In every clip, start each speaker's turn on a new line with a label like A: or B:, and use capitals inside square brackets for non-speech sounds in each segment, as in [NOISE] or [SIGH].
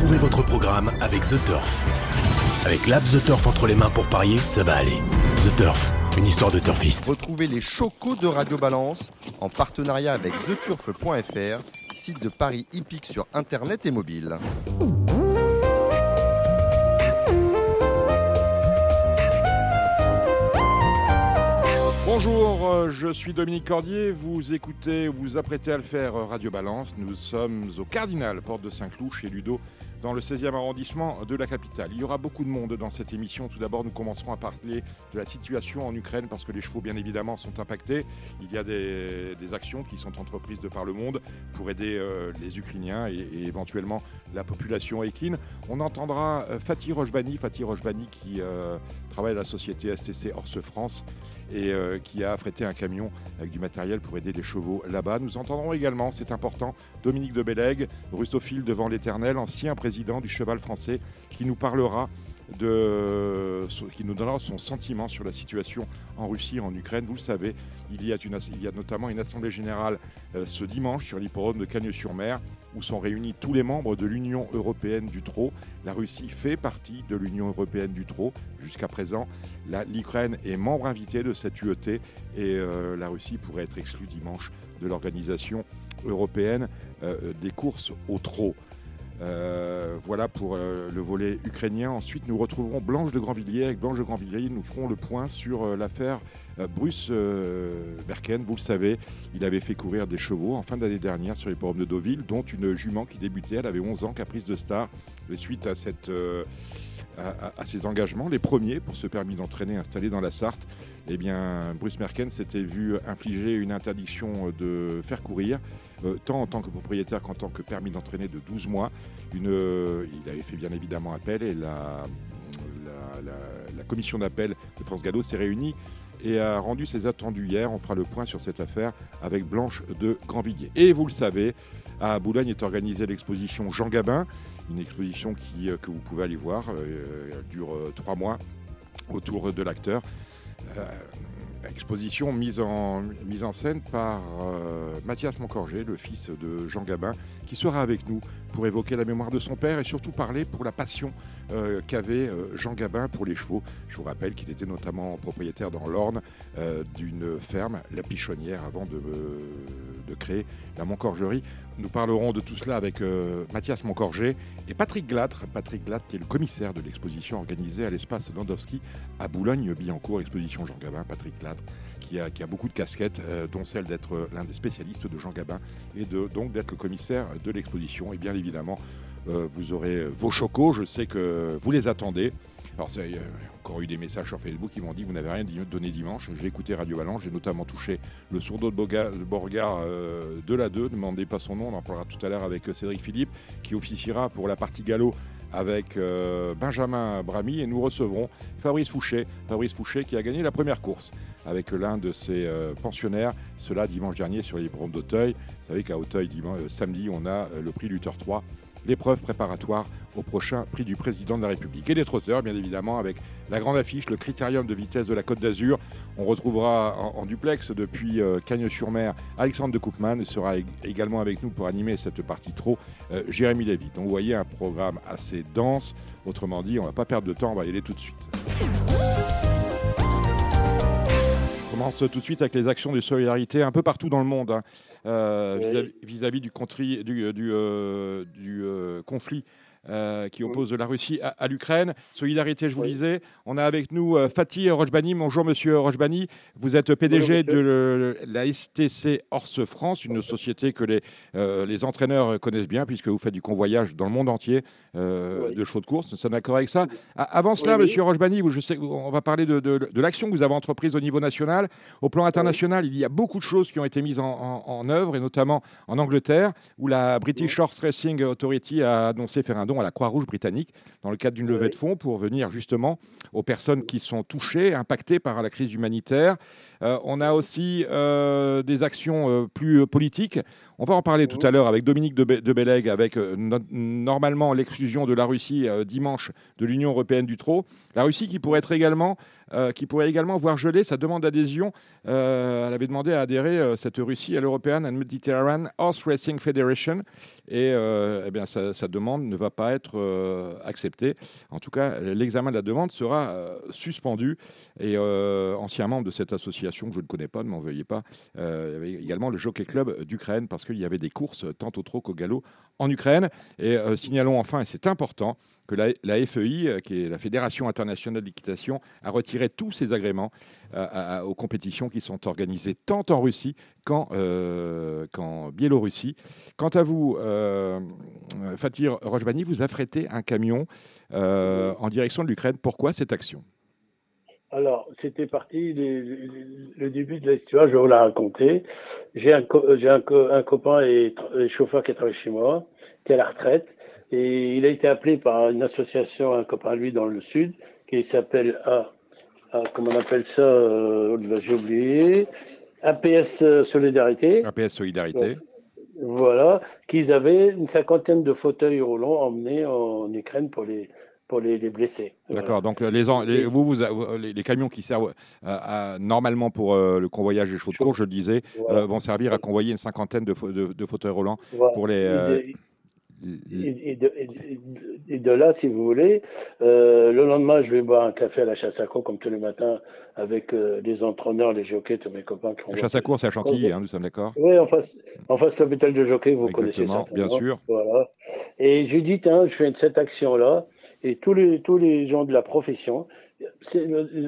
A: Retrouvez votre programme avec The Turf. Avec l'app The Turf entre les mains pour parier, ça va aller. The Turf, une histoire de turfiste.
B: Retrouvez les chocos de Radio Balance en partenariat avec theturf.fr, site de paris hippique sur internet et mobile.
C: Bonjour, euh, je suis Dominique Cordier. Vous écoutez, vous vous apprêtez à le faire euh, Radio Balance. Nous sommes au Cardinal, porte de Saint-Cloud, chez Ludo, dans le 16e arrondissement de la capitale. Il y aura beaucoup de monde dans cette émission. Tout d'abord, nous commencerons à parler de la situation en Ukraine parce que les chevaux, bien évidemment, sont impactés. Il y a des, actions qui sont entreprises de par le monde pour aider euh, les Ukrainiens et, et, éventuellement la population équine. On entendra euh, Fatih Rojbani, Fatih Rojbani qui euh, travaille à la société STC Horse France et euh, qui a affrété un camion avec du matériel pour aider les chevaux là-bas. Nous entendrons également, c'est important, Dominique de Bellègue, russophile devant l'éternel, ancien président du cheval français, qui nous parlera de, qui nous donnera son sentiment sur la situation en Russie et en Ukraine. Vous le savez, il y a, notamment une assemblée générale euh, ce dimanche sur l'hippodrome de Cagnes-sur-Mer où sont réunis tous les membres de l'Union européenne du trot. La Russie fait partie de l'Union européenne du trot jusqu'à présent. L'Ukraine est membre invité de cette UET et euh, la Russie pourrait être exclue dimanche de l'organisation européenne euh, des courses au trot. Euh, voilà pour euh, le volet ukrainien. Ensuite, nous retrouverons Blanche de Grandvilliers. Avec Blanche de Grandvilliers, nous ferons le point sur euh, l'affaire Bruce Berken. Vous le savez, il avait fait courir des chevaux en fin d'année dernière sur les ports de Deauville, dont une jument qui débutait. Elle avait 11 ans, caprice de star. Suite à ses engagements, les premiers pour ce permis d'entraîner installé dans la Sarthe, eh bien, Bruce Merken s'était vu infliger une interdiction de faire courir, euh, tant en tant que propriétaire qu'en tant que permis d'entraîner de 12 mois. Euh, il avait fait bien évidemment appel et la, la commission d'appel de France Gallo s'est réunie et a rendu ses attendus hier. On fera le point sur cette affaire avec Blanche de Grandvilliers. Et vous le savez, à Boulogne est organisée l'exposition Jean Gabin, une exposition qui, euh, que vous pouvez aller voir. Euh, elle dure euh, trois mois autour de l'acteur. Exposition mise en, scène par Mathias Moncorgé, le fils de Jean Gabin, qui sera avec nous pour évoquer la mémoire de son père et surtout parler pour la passion euh, qu'avait euh, Jean Gabin pour les chevaux. Je vous rappelle qu'il était notamment propriétaire dans l'Orne euh, d'une ferme, la Pichonnière, avant de, créer la Moncorgerie. Nous parlerons de tout cela avec Mathias Moncorgé et Patrick Glatre. Patrick Glatre qui est le commissaire de l'exposition organisée à l'espace Landowski à Boulogne-Billancourt, exposition Jean Gabin. Patrick Glatre qui a, beaucoup de casquettes, euh, dont celle d'être l'un des spécialistes de Jean Gabin et donc d'être le commissaire de l'exposition. Et bien évidemment, euh, vous aurez vos chocos, je sais que vous les attendez. Alors, il y a encore eu des messages sur Facebook qui m'ont dit Vous n'avez rien donné dimanche. J'ai écouté Radio Valence, j'ai notamment touché le sourdeau de Borgard euh, de la 2. Ne demandez pas son nom, on en parlera tout à l'heure avec Cédric Philippe, qui officiera pour la partie galop avec euh, Benjamin Bramy. Et nous recevrons Fabrice Fouché, Fabrice Fouché qui a gagné la première course avec l'un de ses euh, pensionnaires, cela dimanche dernier sur les bromes d'Auteuil. Vous savez qu'à Auteuil, dimanche, samedi, on a le prix Luther 3 l'épreuve préparatoire au prochain prix du président de la République. Et les trotteurs, bien évidemment, avec la grande affiche, le critérium de vitesse de la Côte d'Azur. On retrouvera en, en duplex depuis euh, Cagnes-sur-Mer Alexandre de Koopman sera également avec nous pour animer cette partie trop euh, Jérémy Lévy. Donc vous voyez un programme assez dense. Autrement dit, on ne va pas perdre de temps, on va y aller tout de suite. On commence tout de suite avec les actions de solidarité un peu partout dans le monde. Hein. Euh, vis-à-vis vis -vis du, contri, du, du, euh, du euh, conflit euh, qui oppose la Russie à, à l'Ukraine. Solidarité, je vous oui. disais. On a avec nous euh, Fatih Rojbani. Bonjour, monsieur Rojbani. Vous êtes PDG Bonjour, de le, la STC Horse France, une société que les, euh, les entraîneurs connaissent bien, puisque vous faites du convoyage dans le monde entier euh, oui. de chevaux de course. Nous sommes d'accord avec ça. avant cela, monsieur Rojbani, vous, je sais, on va parler de, de, de l'action que vous avez entreprise au niveau national. Au plan international, il y a beaucoup de choses qui ont été mises en, en, en œuvre, et notamment en Angleterre, où la British Horse Racing Authority a annoncé faire un à la Croix-Rouge britannique dans le cadre d'une levée de fonds pour venir justement aux personnes qui sont touchées, impactées par la crise humanitaire. Euh, on a aussi euh, des actions euh, plus politiques. On va en parler tout à l'heure avec Dominique de, Be avec normalement l'exclusion de la Russie dimanche de l'Union européenne du trot. La Russie qui pourrait être également euh, qui pourrait également voir geler sa demande d'adhésion. Euh, elle avait demandé à adhérer, euh, cette Russie, à l'European and Mediterranean Horse Racing Federation. Et eh bien, sa, demande ne va pas être acceptée. En tout cas, l'examen de la demande sera suspendu. Et ancien membre de cette association, que je ne connais pas, ne m'en veuillez pas, il y avait également le Jockey Club d'Ukraine, parce qu'il y avait des courses tant au trot qu'au galop en Ukraine. Et signalons enfin, et c'est important, que la, FEI, euh, qui est la Fédération internationale d'équitation, a retiré tous ses agréments euh, aux compétitions qui sont organisées tant en Russie euh, qu'en Biélorussie. Quant à vous, Fatir Rojbani, vous affrétez un camion en direction de l'Ukraine. Pourquoi cette action?
D: Alors, c'était parti, le, début de l'histoire, je vais vous la raconter. J'ai un, un, copain et, et, chauffeur qui travaille chez moi, qui est à la retraite, et il a été appelé par une association, un copain lui dans le sud, qui s'appelle, ah, ah, comment on appelle ça, euh, j'ai oublié, APS Solidarité.
C: APS Solidarité.
D: voilà, qu'ils avaient une cinquantaine de fauteuils roulants emmenés en Ukraine pour les, pour les, blessés.
C: D'accord, donc les, les, vous, vous, les, camions qui servent euh, normalement pour euh, le convoyage des chevaux de course, je le disais, vont servir à convoyer une cinquantaine de, de, fauteuils roulants pour les.
D: Et, de, là, si vous voulez, euh, le lendemain, je vais boire un café à la chasse à cour, comme tous les matins, avec euh, les entraîneurs, les jockeys, tous mes copains.
C: la chasse à cour, c'est à Chantilly, hein, nous sommes d'accord
D: Oui, en face, en face de l'hôpital de jockey, vous connaissez ça.
C: bien sûr.
D: Voilà. Et j'ai dit, je fais cette action-là, et tous les, tous les gens de la profession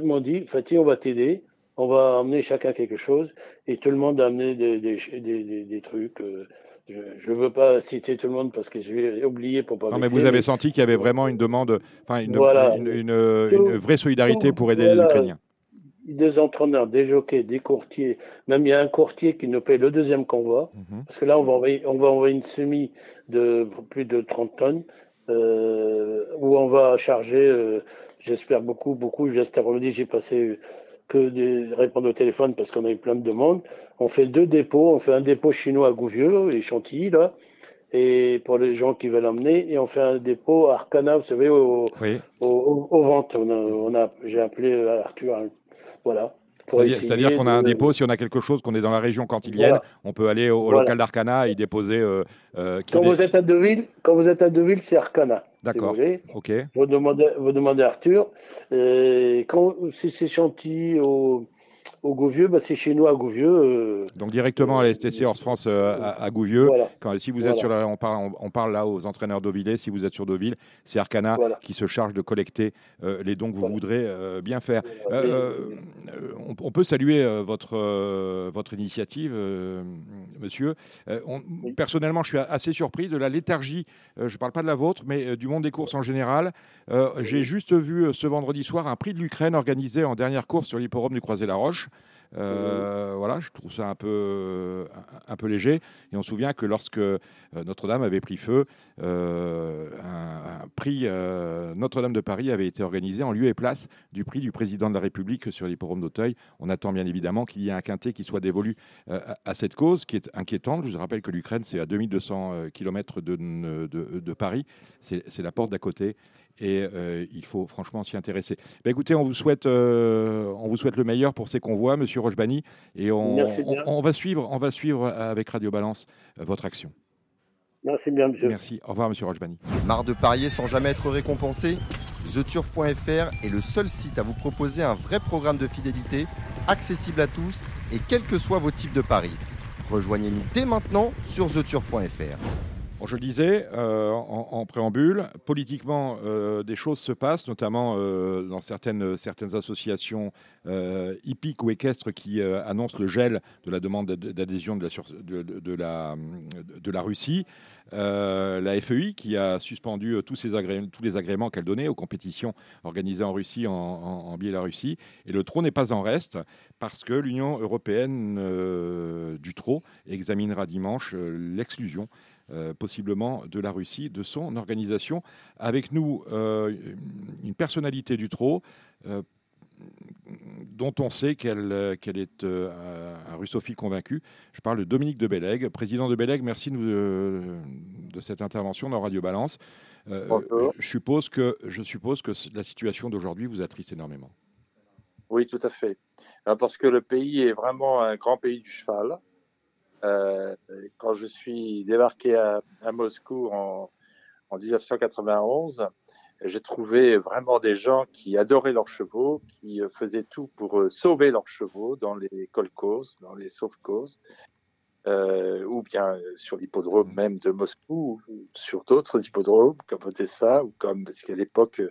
D: m'ont dit, Fatih, on va t'aider, on va amener chacun quelque chose, et tout le monde a amené des, des, des, trucs. Euh, je ne veux pas citer tout le monde parce que je vais oublier pour pas.
C: Non, mais vous avez senti qu'il y avait vraiment une demande, enfin une, une, vraie solidarité pour aider les Ukrainiens.
D: Des entraîneurs, des jockeys, des courtiers. Même il y a un courtier qui nous paye le deuxième convoi. Mhm. Parce que là, on va, envoyer, on va envoyer une semi de plus de 30 tonnes où on va charger, euh, j'espère beaucoup, beaucoup. J'espère, j'ai passé que de répondre au téléphone parce qu'on a eu plein de demandes. On fait deux dépôts. On fait un dépôt chinois à Gouvieux et Chantilly, là, et pour les gens qui veulent emmener. Et on fait un dépôt à Arcana, vous savez, au, au, ventes. On a, J'ai appelé Arthur. Hein. Voilà.
C: C'est-à-dire qu'on a un dépôt, si on a quelque chose, qu'on est dans la région cantilienne, on peut aller au, local d'Arcana et y déposer. Euh,
D: euh, quand, vous êtes à Deville, quand vous êtes à Deville, c'est Arcana.
C: D'accord. ok.
D: Vous demandez, vous demandez à Arthur. Euh, quand, si c'est Chantilly au, au Gouvieux, bah, c'est chez nous à Gouvieux. Euh,
C: Donc directement à la STC Horse France euh, à, Gouvieux. Quand, si vous êtes sur la, on parle, on, parle là aux entraîneurs d'Auvillé, si vous êtes sur Deauville, c'est Arcana qui se charge de collecter euh, les dons que vous voudrez bien faire. On, peut saluer votre, votre initiative, monsieur. Personnellement, je suis assez surpris de la léthargie, je ne parle pas de la vôtre, mais du monde des courses en général. J'ai juste vu ce vendredi soir un prix de l'Ukraine organisé en dernière course sur l'hipporome du Croisé-la-Roche. Euh, voilà, je trouve ça un peu, léger. Et on se souvient que lorsque euh, Notre-Dame avait pris feu, euh, un, prix Notre-Dame de Paris avait été organisé en lieu et place du prix du président de la République sur l'hipporome d'Auteuil. On attend bien évidemment qu'il y ait un quintet qui soit dévolu à, cette cause qui est inquiétante. Je vous rappelle que l'Ukraine, c'est à 2200 km de Paris. C'est la porte d'à côté et euh, il faut franchement s'y intéresser. Bah, écoutez, on vous, souhaite, euh, on vous souhaite le meilleur pour ces convois, Monsieur Rochebani, et on, on, va suivre, on va suivre avec Radio Balance euh, votre action.
D: Merci bien, monsieur.
C: Merci. Au revoir, monsieur Rochebani.
B: Marre de parier sans jamais être récompensé? TheTurf.fr est le seul site à vous proposer un vrai programme de fidélité, accessible à tous et quels que soient vos types de paris. Rejoignez-nous dès maintenant sur TheTurf.fr
C: je le disais euh, en, préambule, politiquement, euh, des choses se passent, notamment euh, dans certaines, associations hippiques ou équestres qui annoncent le gel de la demande d'adhésion de la, Russie. la FEI qui a suspendu tous, les agréments qu'elle donnait aux compétitions organisées en Russie, en, en, Biélorussie. Et le trot n'est pas en reste parce que l'Union européenne du trot examinera dimanche l'exclusion possiblement de la Russie, de son organisation. Avec nous, euh, une personnalité du trot. Euh, dont on sait qu'elle est un russophile convaincu. Je parle de Dominique de Bellègue. Président de Bellègue, merci de, de cette intervention dans Radio Balance. je, suppose que, je suppose que la situation d'aujourd'hui vous attriste énormément.
E: Oui, tout à fait. Parce que le pays est vraiment un grand pays du cheval. Euh, quand je suis débarqué à, Moscou en, 1991, j'ai trouvé vraiment des gens qui adoraient leurs chevaux, qui euh, faisaient tout pour euh, sauver leurs chevaux dans les kolkhozes, dans les sauve-causes, ou bien sur l'hippodrome même de Moscou, ou sur d'autres hippodromes comme Odessa, ou comme, parce qu'à l'époque,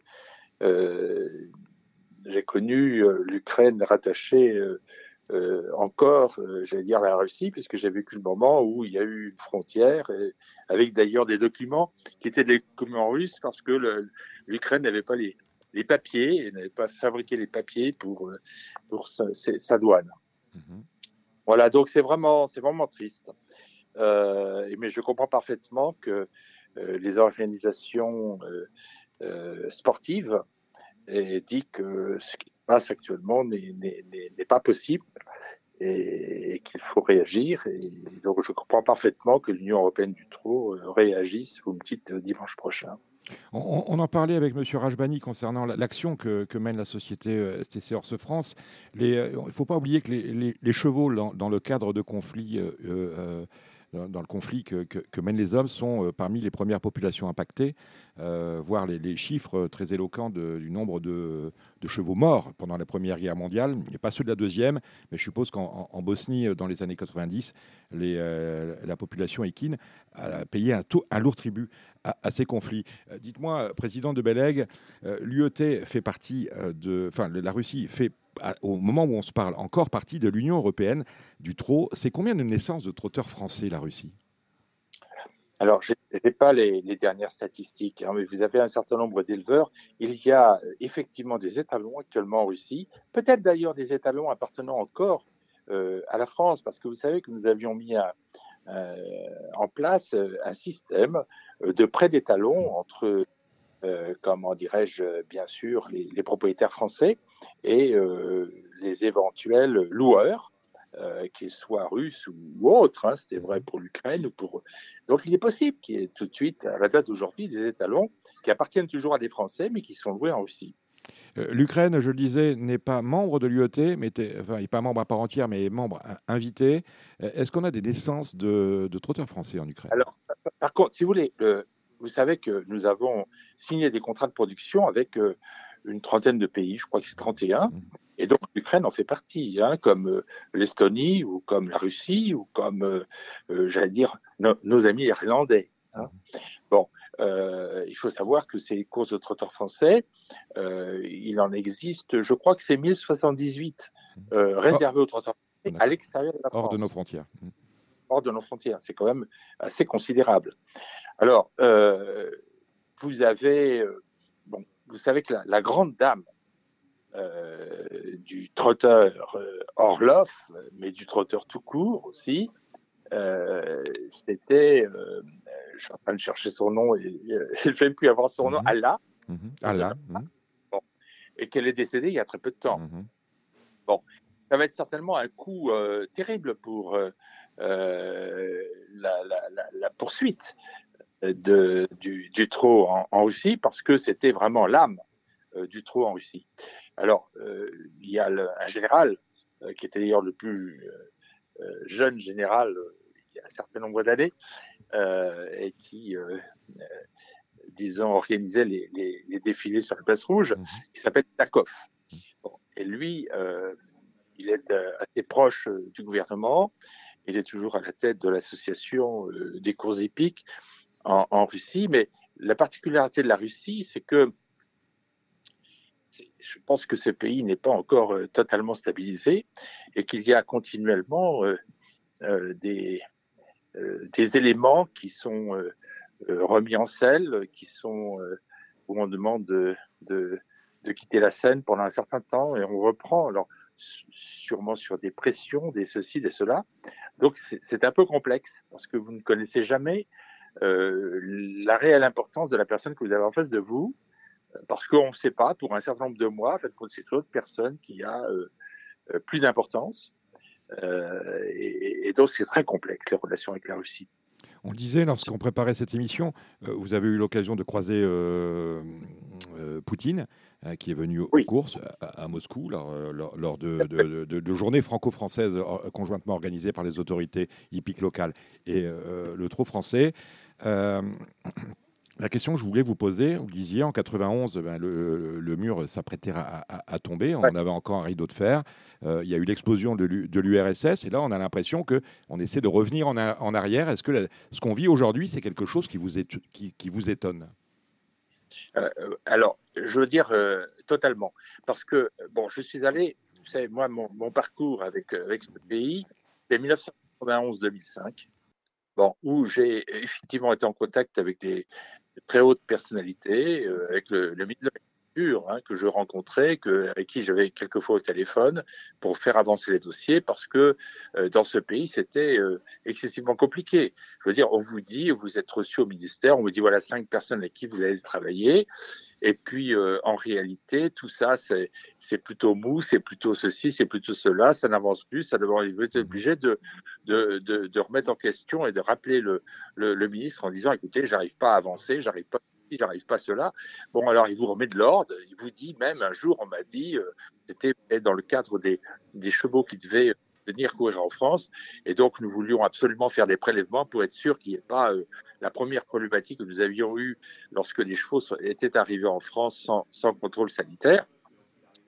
E: j'ai connu l'Ukraine rattachée euh, encore, euh, j'allais dire la Russie, puisque j'ai vécu le moment où il y a eu une frontière, avec d'ailleurs des documents qui étaient des documents russes, parce que l'Ukraine n'avait pas les, les papiers, et n'avait pas fabriqué les papiers pour, euh, pour sa, douane. Mhm. Voilà, donc c'est vraiment, c'est vraiment triste. mais je comprends parfaitement que les organisations sportives disent que ce qui actuellement n'est pas possible et, qu'il faut réagir. Et donc, je comprends parfaitement que l'Union européenne du trot euh, réagisse, vous me dites, euh, dimanche prochain.
C: On, en parlait avec M. Rajbani concernant l'action que, mène la société euh, STC Horse France. il ne faut pas oublier que les, chevaux, dans, le cadre de conflits dans, le conflit que, mènent les hommes sont euh, parmi les premières populations impactées, euh, voire les, chiffres très éloquents du nombre de, chevaux morts pendant la Première Guerre mondiale, et pas ceux de la Deuxième, mais je suppose qu'en Bosnie, euh, dans les années 90, la population équine a payé un, lourd tribut à, ces conflits. Dites-moi, président de Bellègue, l'UET fait partie de... Enfin, la Russie fait au moment où on se parle, encore partie de l'Union européenne du trot. C'est combien de naissances de trotteurs français, la Russie?
E: Alors, je n'ai pas les, dernières statistiques, hein, mais vous avez un certain nombre d'éleveurs. Il y a euh, effectivement des étalons actuellement en Russie, peut-être d'ailleurs des étalons appartenant encore euh, à la France, parce que vous savez que nous avions mis euh, en place un système de prêt d'étalons entre comment dirais-je, bien sûr, les, propriétaires français et euh, les éventuels loueurs, euh, qu'ils soient russes ou, autres. Hein, C'était vrai pour l'Ukraine ou pour. Donc, il est possible qu'il y ait tout de suite, à la date d'aujourd'hui, des étalons qui appartiennent toujours à des Français, mais qui sont loués en Russie.
C: L'Ukraine, je le disais, n'est pas membre de l'UET, mais enfin, il n'est pas membre à part entière, mais est membre invité. Est-ce qu'on a des naissances de, de, trotteurs français en Ukraine?
E: Alors, par contre, si vous voulez, le, vous savez que nous avons signé des contrats de production avec euh, une trentaine de pays, je crois que c'est 31, mmh. et donc l'Ukraine en fait partie, hein, comme euh, l'Estonie ou comme la Russie ou comme, euh, j'allais dire, nos amis irlandais. Hein. Mmh. Bon, il faut savoir que ces courses de trotteurs français, il en existe, je crois que c'est 1078 mmh. réservés aux trotteurs français à l'extérieur de la France.
C: Hors de nos frontières
E: hors de nos frontières. C'est quand même assez considérable. Alors, euh, vous avez, euh, vous savez que la, grande dame euh, du trotteur Orloff, mais du trotteur tout court aussi, c'était, je suis en train de chercher son nom et [LAUGHS] je ne vais plus avoir son nom, mhm. Allah.
C: Mhm. Allah. Mhm.
E: Et qu'elle est décédée il y a très peu de temps. Bon, ça va être certainement un coup terrible pour euh, la, poursuite de, du, du trot en, Russie parce que c'était vraiment l'âme euh, du trot en Russie. Alors, euh, il y a un général qui était d'ailleurs le plus jeune général il y a un certain nombre d'années et qui, disons, organisait les, les, défilés sur la place rouge, mhm. qui s'appelle Takov. et lui, il est assez proche du gouvernement il est toujours à la tête de l'association euh, des courses hippiques en, Russie. Mais la particularité de la Russie, c'est que je pense que ce pays n'est pas encore euh, totalement stabilisé et qu'il y a continuellement euh, des, des éléments qui sont remis en selle, qui sont où on demande de, de, quitter la scène pendant un certain temps et on reprend. Alors, sûrement sur des pressions, des ceci, des cela. Donc c'est un peu complexe parce que vous ne connaissez jamais euh, la réelle importance de la personne que vous avez en face de vous. parce qu'on ne sait pas, pour un certain nombre de mois, en fait, c'est autre personne qui a plus d'importance. Et, et, donc, c'est très complexe, les relations avec la Russie.
C: On le disait lorsqu'on préparait cette émission, vous avez eu l'occasion de croiser Poutine, qui est venu aux courses à, Moscou lors, de, journées franco-françaises conjointement organisées par les autorités hippiques locales et le trop français. [CLEARS THROAT] La question que je voulais vous poser, vous disiez en 91, ben, le, mur s'apprêtait à, tomber, on avait encore un rideau de fer, euh, il y a eu l'explosion de l'URSS, et là on a l'impression qu'on essaie de revenir en, arrière. Est-ce que ce qu'on vit aujourd'hui, c'est quelque chose qui vous, qui, vous étonne?
E: Euh, Alors, je veux dire euh, totalement, parce que, bon, je suis allé, vous savez, moi, mon, parcours avec, avec ce pays, c'est 1991-2005 où j'ai effectivement été en contact avec des, très hautes personnalités, euh, avec le, ministre de l'Agriculture hein, que je rencontrais, avec qui j'avais quelquefois au téléphone pour faire avancer les dossiers, parce que euh, dans ce pays, c'était euh, excessivement compliqué. Je veux dire, on vous dit, vous êtes reçu au ministère, on vous dit voilà cinq personnes avec qui vous allez travailler. Et puis, euh, en réalité, tout ça, c'est plutôt mou, c'est plutôt ceci, c'est plutôt cela, ça n'avance plus, ça devrait être obligé de, de, de, remettre en question et de rappeler le, le, le ministre en disant, écoutez, j'arrive pas à avancer, j'arrive pas j'arrive pas à cela. Bon, alors il vous remet de l'ordre. Il vous dit même un jour, on m'a dit, euh, c'était dans le cadre des, des chevaux qui devaient venir courir en France. Et donc, nous voulions absolument faire des prélèvements pour être sûr qu'il n'y ait pas euh, la première problématique que nous avions eue lorsque les chevaux étaient arrivés en France sans, sans contrôle sanitaire.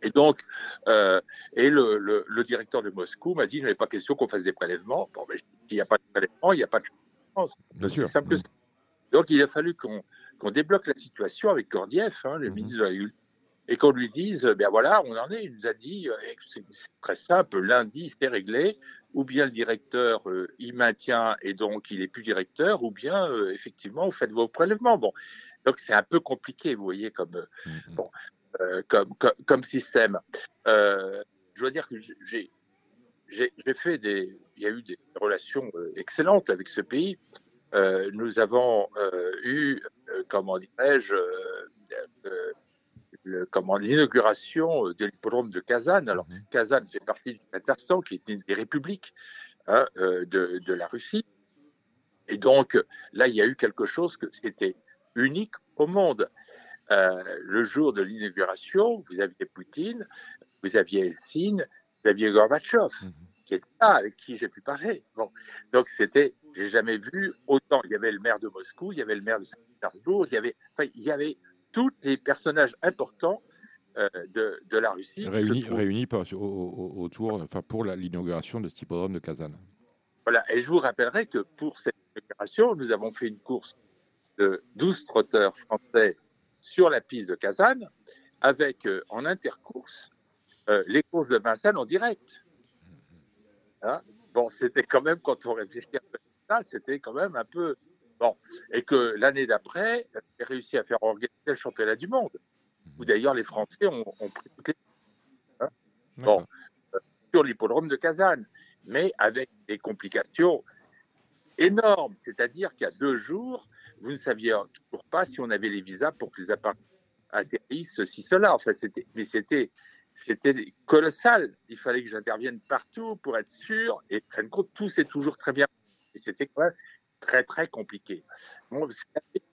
E: Et donc, euh, et le, le, le, directeur de Moscou m'a dit, il n'est pas question qu'on fasse des prélèvements. Bon, mais il n'y a pas de prélèvements, il n'y a pas de chevaux en France.
C: Bien sûr.
E: Simple mmh. Donc, il a fallu qu'on débloque la situation avec Gordiev, hein, le mmh. ministre de l'Agriculture et qu'on lui dise, ben voilà, on en est. Il nous a dit, euh, c'est très simple, lundi, c'est réglé, ou bien le directeur, euh, il maintient et donc il est plus directeur, ou bien, euh, effectivement, vous faites vos prélèvements. Bon, donc c'est un peu compliqué, vous voyez, comme, mm-hmm. bon, comme, comme, système. je dois dire que j'ai j'ai fait des, il y a eu des relations excellentes avec ce pays. nous avons eu, comment dirais-je, comment l'inauguration euh, de l'hippodrome de Kazan. Alors, mhm. Kazan fait partie du Tatarstan, qui est une des républiques hein, euh, de, de, la Russie. Et donc, là, il y a eu quelque chose que c'était unique au monde. Euh, le jour de l'inauguration, vous aviez Poutine, vous aviez Eltsine, vous aviez Gorbatchev, mhm. qui était là, avec qui j'ai pu parler. Bon. Donc, c'était, j'ai jamais vu autant. Il y avait le maire de Moscou, il y avait le maire de Saint-Pétersbourg, il y avait, enfin, il y avait tous les personnages importants euh, de, de, la Russie.
C: Réunis, réunis autour, enfin, pour l'inauguration de cet hippodrome de Kazan.
E: Voilà, et je vous rappellerai que pour cette inauguration, nous avons fait une course de 12 trotteurs français sur la piste de Kazan, avec euh, en intercourse euh, les courses de Vincennes en direct. Hein? Bon, c'était quand même, quand on réfléchit à ça, c'était quand même un peu Bon, et que l'année d'après, j'ai réussi à faire organiser le championnat du monde, où mhm. d'ailleurs les Français ont, pris toutes les. Hein? Bon, euh, sur l'hippodrome de Kazan, mais avec des complications énormes. C'est-à-dire qu'il y a deux jours, vous ne saviez toujours pas si on avait les visas pour que les appareils atterrissent, ceci, cela. Enfin, c'était, mais c'était, c'était colossal. Il fallait que j'intervienne partout pour être sûr et prendre compte. Tout s'est toujours très bien. Et c'était quand même très très compliqué.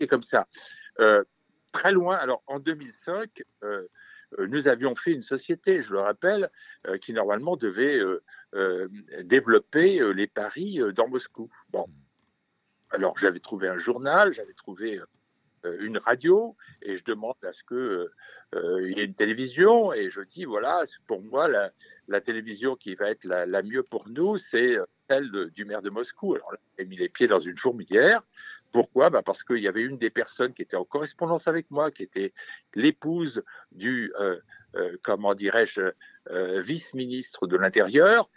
E: C'est comme ça. Euh, très loin, alors en 2005, euh, euh, nous avions fait une société, je le rappelle, qui normalement devait développer les paris dans Moscou. Bon, alors j'avais trouvé un journal, j'avais trouvé une radio et je demande à ce que il y ait une télévision et je dis voilà pour moi la, télévision qui va être la mieux pour nous c'est du maire de Moscou. Alors là, a mis les pieds dans une fourmilière. Pourquoi? Bah Parce qu'il y avait une des personnes qui était en correspondance avec moi, qui était l'épouse du, euh, euh, comment dirais-je, euh, vice-ministre de l'Intérieur,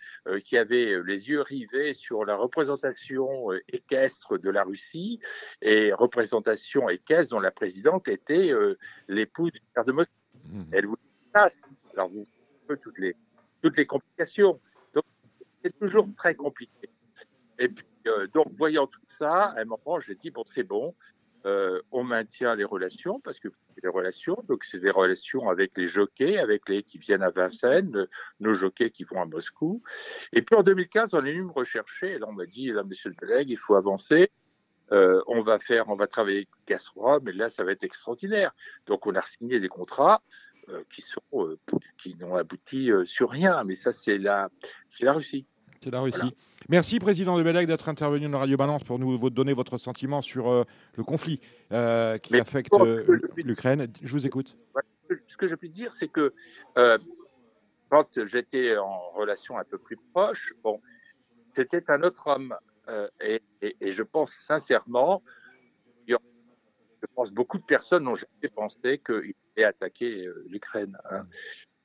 E: qui avait les yeux rivés sur la représentation équestre de la Russie, et représentation équestre dont la présidente était l'épouse du maire de Moscou. Mmh. Elle voulait place. Alors, vous toutes les, toutes les complications c'est toujours très compliqué. Et puis, euh, donc, voyant tout ça, à un moment, j'ai dit, bon, c'est bon, euh, on maintient les relations parce que les relations, donc c'est des relations avec les jockeys, avec les qui viennent à Vincennes, nos jockeys qui vont à Moscou. Et puis en 2015, on est venu me rechercher. Et là, on m'a dit, là, monsieur le collègue, il faut avancer. Euh, on va faire, on va travailler avec mais là, ça va être extraordinaire. Donc, on a signé des contrats euh, qui sont, euh, qui n'ont abouti sur rien. Mais ça, c'est la, c'est la Russie.
C: C'est la Russie. Merci, président de Bélec, d'être intervenu dans Radio Balance pour nous donner votre sentiment sur le conflit qui affecte l'Ukraine. Je vous écoute.
E: Ce que je peux dire, c'est que quand j'étais en relation un peu plus proche, bon, c'était un autre homme. Euh, et, je pense sincèrement, je pense beaucoup de personnes n'ont jamais pensé qu'il allait attaquer euh, l'Ukraine. Hein.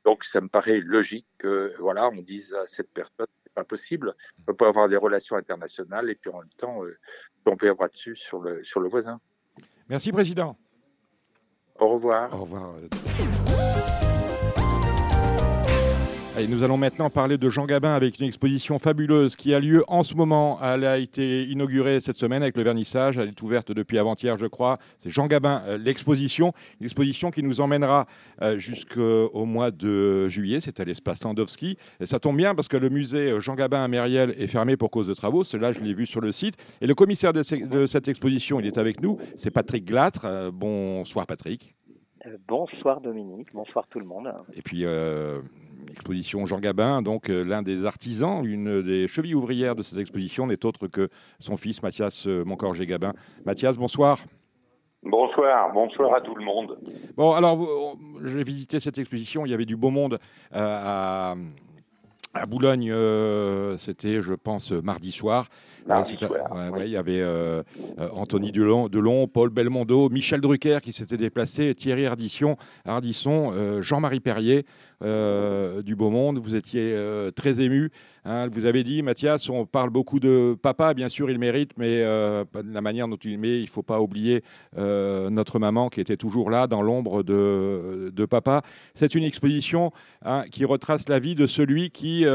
E: Donc ça me paraît logique que voilà, on dise à cette personne pas possible, on peut avoir des relations internationales et puis en même temps on peut avoir dessus sur le sur le voisin.
C: Merci président.
E: Au revoir.
C: Au revoir nous allons maintenant parler de Jean Gabin avec une exposition fabuleuse qui a lieu en ce moment. Elle a été inaugurée cette semaine avec le vernissage. Elle est ouverte depuis avant-hier, je crois. C'est Jean Gabin, euh, l'exposition. Une exposition qui nous emmènera euh, jusqu'au mois de juillet. C'est à l'espace Sandowski. ça tombe bien parce que le musée Jean Gabin à Mériel est fermé pour cause de travaux. Cela, je l'ai vu sur le site. Et le commissaire de, cette exposition, il est avec nous. C'est Patrick Glatre. Euh, bonsoir, Patrick.
F: Bonsoir Dominique, bonsoir tout le monde.
C: Et puis exposition Jean Gabin, donc euh, l'un des artisans, une des chevilles ouvrières de cette exposition n'est autre que son fils Mathias euh, Moncorgé Gabin. Mathias, bonsoir.
G: Bonsoir, bonsoir à tout le monde.
C: Bon, alors, j'ai visité cette exposition, il y avait du beau monde euh, à, à Boulogne, c'était, je pense, mardi soir. Il y avait Anthony Delon, Delon, Paul Belmondo, Michel Drucker qui s'était déplacé, Thierry Ardisson, Ardisson Jean-Marie Perrier. Euh, du beau monde. Vous étiez euh, très ému. Hein. vous avez dit, Mathias, on parle beaucoup de papa, bien sûr, il mérite, mais euh, la manière dont il met, il ne faut pas oublier notre maman qui était toujours là, dans l'ombre de, de, papa. C'est une exposition hein, qui retrace la vie de celui qui,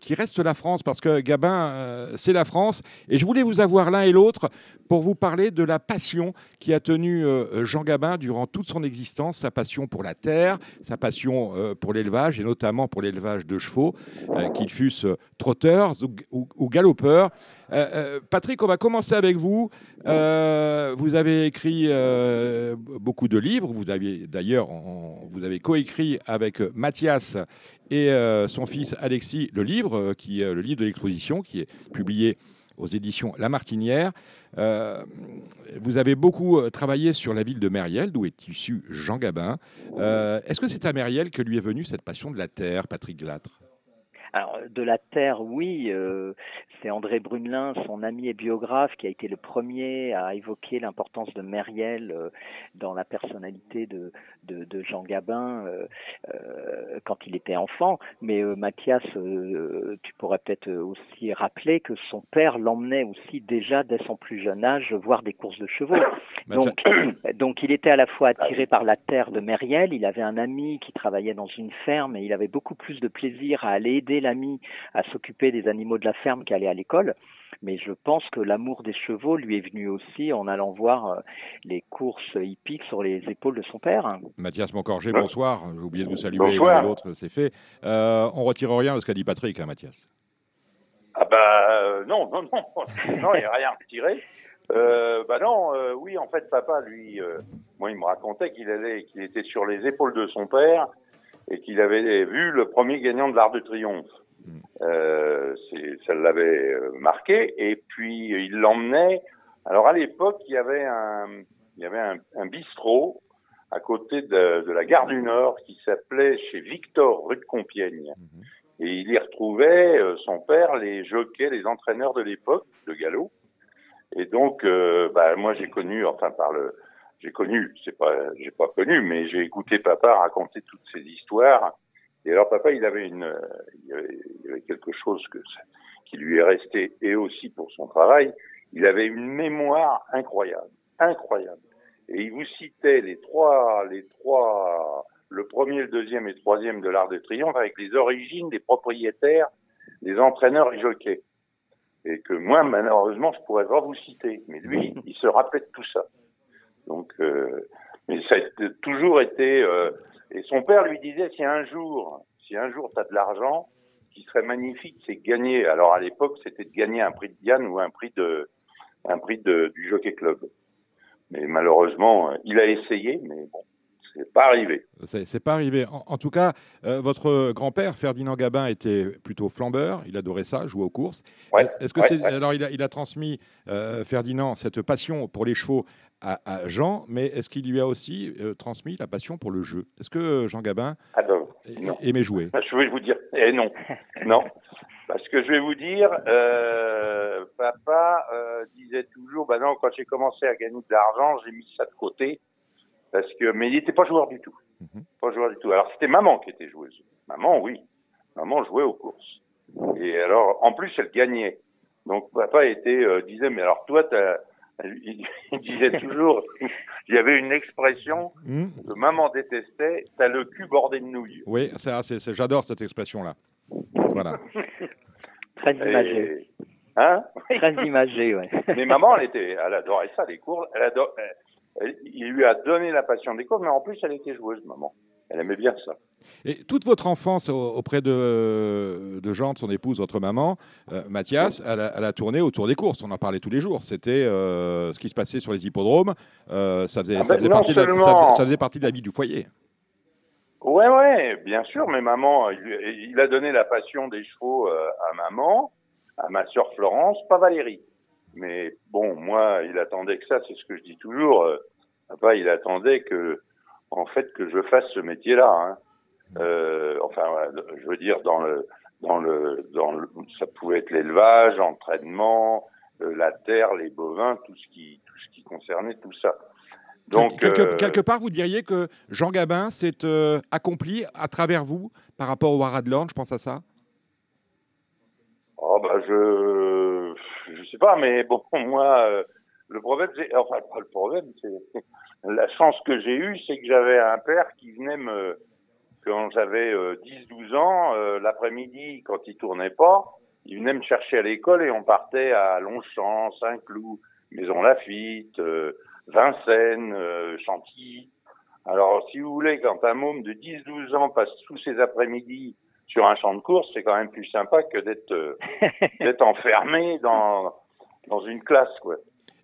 C: qui reste la France, parce que Gabin, c'est la France. Et je voulais vous avoir l'un et l'autre pour vous parler de la passion qui a tenu Jean Gabin durant toute son existence, sa passion pour la terre, sa passion pour l'élevage, et notamment pour l'élevage de chevaux, euh, qu'ils fussent trotteurs ou, galopeurs. Euh, euh, Patrick, on va commencer avec vous. vous avez écrit beaucoup de livres. Vous avez d'ailleurs, vous avez coécrit avec Mathias et son fils Alexis le livre, qui est le livre de l'exposition, qui est publié aux éditions La Martinière. Euh, vous avez beaucoup euh, travaillé sur la ville de Mériel, d'où est issu Jean Gabin. Euh, est-ce que c'est à Mériel que lui est venue cette passion de la terre, Patrick Glatre
F: alors, de la Terre, oui. Euh, c'est André Brunelin, son ami et biographe, qui a été le premier à évoquer l'importance de Mériel euh, dans la personnalité de, de, de Jean Gabin euh, quand il était enfant. Mais Mathias, tu pourrais peut-être aussi rappeler que son père l'emmenait aussi déjà dès son plus jeune âge voir des courses de chevaux. Donc, [COUGHS] donc il était à la fois attiré par la terre de Mériel. Il avait un ami qui travaillait dans une ferme et il avait beaucoup plus de plaisir à aller aider à s'occuper des animaux de la ferme qu'à aller à l'école. Mais je pense que l'amour des chevaux lui est venu aussi en allant voir euh, les courses hippiques sur les épaules de son père.
C: Mathias Moncorgé, bonsoir. J'ai oublié de vous saluer. L'autre, c'est fait. Euh, on retire rien de ce qu'a dit Patrick, hein, Mathias.
G: Ah bah euh, non, non, non, non, il n'y a rien retiré. Euh, bah non, oui, en fait, papa, lui, moi, il me racontait qu'il allait, qu'il était sur les épaules de son père et qu'il avait vu le premier gagnant de l'Arc de Triomphe. Mm. Euh, ça l'avait euh, marqué. Et puis il l'emmenait. Alors à l'époque, il y avait un, il y avait un, un bistrot à côté de, de, la gare du Nord qui s'appelait chez Victor, rue de Compiègne. Mm-hmm. Et il y retrouvait euh, son père, les jockeys, les entraîneurs de l'époque de galop. Et donc, euh, bah, moi j'ai connu, enfin par le, j'ai connu, c'est pas, j'ai pas connu, mais j'ai écouté papa raconter toutes ces histoires. Et alors papa, il avait une, il y avait, quelque chose que, qui lui est resté, et aussi pour son travail, il avait une mémoire incroyable, incroyable. Et il vous citait les trois, les trois, le premier, le deuxième et le troisième de l'Art de Triomphe avec les origines des propriétaires, des entraîneurs et jockeys. Et que moi, malheureusement, je pourrais pas vous citer. Mais lui, [LAUGHS] il se rappelait de tout ça. Donc, mais ça a toujours été. et son père lui disait si un jour, si un jour tu as de l'argent, ce qui serait magnifique, c'est gagner. Alors à l'époque, c'était de gagner un prix de Diane ou un prix de un prix de, du Jockey Club. Mais malheureusement, il a essayé, mais bon, c'est pas arrivé.
C: C'est pas arrivé. En, tout cas, euh, votre grand-père, Ferdinand Gabin, était plutôt flambeur. Il adorait ça, jouer aux courses. Est-ce que alors il a, il a transmis euh, Ferdinand cette passion pour les chevaux à, Jean, mais est-ce qu'il lui a aussi euh, transmis la passion pour le jeu? Est-ce que Jean Gabin
G: ah ben,
C: aimait jouer?
G: Je vais vous dire, eh non, [LAUGHS] non. Parce que je vais vous dire, papa disait toujours, bah non, quand j'ai commencé à gagner de l'argent, j'ai mis ça de côté parce que, mais il n'était pas joueur du tout. Mhm. Pas joueur du tout. Alors c'était maman qui était joueuse. Maman, oui. Maman jouait aux courses. Et alors, en plus, elle gagnait. Donc papa était euh, disait, mais alors toi, t'as, [LAUGHS] il, disait toujours, il y avait une expression mhm. que maman détestait, t'as le cul bordé de nouilles.
C: Oui, c'est, j'adore cette expression-là. Voilà.
F: Très imagé.
G: Hein?
F: Très imagé, ouais. [LAUGHS]
G: Mais maman, elle était, elle adorait ça, les cours. Elle adore, il lui a donné la passion des courses, mais en plus, elle était joueuse, maman. Elle aimait bien ça.
C: Et toute votre enfance auprès de, de Jean, de son épouse, votre maman, euh, Mathias, elle a, tourné autour des courses. On en parlait tous les jours. C'était euh, ce qui se passait sur les hippodromes. Euh, ça, faisait, ah ça, faisait partie de la, ça, faisait, partie de la vie du foyer.
G: Ouais, ouais, bien sûr. Mais maman, il, il a donné la passion des chevaux à maman, à ma sœur Florence, pas Valérie. Mais bon, moi, il attendait que ça, c'est ce que je dis toujours. Euh, papa, il attendait que, en fait, que je fasse ce métier-là. Hein. Euh, enfin, je veux dire, dans le, dans le, dans le, ça pouvait être l'élevage, l'entraînement, euh, la terre, les bovins, tout ce qui, tout ce qui concernait tout ça.
C: Donc, quelque, euh, quelque part, vous diriez que Jean Gabin s'est accompli à travers vous par rapport au Haradland, je pense à ça?
G: Oh bah je je sais pas, mais bon, [LAUGHS] moi, euh, le problème, c'est, enfin, pas le problème, c'est la chance que j'ai eue, c'est que j'avais un père qui venait me, quand j'avais 10-12 euh, ans, euh, l'après-midi, quand il tournait pas, il venait me chercher à l'école et on partait à Longchamp, Saint-Cloud, Maison Lafitte, Vincennes, Chantilly. Alors, si vous voulez, quand un môme de 10-12 ans passe tous ses après-midi sur un champ de course, c'est quand même plus sympa que d'être euh, [LAUGHS] d'être enfermé dans dans une classe quoi.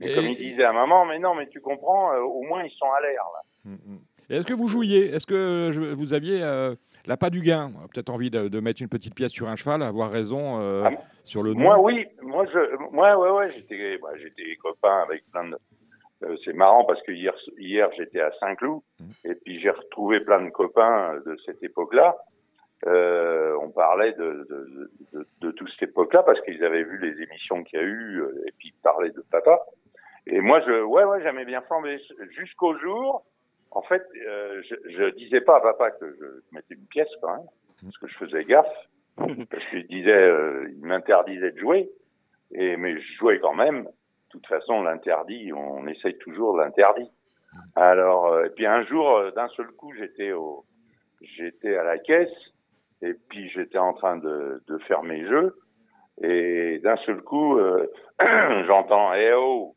G: Et Comme il disait à maman, mais non, mais tu comprends, euh, au moins ils sont à l'air là.
C: Mm, mm. Est-ce que vous jouiez? Est-ce que vous aviez euh, la pas du gain? Peut-être envie de, mettre une petite pièce sur un cheval, avoir raison ah, sur le nom?
G: Moi, oui. Moi, je, moi, ouais, ouais, j'étais, bah, j'étais copain avec plein de. c'est marrant parce que hier, hier, j'étais à Saint-Cloud mm. et puis j'ai retrouvé plein de copains de cette époque-là. Euh, on parlait de, de, de, de toute cette époque-là parce qu'ils avaient vu les émissions qu'il y a eu euh, et puis ils parlaient de papa. Et moi, je, ouais, ouais, j'aimais bien flamber jusqu'au jour. En fait, euh, je, je disais pas à papa que je mettais une pièce quand même, parce que je faisais gaffe, [LAUGHS] parce qu'il disait, euh, il m'interdisait de jouer. Et mais je jouais quand même. De toute façon, l'interdit, on essaye toujours l'interdit. Alors, et puis un jour, d'un seul coup, j'étais au, j'étais à la caisse et puis j'étais en train de, de, faire mes jeux. Et d'un seul coup, euh, [CLEARS THROAT] j'entends Eh oh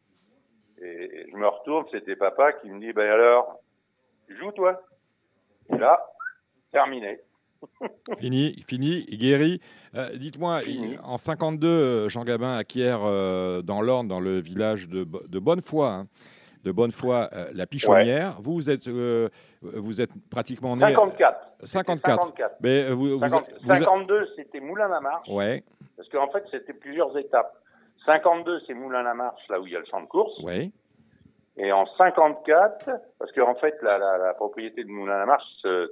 G: Et je me retourne, c'était papa qui me dit Ben alors, joue toi. Et là, terminé. [LAUGHS]
C: fini, fini, guéri. Euh, dites-moi, en 52, euh, Jean Gabin acquiert dans l'Orne, dans le village de, de Bonnefoy, hein, de bonne foi euh, la Pichonnière. Vous, vous êtes, euh, vous êtes pratiquement né.
G: 54.
C: 54. 54. Mais
G: vous, 52, c'était Moulin-la-Marche.
C: Ouais.
G: Parce qu'en fait, c'était plusieurs étapes. 52, c'est Moulin-la-Marche, là où il y a le champ de course.
C: Oui.
G: Et en 54, parce qu'en fait, la, la, la, propriété de Moulin-la-Marche,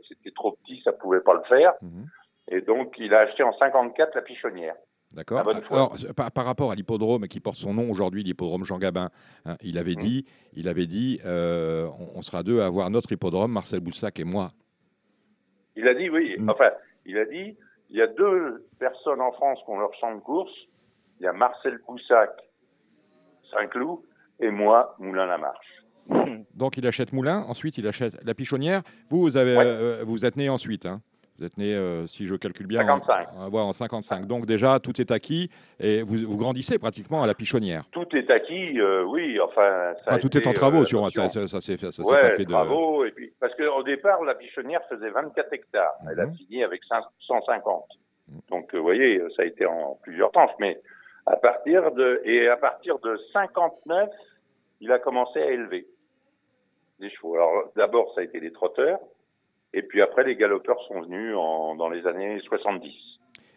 G: c'était trop petit, ça pouvait pas le faire. Mhm. Et donc, il a acheté en 54 la Pichonnière.
C: D'accord. Alors, par, rapport à l'hippodrome qui porte son nom aujourd'hui, l'hippodrome Jean Gabin, hein, il avait mmh. dit, il avait dit, euh, on, sera deux à avoir notre hippodrome, Marcel Boussac et moi.
G: Il a dit, oui. Mmh. Enfin, il a dit, il y a deux personnes en France qui ont leur champ de course. Il y a Marcel Boussac, Saint-Cloud, et moi, Moulin-la-Marche. [LAUGHS]
C: Donc il achète Moulin, ensuite il achète la Pichonnière. Vous, vous, avez, euh, vous êtes né ensuite. Hein Vous êtes né, euh, si je calcule bien,
G: 55.
C: En, en 55. Donc déjà, tout est acquis et vous, vous, grandissez pratiquement à la pichonnière.
G: Tout est acquis, euh, oui. Enfin, ça
C: tout est en travaux, sûrement. Ça, ça, ça s'est
G: ça, ouais, pas fait de travaux. Et puis, parce qu'au départ, la pichonnière faisait 24 hectares. Elle a mhm. fini avec 150. Mhm. Donc, vous voyez, ça a été en plusieurs temps. Mais à partir de et à partir de 59, il a commencé à élever des chevaux. Alors d'abord, ça a été des trotteurs. Et puis après, les galopeurs sont venus en, dans les années 70.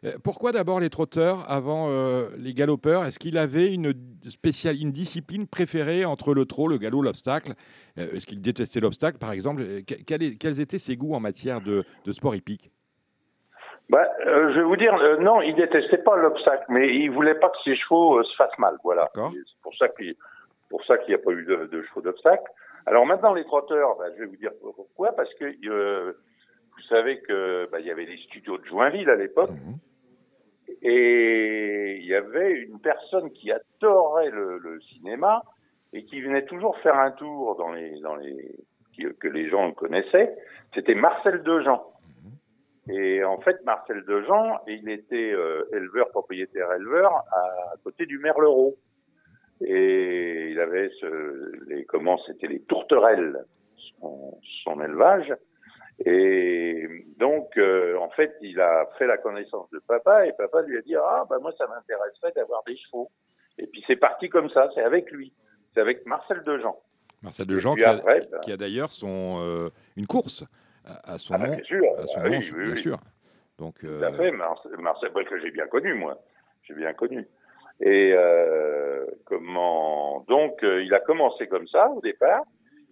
C: Euh, pourquoi d'abord les trotteurs avant euh, les galopeurs? Est-ce qu'il avait une, discipline préférée entre le trot, le galop, l'obstacle? Euh, Est-ce qu'il détestait l'obstacle, par exemple? Quels, étaient ses goûts en matière de, sport hippique?
G: Bah, je vais vous dire, non, il détestait pas l'obstacle, mais il voulait pas que ses chevaux se fassent mal. Voilà. C'est pour ça qu'il pour ça qu'il n'y a pas eu de, de chevaux d'obstacle. Alors maintenant, les trotteurs, bah, je vais vous dire pourquoi. Parce que euh, vous savez que bah, il y avait les studios de Joinville à l'époque. Mhm. Et il y avait une personne qui adorait le, le, cinéma et qui venait toujours faire un tour dans les, dans les, que les gens connaissaient. C'était Marcel Dejean. Et en fait, Marcel Dejean, il était euh, éleveur, propriétaire éleveur à, à côté du Merlereau. Et il avait ce, les comment c'était les tourterelles son, son, élevage. Et donc euh, en fait il a fait la connaissance de papa et papa lui a dit ah bah moi ça m'intéresserait d'avoir des chevaux. Et puis c'est parti comme ça c'est avec lui. C'est avec Marcel Dejean.
C: Marcel Dejean qui, a, bah qui a d'ailleurs son euh, une course à, son ah, nom
G: bien sûr,
C: à son
G: ah
C: nom, bien sûr.
G: Donc euh... Tout à fait Marcel, Marcel que j'ai bien connu moi. J'ai bien connu. Et euh, comment donc euh, il a commencé comme ça au départ,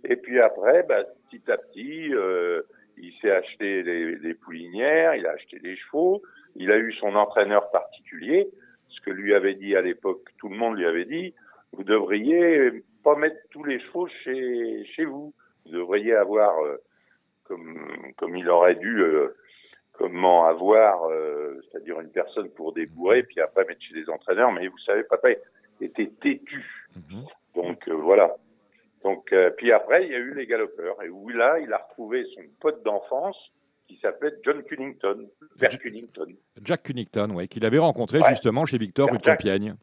G: et puis après, bah, petit à petit, euh, il s'est acheté des, des, poulinières, il a acheté des chevaux, il a eu son entraîneur particulier, ce que lui avait dit à l'époque, tout le monde lui avait dit, vous devriez pas mettre tous les chevaux chez chez vous, vous devriez avoir euh, comme comme il aurait dû comment avoir, euh, c'est-à-dire une personne pour débourrer, puis après mettre chez des entraîneurs. Mais vous savez, papa était têtu. Mhm. Donc euh, voilà. Donc euh, puis après, il y a eu les galopeurs. Et où là, il a retrouvé son pote d'enfance qui s'appelait John Cunnington, Jack Cunnington.
C: Jack Cunnington, oui, qu'il avait rencontré justement chez Victor rue de Compiègne.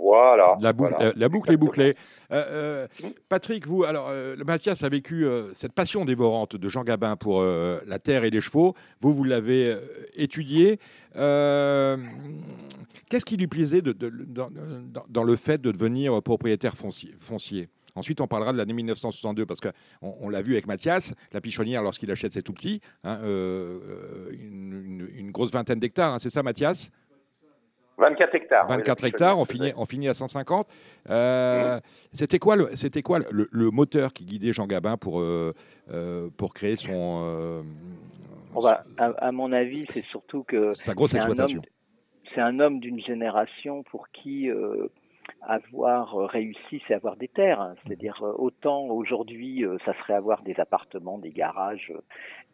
G: Voilà.
C: La, boucle est bouclée. Euh, euh, Patrick, vous, alors, euh, Mathias a vécu cette passion dévorante de Jean Gabin pour la terre et les chevaux. Vous, vous l'avez étudié. Qu'est-ce qui lui plaisait de, dans, le fait de devenir propriétaire foncier, Ensuite, on parlera de l'année 1962 parce qu'on on, l'a vu avec Mathias, la pichonnière lorsqu'il achète ses tout petits, hein, une, grosse vingtaine d'hectares, hein, c'est ça Mathias?
G: 24 hectares.
C: 24 hectares, on finit, on finit à 150. Euh. C'était quoi, le, c'était quoi le, moteur qui guidait Jean Gabin pour, euh, euh, pour créer son.
F: à, mon avis, c'est surtout que.
C: Sa grosse exploitation.
F: C'est un homme d'une génération pour qui avoir réussi, c'est avoir des terres. C'est-à-dire, autant aujourd'hui, ça serait avoir des appartements, des garages,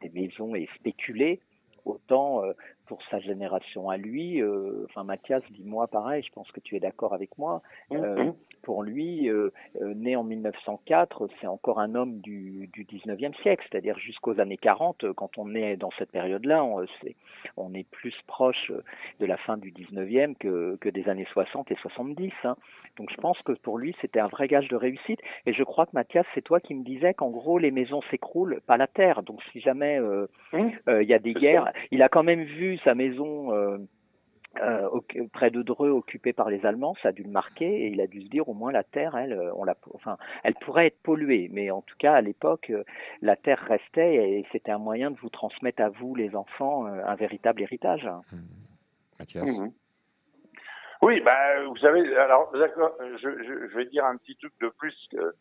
F: des maisons et spéculer, autant pour sa génération à lui, euh, enfin Mathias, dis-moi pareil, je pense que tu es d'accord avec moi. Mmh, euh, pour lui, euh, né en 1904, c'est encore un homme du, du 19e siècle, c'est-à-dire jusqu'aux années 40. Quand on est dans cette période-là, on, est, on est plus proche de la fin du 19e que, que des années 60 et 70. Hein. Donc je pense que pour lui, c'était un vrai gage de réussite. Et je crois que Mathias, c'est toi qui me disais qu'en gros, les maisons s'écroulent, pas la terre. Donc si jamais mmh. il y a des guerres, il a quand même vu sa maison euh, euh, près de Dreux occupée par les Allemands, ça a dû le marquer et il a dû se dire au moins la terre, elle, euh, on la, enfin, elle pourrait être polluée, mais en tout cas à l'époque, la terre restait et c'était un moyen de vous transmettre à vous les enfants un véritable héritage. Mmh.
C: Mathias? Mmh.
G: Oui, bah, vous savez, alors d'accord, je, je, vais dire un petit truc de plus que,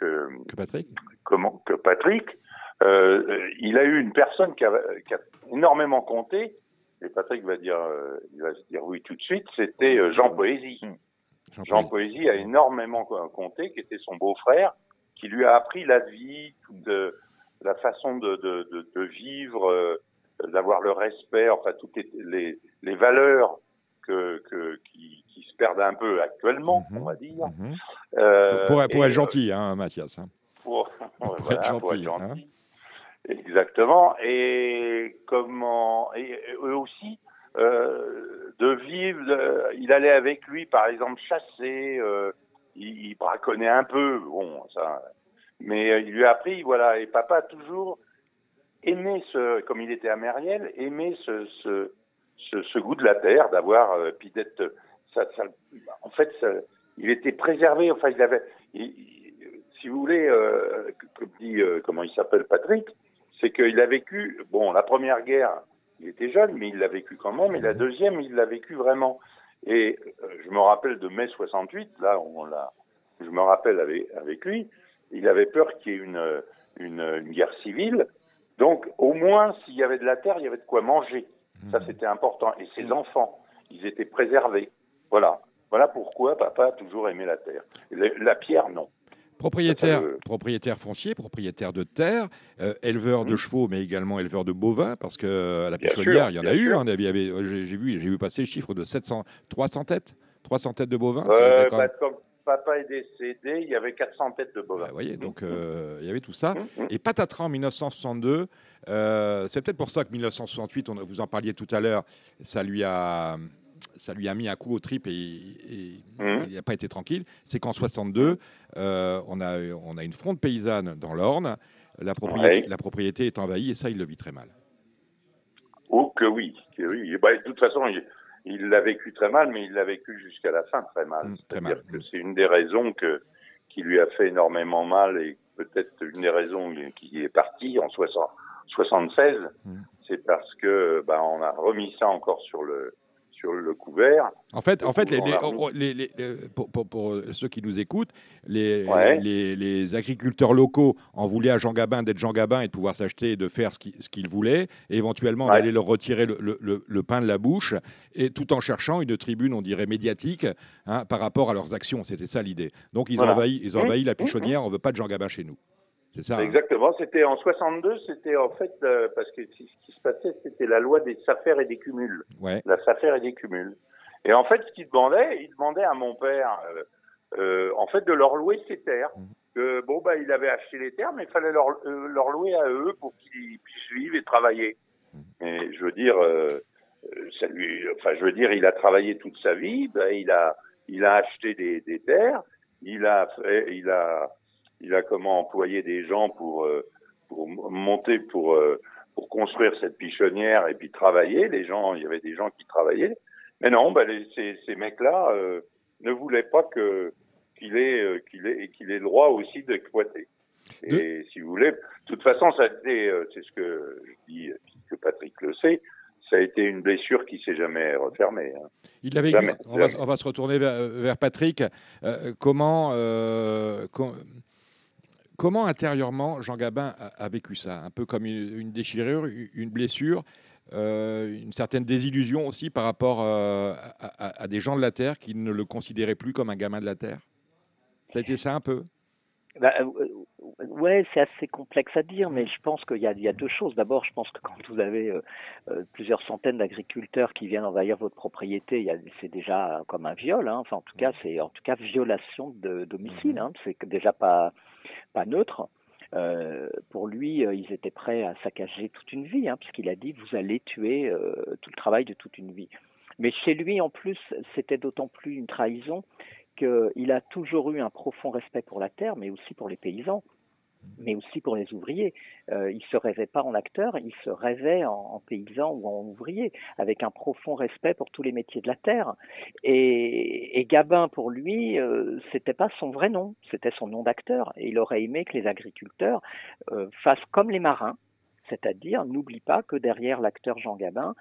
C: que, que Patrick?
G: Comment que Patrick. Euh, il a eu une personne qui a, qui a énormément compté et Patrick va dire, euh, il va se dire oui tout de suite, c'était euh, Jean Poésie. Mmh. Jean, Poésie a énormément compté, qui était son beau-frère, qui lui a appris la vie, toute la façon de, de, de, de vivre, d'avoir le respect, enfin toutes les, les, valeurs que, que qui, qui, se perdent un peu actuellement, mmh. on va dire. Mmh.
C: Pour, pour, être gentil, hein, Mathias. Hein.
G: Pour, [LAUGHS] pour, être gentil. Pour être gentil. Hein. Exactement. Et comment et eux aussi euh, de vivre. il allait avec lui, par exemple, chasser. Euh, il, braconnait un peu. Bon, ça. Mais il lui a appris, voilà. Et papa a toujours aimé ce, comme il était à Mériel, aimé ce, ce, ce, goût de la terre, d'avoir euh, puis d'être. Ça, ça, en fait, il était préservé. Enfin, il avait. Il, si vous voulez, euh, comme dit, euh, comment il s'appelle, Patrick, c'est qu'il a vécu, bon, la première guerre, il était jeune, mais il l'a vécu quand même, et la deuxième, il l'a vécu vraiment. Et euh, je me rappelle de mai 68, là, on l'a, je me rappelle avec, avec lui, il avait peur qu'il y ait une, une, une, guerre civile. Donc, au moins, s'il y avait de la terre, il y avait de quoi manger. Ça, mmh. c'était important. Et ses enfants, ils étaient préservés. Voilà. Voilà pourquoi papa a toujours aimé la terre. La pierre, non.
C: Propriétaire, propriétaire foncier, propriétaire de terre, euh, éleveur de mmh. chevaux, mais également éleveur de bovins, parce que euh, à la pichonnière, il y en a eu. Hein, j'ai vu, j'ai vu passer le chiffre de 700, 300 têtes, 300 têtes de bovins.
G: Euh, bah, comme papa est décédé, il y avait 400 têtes de bovins.
C: vous voyez, donc euh, il y avait tout ça. Et patatras en 1962, c'est peut-être pour ça que 1968, on, vous en parliez tout à l'heure, ça lui a ça lui a mis un coup au trip et, mmh. il n'a pas été tranquille. C'est qu'en 62, euh, on, a, on a une fronde paysanne dans l'Orne. La propriété, la propriété est envahie et ça, il le vit très mal.
G: Oh, que oui. Que oui. Bah, de toute façon, il l'a vécu très mal, mais il l'a vécu jusqu'à la fin très mal. Mmh, C'est-à-dire que c'est une des raisons que, qui lui a fait énormément mal et peut-être une des raisons qui est parti en 60, 76, mmh. c'est parce que bah, on a remis ça encore sur le sur le couvert.
C: En fait, en fait les, les, pour, pour, pour, ceux qui nous écoutent, les, les, agriculteurs locaux en voulaient à Jean Gabin d'être Jean Gabin et de pouvoir s'acheter et de faire ce qu'ils voulaient, et éventuellement d'aller aller leur retirer le, le, le, pain de la bouche, et tout en cherchant une tribune, on dirait, médiatique hein, par rapport à leurs actions. C'était ça l'idée. Donc ils ont envahi, ils ont envahi la pichonnière, on ne veut pas de Jean Gabin chez nous.
G: C'est ça. Hein. Exactement. C'était en 62, c'était en fait euh, parce que ce qui se passait, c'était la loi des affaires et des cumuls.
C: Ouais.
G: La affaires et des cumuls. Et en fait, ce qu'il demandait, il demandait à mon père, euh, euh, en fait, de leur louer ses terres. Mmh. Bon bah, il avait acheté les terres, mais il fallait leur, euh, leur louer à eux pour qu'ils puissent vivre et travailler. Mmh. Et je veux dire, ça lui, enfin, je veux dire, il a travaillé toute sa vie. Ben, il a, il a acheté des, des terres. Il a fait, il a il a comment employer des gens pour euh, pour monter pour euh, pour construire cette pichonnière et puis travailler. Les gens, il y avait des gens qui travaillaient. Mais non, bah, les, ces, ces mecs-là euh, ne voulaient pas que qu'il ait qu'il ait qu'il ait le droit aussi d'exploiter. Et si vous voulez, de toute façon, ça a été, c'est ce que je dis, que Patrick le sait, ça a été une blessure qui s'est jamais refermée. Hein.
C: Il avait. On, va, on, va, se retourner vers, vers Patrick. comment, com Comment intérieurement Jean Gabin a, vécu ça? Un peu comme une, déchirure, une blessure, euh, une certaine désillusion aussi par rapport euh, à, des gens de la Terre qui ne le considéraient plus comme un gamin de la Terre? Ça a été ça un peu?
F: Bah, euh, ouais, c'est assez complexe à dire, mais je pense qu'il y, y, a deux choses. D'abord, je pense que quand vous avez plusieurs centaines d'agriculteurs qui viennent envahir votre propriété, c'est déjà comme un viol. Hein. Enfin, en tout cas, c'est en tout cas violation de domicile. Mmh hein. C'est déjà pas pas neutre. Euh, pour lui, euh, ils étaient prêts à saccager toute une vie, hein, puisqu'il a dit vous allez tuer euh, tout le travail de toute une vie. Mais chez lui, en plus, c'était d'autant plus une trahison qu'il a toujours eu un profond respect pour la terre, mais aussi pour les paysans mais aussi pour les ouvriers. Euh, il se rêvait pas en acteur, il se rêvait en, paysan ou en ouvrier, avec un profond respect pour tous les métiers de la terre. Et, et Gabin, pour lui, euh, c'était pas son vrai nom, c'était son nom d'acteur. Et il aurait aimé que les agriculteurs euh, fassent comme les marins, c'est-à-dire n'oublie pas que derrière l'acteur Jean Gabin,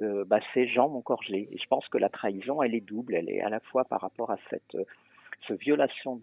F: euh, bah, c'est Jean Moncorgé. Et je pense que la trahison, elle est double, elle est à la fois par rapport à cette cette violation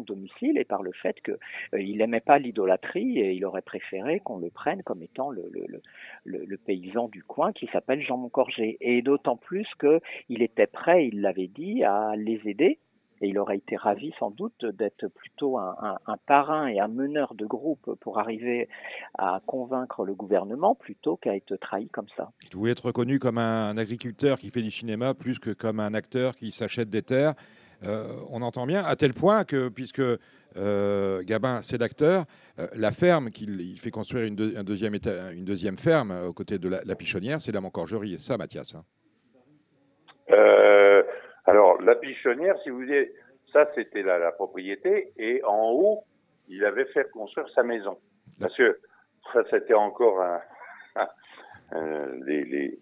F: de domicile et par le fait qu'il euh, n'aimait pas l'idolâtrie et il aurait préféré qu'on le prenne comme étant le, paysan du coin qui s'appelle Jean Moncorgé. Et d'autant plus qu'il était prêt, il l'avait dit, à les aider et il aurait été ravi sans doute d'être plutôt un, parrain et un meneur de groupe pour arriver à convaincre le gouvernement plutôt qu'à être trahi comme ça.
C: Il voulait être reconnu comme un agriculteur qui fait du cinéma plus que comme un acteur qui s'achète des terres on entend bien, à tel point que, puisque Gabin, c'est d'acteur. la ferme qu'il fait construire une, un deuxième une deuxième ferme aux côtés de la, pichonnière, c'est la Moncorgerie. Et ça, Mathias hein.
G: Alors, la pichonnière, si vous voulez, ça, c'était la, propriété. Et en haut, il avait fait construire sa maison. Parce que ça, c'était encore [LAUGHS] les, les,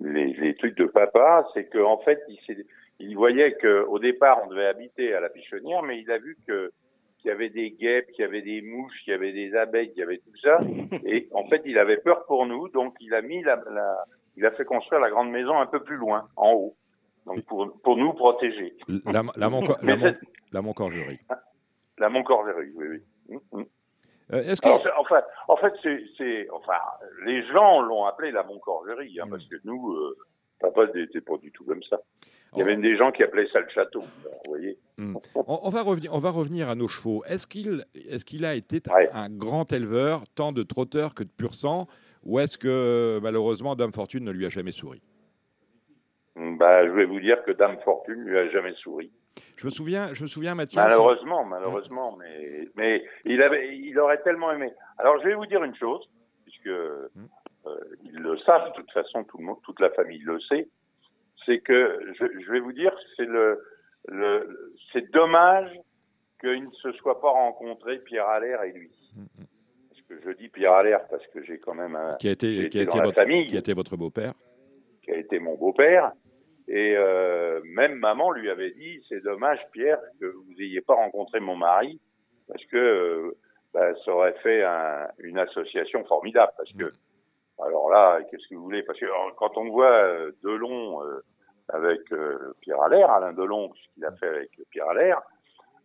G: les, trucs de papa, c'est qu'en fait, il, il voyait qu'au départ, on devait habiter à la pichonnière, mais il a vu que qu'il y avait des guêpes, qu'il y avait des mouches, qu'il y avait des abeilles, qu'il y avait tout ça. [LAUGHS] Et en fait, il avait peur pour nous, donc il a mis la, la il a fait construire la grande maison un peu plus loin, en haut. Donc pour, pour nous protéger.
C: La, la, [LAUGHS] la, Moncorgerie. [LAUGHS]
G: La Moncorgerie, oui, oui. Hum, hum.
C: Euh, est-ce
G: que... enfin, en fait, c'est, enfin, les gens l'ont appelé la Moncorgerie, hein, parce que nous, euh, papa n'était pas du tout comme ça. Il y avait des gens qui appelaient ça le château, vous voyez.
C: Hum. On, va revenir, on va revenir à nos chevaux. Est-ce qu'il, est-ce qu'il a été un grand éleveur, tant de trotteurs que de pur sang, ou est-ce que malheureusement Dame Fortune ne lui a jamais souri?
G: Bah, je vais vous dire que Dame Fortune lui a jamais souri.
C: Je me souviens, je me souviens, Mathieu.
G: Malheureusement, malheureusement, mais mais il avait, il aurait tellement aimé. Alors, je vais vous dire une chose, puisque hum. euh, ils le savent, de toute façon, tout le monde, toute la famille le sait, c'est que je, je, vais vous dire, c'est le, le c'est dommage qu'il ne se soit pas rencontré Pierre Allaire et lui. Parce que je dis Pierre Allaire parce que j'ai quand même un
C: qui a été, qui a été votre, famille, qui a été votre beau-père,
G: qui a été mon beau-père. Et euh, même maman lui avait dit, c'est dommage Pierre que vous n'ayez pas rencontré mon mari, parce que euh, bah, ça aurait fait un, une association formidable. Parce que, alors là, qu'est-ce que vous voulez? Parce que quand on voit euh, Delon euh, avec Pierre Allaire, Alain Delon, ce qu'il a fait avec Pierre Allaire,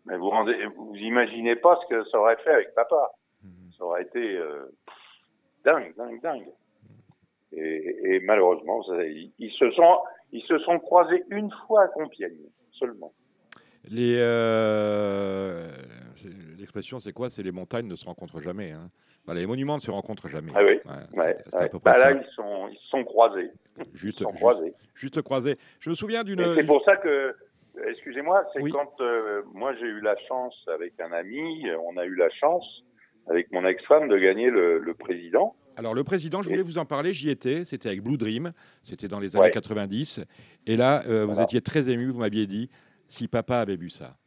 G: mais vous rendez, vous imaginez pas ce que ça aurait fait avec papa. Ça aurait été dingue, dingue, dingue. Et, et malheureusement, ça, ils se sont ils se sont croisés une fois à Compiègne seulement.
C: Les euh, l'expression c'est quoi? C'est les montagnes ne se rencontrent jamais. Hein. les monuments ne se rencontrent jamais.
G: Ah oui. Ouais, bah là ils sont ils sont croisés. [LAUGHS]
C: Juste, sont croisés. Juste, croisés. Je me souviens d'une.
G: C'est pour ça que excusez-moi, c'est quand euh, moi j'ai eu la chance avec un ami, on a eu la chance avec mon ex-femme de gagner le, le président.
C: Alors le président, je voulais vous en parler, j'y étais, c'était avec Blue Dream, c'était dans les années 90. Et là, euh, vous étiez très ému, vous m'aviez dit, si papa avait vu ça.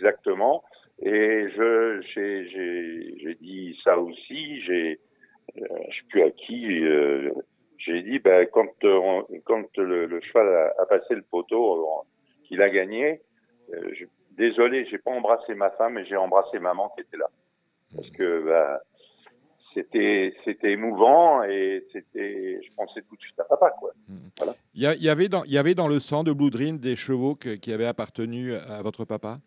G: Exactement. Et je, j'ai, dit ça aussi, j'ai, euh, je sais plus à qui, euh, j'ai dit, ben, quand, quand le, cheval a, passé le poteau, qu'il a gagné, je, désolé, j'ai pas embrassé ma femme, mais j'ai embrassé maman qui était là. Parce que, ben, c'était c'était émouvant et c'était je pensais tout de suite à papa quoi.
C: Voilà. Il y, avait dans il y avait dans le sang de Blue Dream des chevaux qui avaient appartenu à votre papa?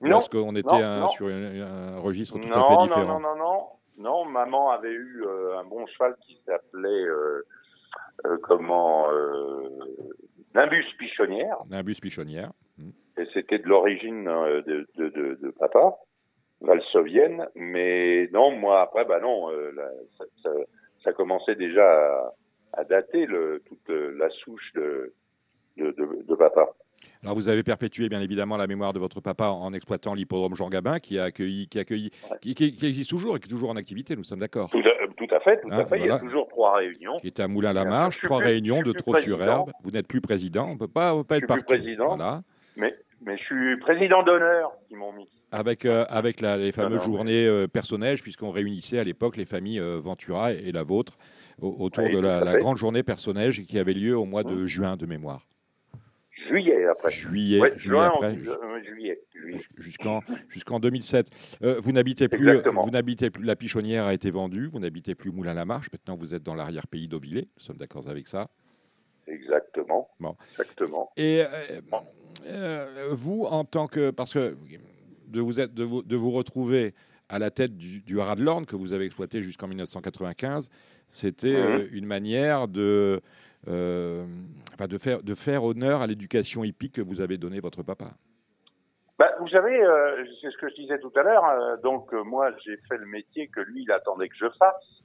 G: Non.
C: Parce qu'on était sur un, registre tout à fait différent.
G: Non non non non maman avait eu euh, un bon cheval qui s'appelait euh, euh, comment Nimbus Pichonnière.
C: Nimbus Pichonnière.
G: Hmm. Et c'était de l'origine de, de, de, de papa valsovienne. Mais non, moi après, bah non, euh, ça, ça, ça, commençait déjà à, à dater le, toute la souche de, papa.
C: Alors vous avez perpétué bien évidemment la mémoire de votre papa en exploitant l'hippodrome Jean Gabin qui a accueilli, qui, a accueilli qui, qui, existe toujours et qui est toujours en activité, nous sommes d'accord
G: tout, tout, à fait, tout à hein, fait. Il y a toujours trois réunions.
C: Qui était à Moulin-la-Marche, trois réunions de Trot-sur-Herbe. Vous n'êtes plus président, on ne peut pas, on peut pas
G: je
C: être
G: suis plus président, voilà. mais, mais je suis président d'honneur, qui m'ont mis.
C: Avec, euh, avec la, les fameuses journées euh, personnelles, puisqu'on réunissait à l'époque les familles euh, Ventura et, la vôtre autour de la, grande journée personnelle qui avait lieu au mois de mmh. juin de mémoire.
G: Juillet après.
C: Juillet, juillet après.
G: juillet,
C: Jusqu'en jusqu'en 2007. vous n'habitez plus, vous n'habitez plus. La pichonnière a été vendue. Vous n'habitez plus Moulin-la-Marche. Maintenant, vous êtes dans l'arrière-pays d'Auvillé. Nous sommes d'accord avec ça.
G: Exactement. Bon. Exactement.
C: Et vous, en tant que, parce que de vous, être, de vous, de vous retrouver à la tête du, du Haras de l'Orne que vous avez exploité jusqu'en 1995, c'était euh, une manière de, euh, de, faire, de faire honneur à l'éducation hippique que vous avez donnée votre papa.
G: Bah, vous savez, euh, c'est ce que je disais tout à l'heure. donc moi, j'ai fait le métier que lui, il attendait que je fasse.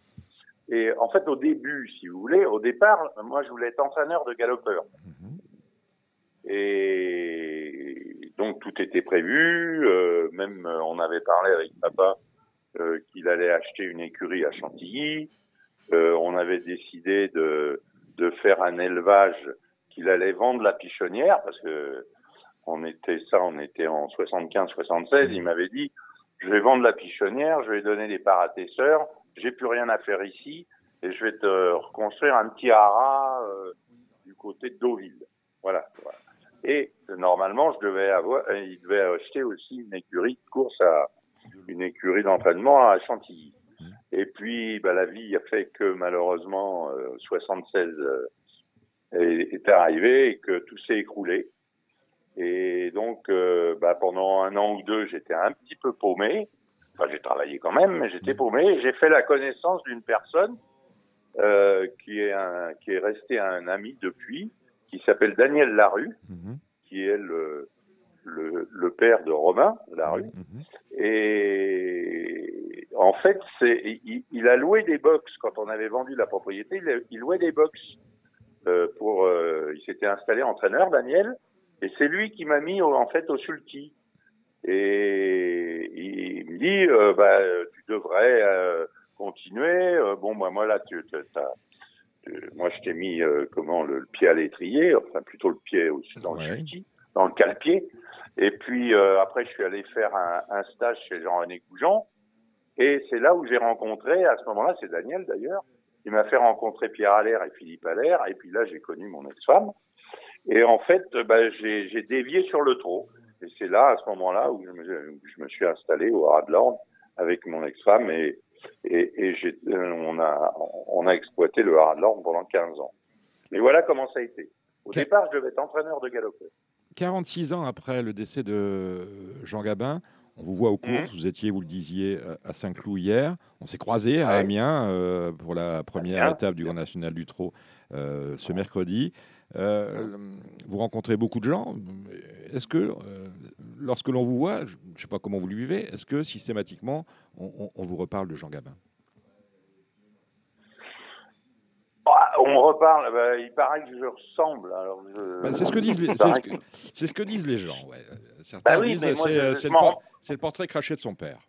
G: Et en fait, au début, si vous voulez, au départ, moi, je voulais être entraîneur de galopeur. Mhm. Et donc tout était prévu. même on avait parlé avec papa qu'il allait acheter une écurie à Chantilly. on avait décidé de, de faire un élevage qu'il allait vendre la pichonnière parce que on était ça, on était en 75-76. Il m'avait dit, je vais vendre la pichonnière, je vais donner des parts à tes sœurs, j'ai plus rien à faire ici et je vais te reconstruire un petit haras euh, du côté de Deauville. Voilà, Et normalement, je devais avoir, il devait acheter aussi une écurie de course à une écurie d'entraînement à Chantilly. Et puis, bah, la vie a fait que malheureusement, 76 euh, est, arrivé et que tout s'est écroulé. Et donc, euh, bah, pendant un an ou deux, j'étais un petit peu paumé. Enfin, j'ai travaillé quand même, mais j'étais paumé. J'ai fait la connaissance d'une personne euh, qui est un, qui est resté un ami depuis, qui s'appelle Daniel Larue, mhm. qui est le, le, le, père de Romain Larue. Mhm. Et en fait, c'est, il, il, a loué des box quand on avait vendu la propriété. Il, il louait des box euh, pour. Euh, il s'était installé entraîneur, Daniel, et c'est lui qui m'a mis en fait au sulti. Et il me dit, euh, bah, tu devrais continuer. bon, moi, moi là, tu, moi, je t'ai mis comment le, pied à l'étrier, enfin plutôt le pied aussi dans le sulti, dans le cale-pied. Et puis après, je suis allé faire un, un stage chez Jean-René Goujon. Et c'est là où j'ai rencontré, à ce moment-là, c'est Daniel d'ailleurs, il m'a fait rencontrer Pierre Allaire et Philippe Allaire, et puis là, j'ai connu mon ex-femme. Et en fait, bah, j'ai dévié sur le trot. Et c'est là, à ce moment-là, où je me, je me, suis installé au Haras de l'Orne avec mon ex-femme et, et, et euh, on, a, on a exploité le Haras de l'Orne pendant 15 ans. Mais voilà comment ça a été. Au départ, je devais être entraîneur de galopeur.
C: 46 ans après le décès de Jean Gabin, on vous voit aux courses, mmh. vous étiez, vous le disiez, à Saint-Cloud hier. On s'est croisés à Amiens euh, pour la première étape du Grand National du Trot euh, ce mercredi. Euh, vous rencontrez beaucoup de gens. Est-ce que, lorsque l'on vous voit, je ne sais pas comment vous le vivez, est-ce que systématiquement, on, vous reparle de Jean Gabin
G: bah, on reparle, bah, il paraît que je ressemble.
C: Bah, c'est ce que disent [LAUGHS] les, c'est ce, que disent les gens. Certains disent c'est le, c'est le portrait craché de son père.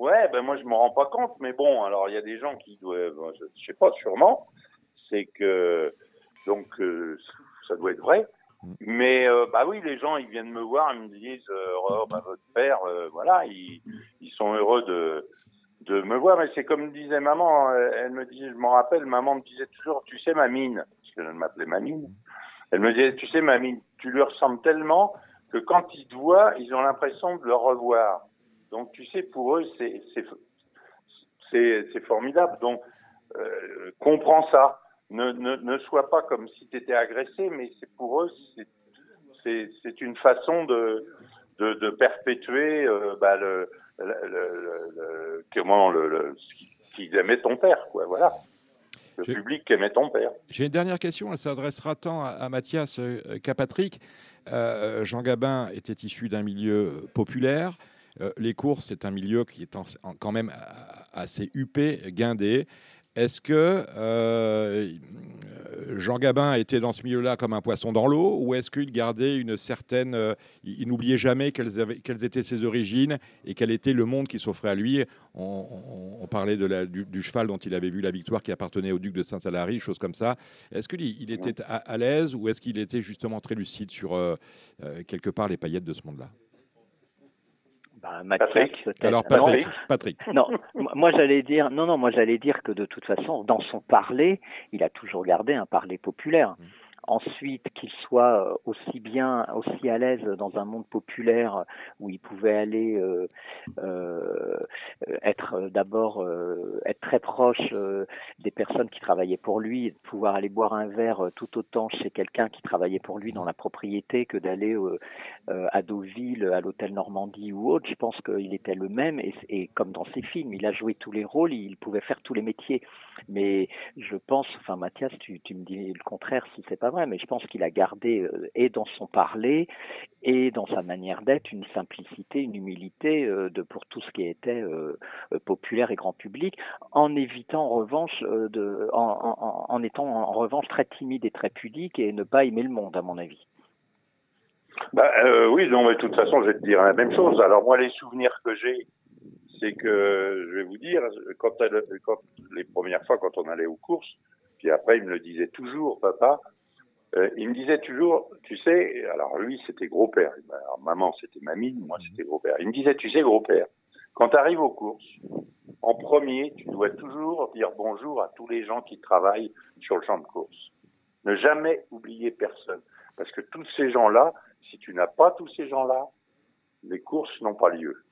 G: Ouais, ben moi je me rends pas compte, mais bon, alors il y a des gens qui doivent, je sais pas, sûrement, c'est que donc euh, ça doit être vrai. Mm. Mais euh, bah oui, les gens ils viennent me voir, ils me disent euh, oh, bah, votre père, voilà, ils, ils sont heureux de de me voir. Mais c'est comme disait maman, elle me dit, je m'en rappelle, maman me disait toujours, tu sais ma mine, parce qu'elle m'appelait ma mine. Elle me disait, tu sais ma mine, tu lui ressembles tellement que quand ils te voient, ils ont l'impression de le revoir. Donc, tu sais, pour eux, c'est c'est formidable. Donc, euh, comprends ça. Ne, ne, ne sois pas comme si tu étais agressé, mais c'est pour eux, c'est une façon de, de, de perpétuer euh, bah, le, le, le, comment le, qu'ils aimaient ton père, quoi. Voilà. Le public aimait ton père.
C: J'ai une dernière question. Elle s'adressera tant à, à Mathias euh, qu'à Patrick. Euh, Jean Gabin était issu d'un milieu populaire. Euh, les courses, c'est un milieu qui est quand même assez huppé, guindé. Est-ce que euh, Jean Gabin était dans ce milieu-là comme un poisson dans l'eau ou est-ce qu'il gardait une certaine... il, n'oubliait jamais quelles, étaient ses origines et quel était le monde qui s'offrait à lui? On, parlait du, cheval dont il avait vu la victoire qui appartenait au duc de Saint-Alary, chose comme ça. Est-ce qu'il il était à, l'aise ou est-ce qu'il était justement très lucide sur euh, euh, quelque part les paillettes de ce monde-là?
F: Bah, Patrick,
C: Alors Patrick, Patrick.
F: Non, moi j'allais dire, non, non, moi j'allais dire que de toute façon, dans son parler, il a toujours gardé un parler populaire. Mmh. Ensuite, qu'il soit euh, aussi bien, aussi à l'aise dans un monde populaire où il pouvait aller euh, euh, être d'abord être très proche des personnes qui travaillaient pour lui, pouvoir aller boire un verre tout autant chez quelqu'un qui travaillait pour lui dans la propriété que d'aller à Deauville, à l'hôtel Normandie ou autre. Je pense qu'il était le même et, et, comme dans ses films, il a joué tous les rôles, il pouvait faire tous les métiers. Mais je pense, enfin Mathias, tu, tu me dis le contraire si c'est pas vrai, mais je pense qu'il a gardé, euh, et dans son parler, et dans sa manière d'être, une simplicité, une humilité euh, de, pour tout ce qui était euh, populaire et grand public, en évitant en revanche, en, étant en revanche très timide et très pudique et ne pas aimer le monde, à mon avis.
G: bah, Oui, non, de toute façon, je vais te dire la même chose. Alors moi, les souvenirs que j'ai, c'est que, je vais vous dire, les premières fois, quand on allait aux courses, puis après, il me le disait toujours, papa, euh, il me disait toujours, tu sais, alors lui, c'était gros-père. Alors maman, c'était mamie, moi, c'était gros-père. Il me disait, tu sais, gros-père, quand tu arrives aux courses, en premier, tu dois toujours dire bonjour à tous les gens qui travaillent sur le champ de course. Ne jamais oublier personne. Parce que tous ces gens-là, si tu n'as pas tous ces gens-là, les courses n'ont pas lieu.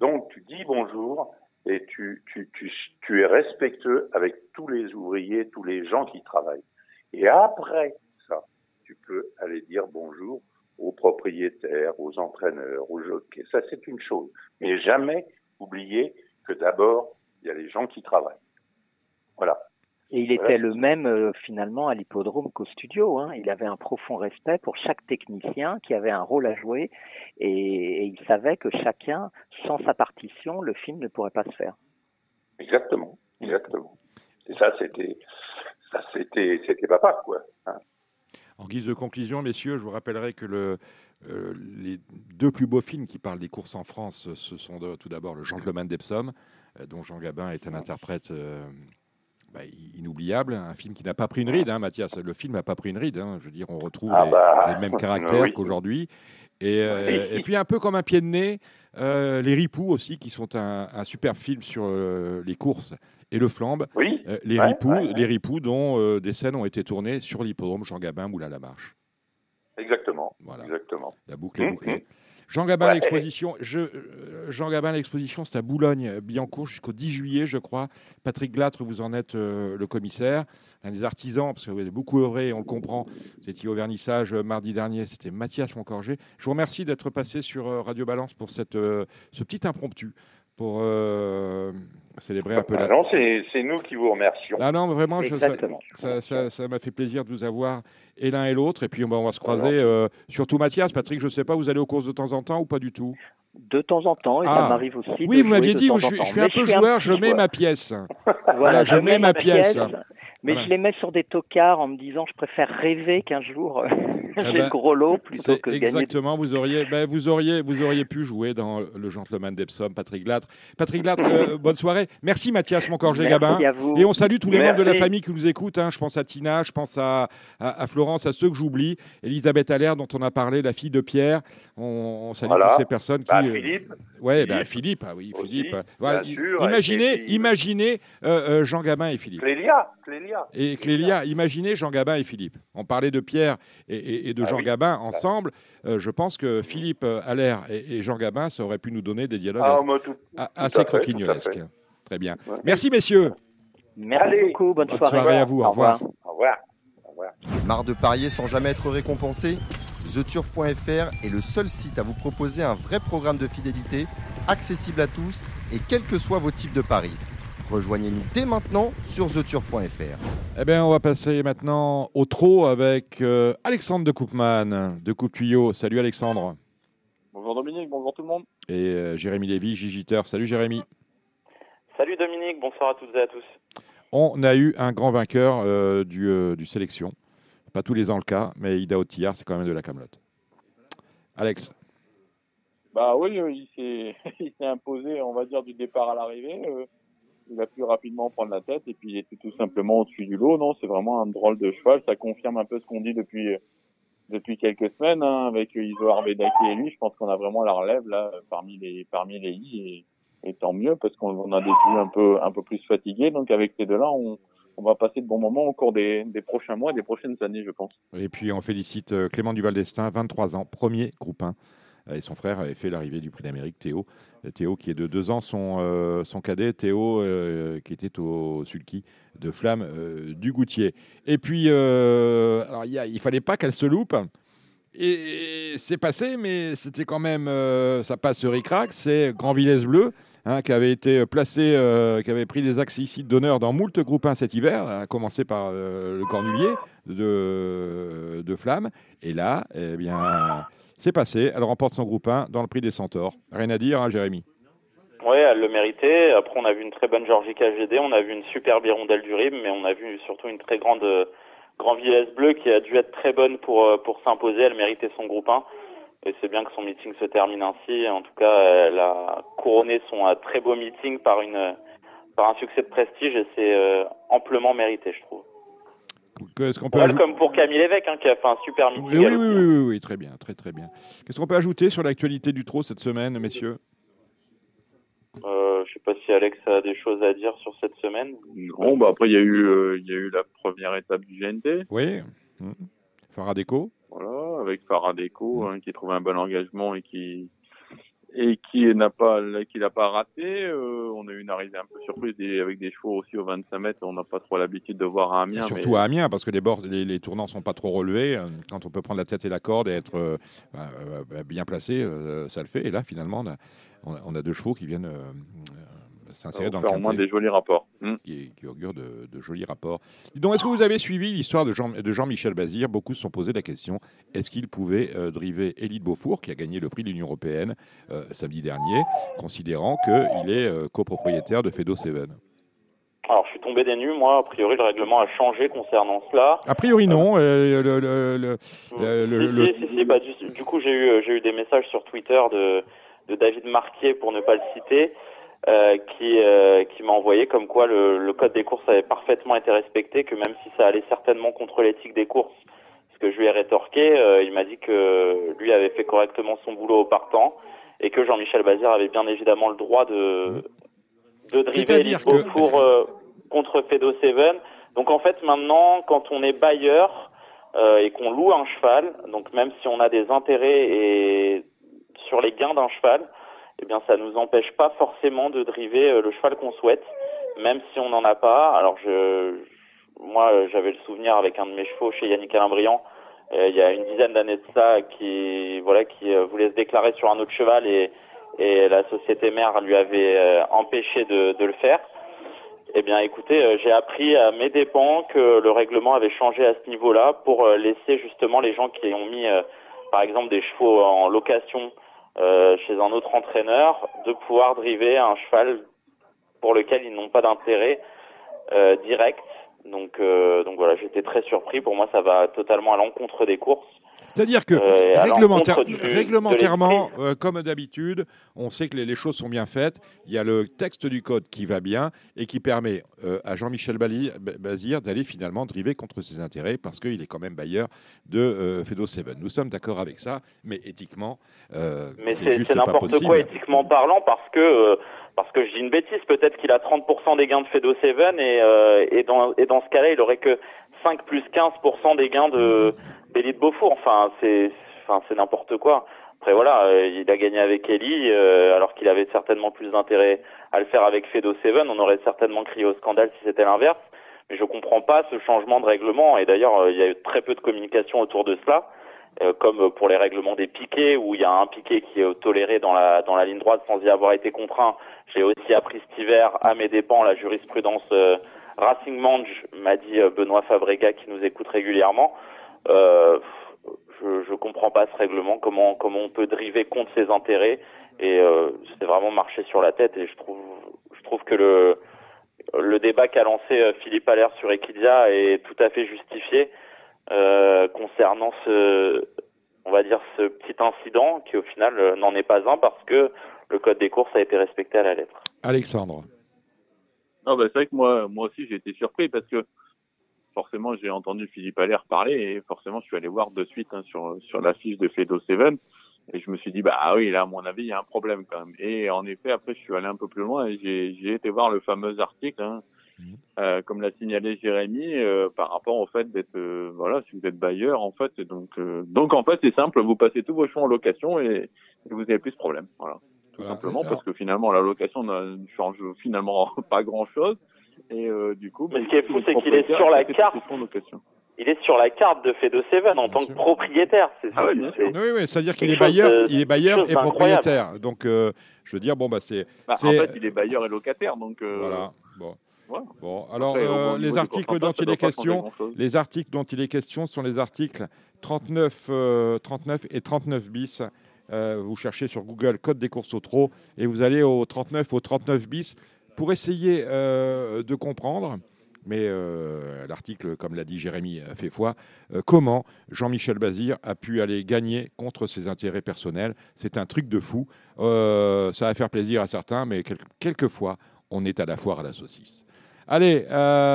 G: Donc tu dis bonjour et tu, tu, tu, tu es respectueux avec tous les ouvriers, tous les gens qui travaillent. Et après ça, tu peux aller dire bonjour aux propriétaires, aux entraîneurs, aux jockeys. Ça, c'est une chose. Mais jamais oublier que d'abord, il y a les gens qui travaillent. Voilà.
F: Et il était le même euh, finalement à l'hippodrome qu'au studio. Hein. Il avait un profond respect pour chaque technicien qui avait un rôle à jouer et, il savait que chacun, sans sa partition, le film ne pourrait pas se faire.
G: Exactement, exactement. Et ça, c'était, ça, c'était, c'était quoi. Hein.
C: En guise de conclusion, messieurs, je vous rappellerai que le, euh, les deux plus beaux films qui parlent des courses en France, ce sont tout d'abord Le Gentleman d'Epsom, euh, dont Jean Gabin est un interprète bah, inoubliable, un film qui n'a pas pris une ride, hein, Mathias. Le film n'a pas pris une ride. Hein. Je veux dire, on retrouve ah les, bah, mêmes caractères qu'aujourd'hui. Et, euh, et, puis un peu comme un pied de nez, euh, les Ripoux aussi, qui sont un, un super film sur euh, les courses et le flambe.
G: Oui.
C: les, Ripoux, les Ripoux, dont des scènes ont été tournées sur l'hippodrome Jean Gabin, Moulin la Marche.
G: Exactement. Voilà. Exactement.
C: La boucle est mmh, bouclée. Mmh. Jean Gabin, l'exposition, je, euh, Jean Gabin, l'exposition, c'est à Boulogne-Billancourt jusqu'au 10 juillet, je crois. Patrick Glatre, vous en êtes euh, le commissaire, un des artisans, parce que vous avez beaucoup œuvré, on le comprend. Vous étiez au vernissage euh, mardi dernier, c'était Mathias Moncorgé. Je vous remercie d'être passé sur Radio Balance pour cette, ce petit impromptu pour célébrer un peu
G: la... Non, c'est nous qui vous remercions.
C: Ah non, vraiment, ça m'a fait plaisir de vous avoir et l'un et l'autre. Et puis on va se croiser, euh, surtout Mathias. Patrick, je ne sais pas, vous allez aux courses de temps en temps ou pas du tout?
F: De temps en temps, et ça ah. m'arrive aussi.
C: Oui, vous m'aviez dit, je, je, suis un peu joueur, je mets ma pièce. [LAUGHS] voilà, je, mets, ma pièce.
F: Mais je les mets sur des tocards en me disant je préfère rêver qu'un jour euh, eh [LAUGHS] j'ai le ben, gros lot plutôt que
C: exactement, vous auriez, ben, vous auriez, vous auriez pu jouer dans le Gentleman d'Epsom, Patrick Glatre. Patrick Glatre, euh, [LAUGHS] bonne soirée. Merci Mathias Moncorgé Gabin. Et on salue tous les membres de la famille qui nous écoutent. Hein. Je pense à Tina, je pense à, à, Florence, à ceux que j'oublie. Elisabeth Allaire dont on a parlé, la fille de Pierre. On, salue toutes ces personnes
G: bah,
C: qui.
G: Euh, Philippe.
C: Ouais, bah, Philippe, ah oui, Philippe. imaginez, imaginez Jean Gabin et Philippe.
G: Clélia, Clélia.
C: Et Clélia, imaginez Jean Gabin et Philippe. On parlait de Pierre et, de ah Jean Gabin ensemble. Euh, je pense que Philippe Allaire et, Jean Gabin, ça aurait pu nous donner des dialogues
G: ah,
C: assez croquignolesques. Très bien. Merci, messieurs.
F: Merci beaucoup. Bonne,
C: soirée. à vous. Au revoir.
G: Au revoir. Au revoir.
B: Marre de parier sans jamais être récompensé? TheTurf.fr est le seul site à vous proposer un vrai programme de fidélité, accessible à tous et quels que soient vos types de paris. Rejoignez-nous dès maintenant sur theturf.fr.
C: Eh bien, on va passer maintenant au trot avec euh, Alexandre de Coupman de Coupe Tuyau. Salut Alexandre.
H: Bonjour Dominique, bonjour tout le monde.
C: Et euh, Jérémy Lévy, Gigiteur. Salut Jérémy.
H: Salut Dominique, bonsoir à toutes et à tous.
C: On a eu un grand vainqueur euh, du, du, sélection. Pas tous les ans le cas, mais Ida Otillard, c'est quand même de la camelote. Alex.
H: Bah oui, [LAUGHS] il s'est imposé, on va dire, du départ à l'arrivée il va plus rapidement prendre la tête et puis il était tout simplement au-dessus du lot. Non, c'est vraiment un drôle de cheval. Ça confirme un peu ce qu'on dit depuis depuis quelques semaines hein, avec Iso Arbedaké et lui. Je pense qu'on a vraiment la relève là parmi les parmi les i et, tant mieux parce qu'on a des plus un peu un peu plus fatigués. Donc avec ces deux-là, on on va passer de bons moments au cours des, prochains mois, des prochaines années, je pense.
C: Et puis on félicite euh, Clément Duval d'Estaing, 23 ans, premier groupe 1 et son frère avait fait l'arrivée du prix d'Amérique, Théo. Euh, Théo qui est de deux ans, son, euh, cadet, Théo qui était au sulky de Flamme du Goutier. Et puis, alors, il ne fallait pas qu'elle se loupe. Et c'est passé, mais c'était quand même, ça passe ric crack c'est Grand Villesse Bleu, hein, qui avait été placé, qui avait pris des ici d'honneur dans moult groupes 1 cet hiver, à commencer par le Cornulier de, de Flamme. Et là, eh bien, c'est passé. Elle remporte son groupe 1 dans le prix des Centaures. Rien à dire, hein, Jérémy
H: Oui, elle le méritait. Après, on a vu une très bonne Georgie KGD, on a vu une super hirondelle du RIB, mais on a vu surtout une très grande
I: Grand Villesse Bleu qui a dû être très bonne pour, pour s'imposer. Elle méritait son groupe 1. Et c'est bien que son meeting se termine ainsi. En tout cas, elle a couronné son très beau meeting par, une, par un succès de prestige et c'est amplement mérité, je trouve.
C: Qu'est-ce qu'on peut
I: Comme pour Camille Lévesque, hein, qui a fait un super meeting.
C: Oui, oui, oui, oui, oui, très bien, très très bien. Qu'est-ce qu'on peut ajouter sur l'actualité du trot cette semaine, messieurs?
I: Euh, je sais pas si Alex a des choses à dire sur cette semaine.
H: Non, bah après il y a eu euh, il y a eu la première étape du GNT.
C: Oui. Mmh. Faradeco.
H: Voilà, avec Faradeco mmh. hein, qui trouve un bon engagement et qui et qui n'a pas qui l'a pas raté. Euh, on a eu une arrivée un peu surprise avec des chevaux aussi au 25 mètres. On n'a pas trop l'habitude de voir à Amiens.
C: surtout à Amiens parce que les bords, les, les, tournants sont pas trop relevés. Quand on peut prendre la tête et la corde et être euh, bah, bien placé, ça le fait. Et là finalement on a, on a, deux chevaux qui viennent s'insérer dans le
H: au moins des jolis rapports.
C: Hmm. Qui, qui augurent de, jolis rapports. Donc, est-ce que vous avez suivi l'histoire de, Jean, de Jean-Michel Bazir? Beaucoup se sont posé la question est-ce qu'il pouvait euh, driver Élite Beaufour, qui a gagné le prix de l'Union européenne euh, samedi dernier, considérant qu'il est euh, copropriétaire de Fedo Seven?
I: Alors, je suis tombé des nues. Moi, a priori, le règlement a changé concernant cela.
C: A priori, non.
I: Euh, le, le, le, si, si, si, bah, du, du, coup, j'ai eu, j'ai eu des messages sur Twitter de, de David Marquier, pour ne pas le citer, euh, qui, euh, qui m'a envoyé comme quoi le, le, code des courses avait parfaitement été respecté, que même si ça allait certainement contre l'éthique des courses, ce que je lui ai rétorqué, euh, il m'a dit que lui avait fait correctement son boulot au partant et que Jean-Michel Bazir avait bien évidemment le droit de, de driver pour euh, contre Fedo Seven. Donc en fait maintenant, quand on est bailleur et qu'on loue un cheval, donc même si on a des intérêts et sur les gains d'un cheval, eh bien, ça nous empêche pas forcément de driver euh, le cheval qu'on souhaite, même si on n'en a pas. Alors, je, moi, j'avais le souvenir avec un de mes chevaux chez Yannick Alain euh, il y a une dizaine d'années de ça, qui, voilà, qui euh, voulait se déclarer sur un autre cheval et, et la société mère lui avait empêché de, de, le faire. Eh bien, écoutez, j'ai appris à mes dépens que le règlement avait changé à ce niveau-là pour laisser justement les gens qui ont mis, par exemple, des chevaux en location euh, chez un autre entraîneur de pouvoir driver un cheval pour lequel ils n'ont pas d'intérêt euh, direct. Donc, euh, donc voilà, j'étais très surpris. Pour moi, ça va totalement à l'encontre des courses.
C: C'est-à-dire que euh, réglementairement, euh, comme d'habitude, on sait que les, choses sont bien faites. Il y a le texte du code qui va bien et qui permet euh, à Jean-Michel Bazir d'aller finalement driver contre ses intérêts parce qu'il est quand même bailleur de Fedo Seven. Nous sommes d'accord avec ça, mais éthiquement,
I: mais c'est n'importe quoi éthiquement parlant parce que parce que je dis une bêtise, peut-être qu'il a 30% des gains de Fedo Seven et, et, dans, et dans ce cas-là, il aurait que 5 plus 15% des gains de, d'Élite Beaufour. Enfin, c'est enfin, n'importe quoi. Après voilà, euh, il a gagné avec Ellie, euh, alors qu'il avait certainement plus d'intérêt à le faire avec Fedo Seven. On aurait certainement crié au scandale si c'était l'inverse. Mais je comprends pas ce changement de règlement. Et d'ailleurs, euh, il y a eu très peu de communication autour de cela, comme pour les règlements des piquets, où il y a un piquet qui est toléré dans la dans la ligne droite sans y avoir été contraint. J'ai aussi appris cet hiver à mes dépens la jurisprudence Racing Mange, m'a dit Benoît Fabrega qui nous écoute régulièrement. Euh, je ne comprends pas ce règlement, comment, comment on peut driver contre ses intérêts. Et euh, c'est vraiment marcher sur la tête. Et je trouve, je trouve que le, le débat qu'a lancé euh, Philippe Allaire sur Equidia est tout à fait justifié euh, concernant ce, on va dire, ce petit incident qui au final n'en est pas un parce que le code des courses a été respecté à la lettre.
C: Alexandre.
H: Non, bah, c'est vrai que moi, moi aussi j'ai été surpris parce que forcément, j'ai entendu Philippe Allaire parler et forcément, je suis allé voir de suite hein, sur sur la fiche de Fedo Seven et je me suis dit bah ah oui là à mon avis il y a un problème quand même. Et en effet, après, je suis allé un peu plus loin et j'ai été voir le fameux article. Hein, mhm. euh, comme l'a signalé Jérémy, euh, par rapport au fait d'être euh, voilà si vous êtes bailleur en fait donc donc en fait c'est simple vous passez tous vos champs en location et, vous avez plus de problème voilà tout simplement parce que finalement la location ne change finalement [LAUGHS] pas grand chose et euh, du coup,
I: mais ce qui est fou, c'est qu'il est sur la carte. Il est sur la carte de Fedo Seven en tant que propriétaire. C'est
C: ah oui, oui, c'est-à-dire qu'il est bailleur, il est bailleur et propriétaire. Donc, euh, je veux dire, bon, bah, c'est.
H: Bah, en fait, il est bailleur et locataire, donc. Euh,
C: voilà. Bon. Bon, alors les articles dont il est question, les articles dont il est question sont les articles 39, 39 et 39 bis. vous cherchez sur Google code des courses au trot et vous allez au 39 au 39 bis pour essayer euh, de comprendre mais euh, l'article, comme l'a dit Jérémy, fait foi. comment Jean-Michel Bazir a pu aller gagner contre ses intérêts personnels C'est un truc de fou. ça va faire plaisir à certains, mais quelquefois, on est à la foire à la saucisse. Allez,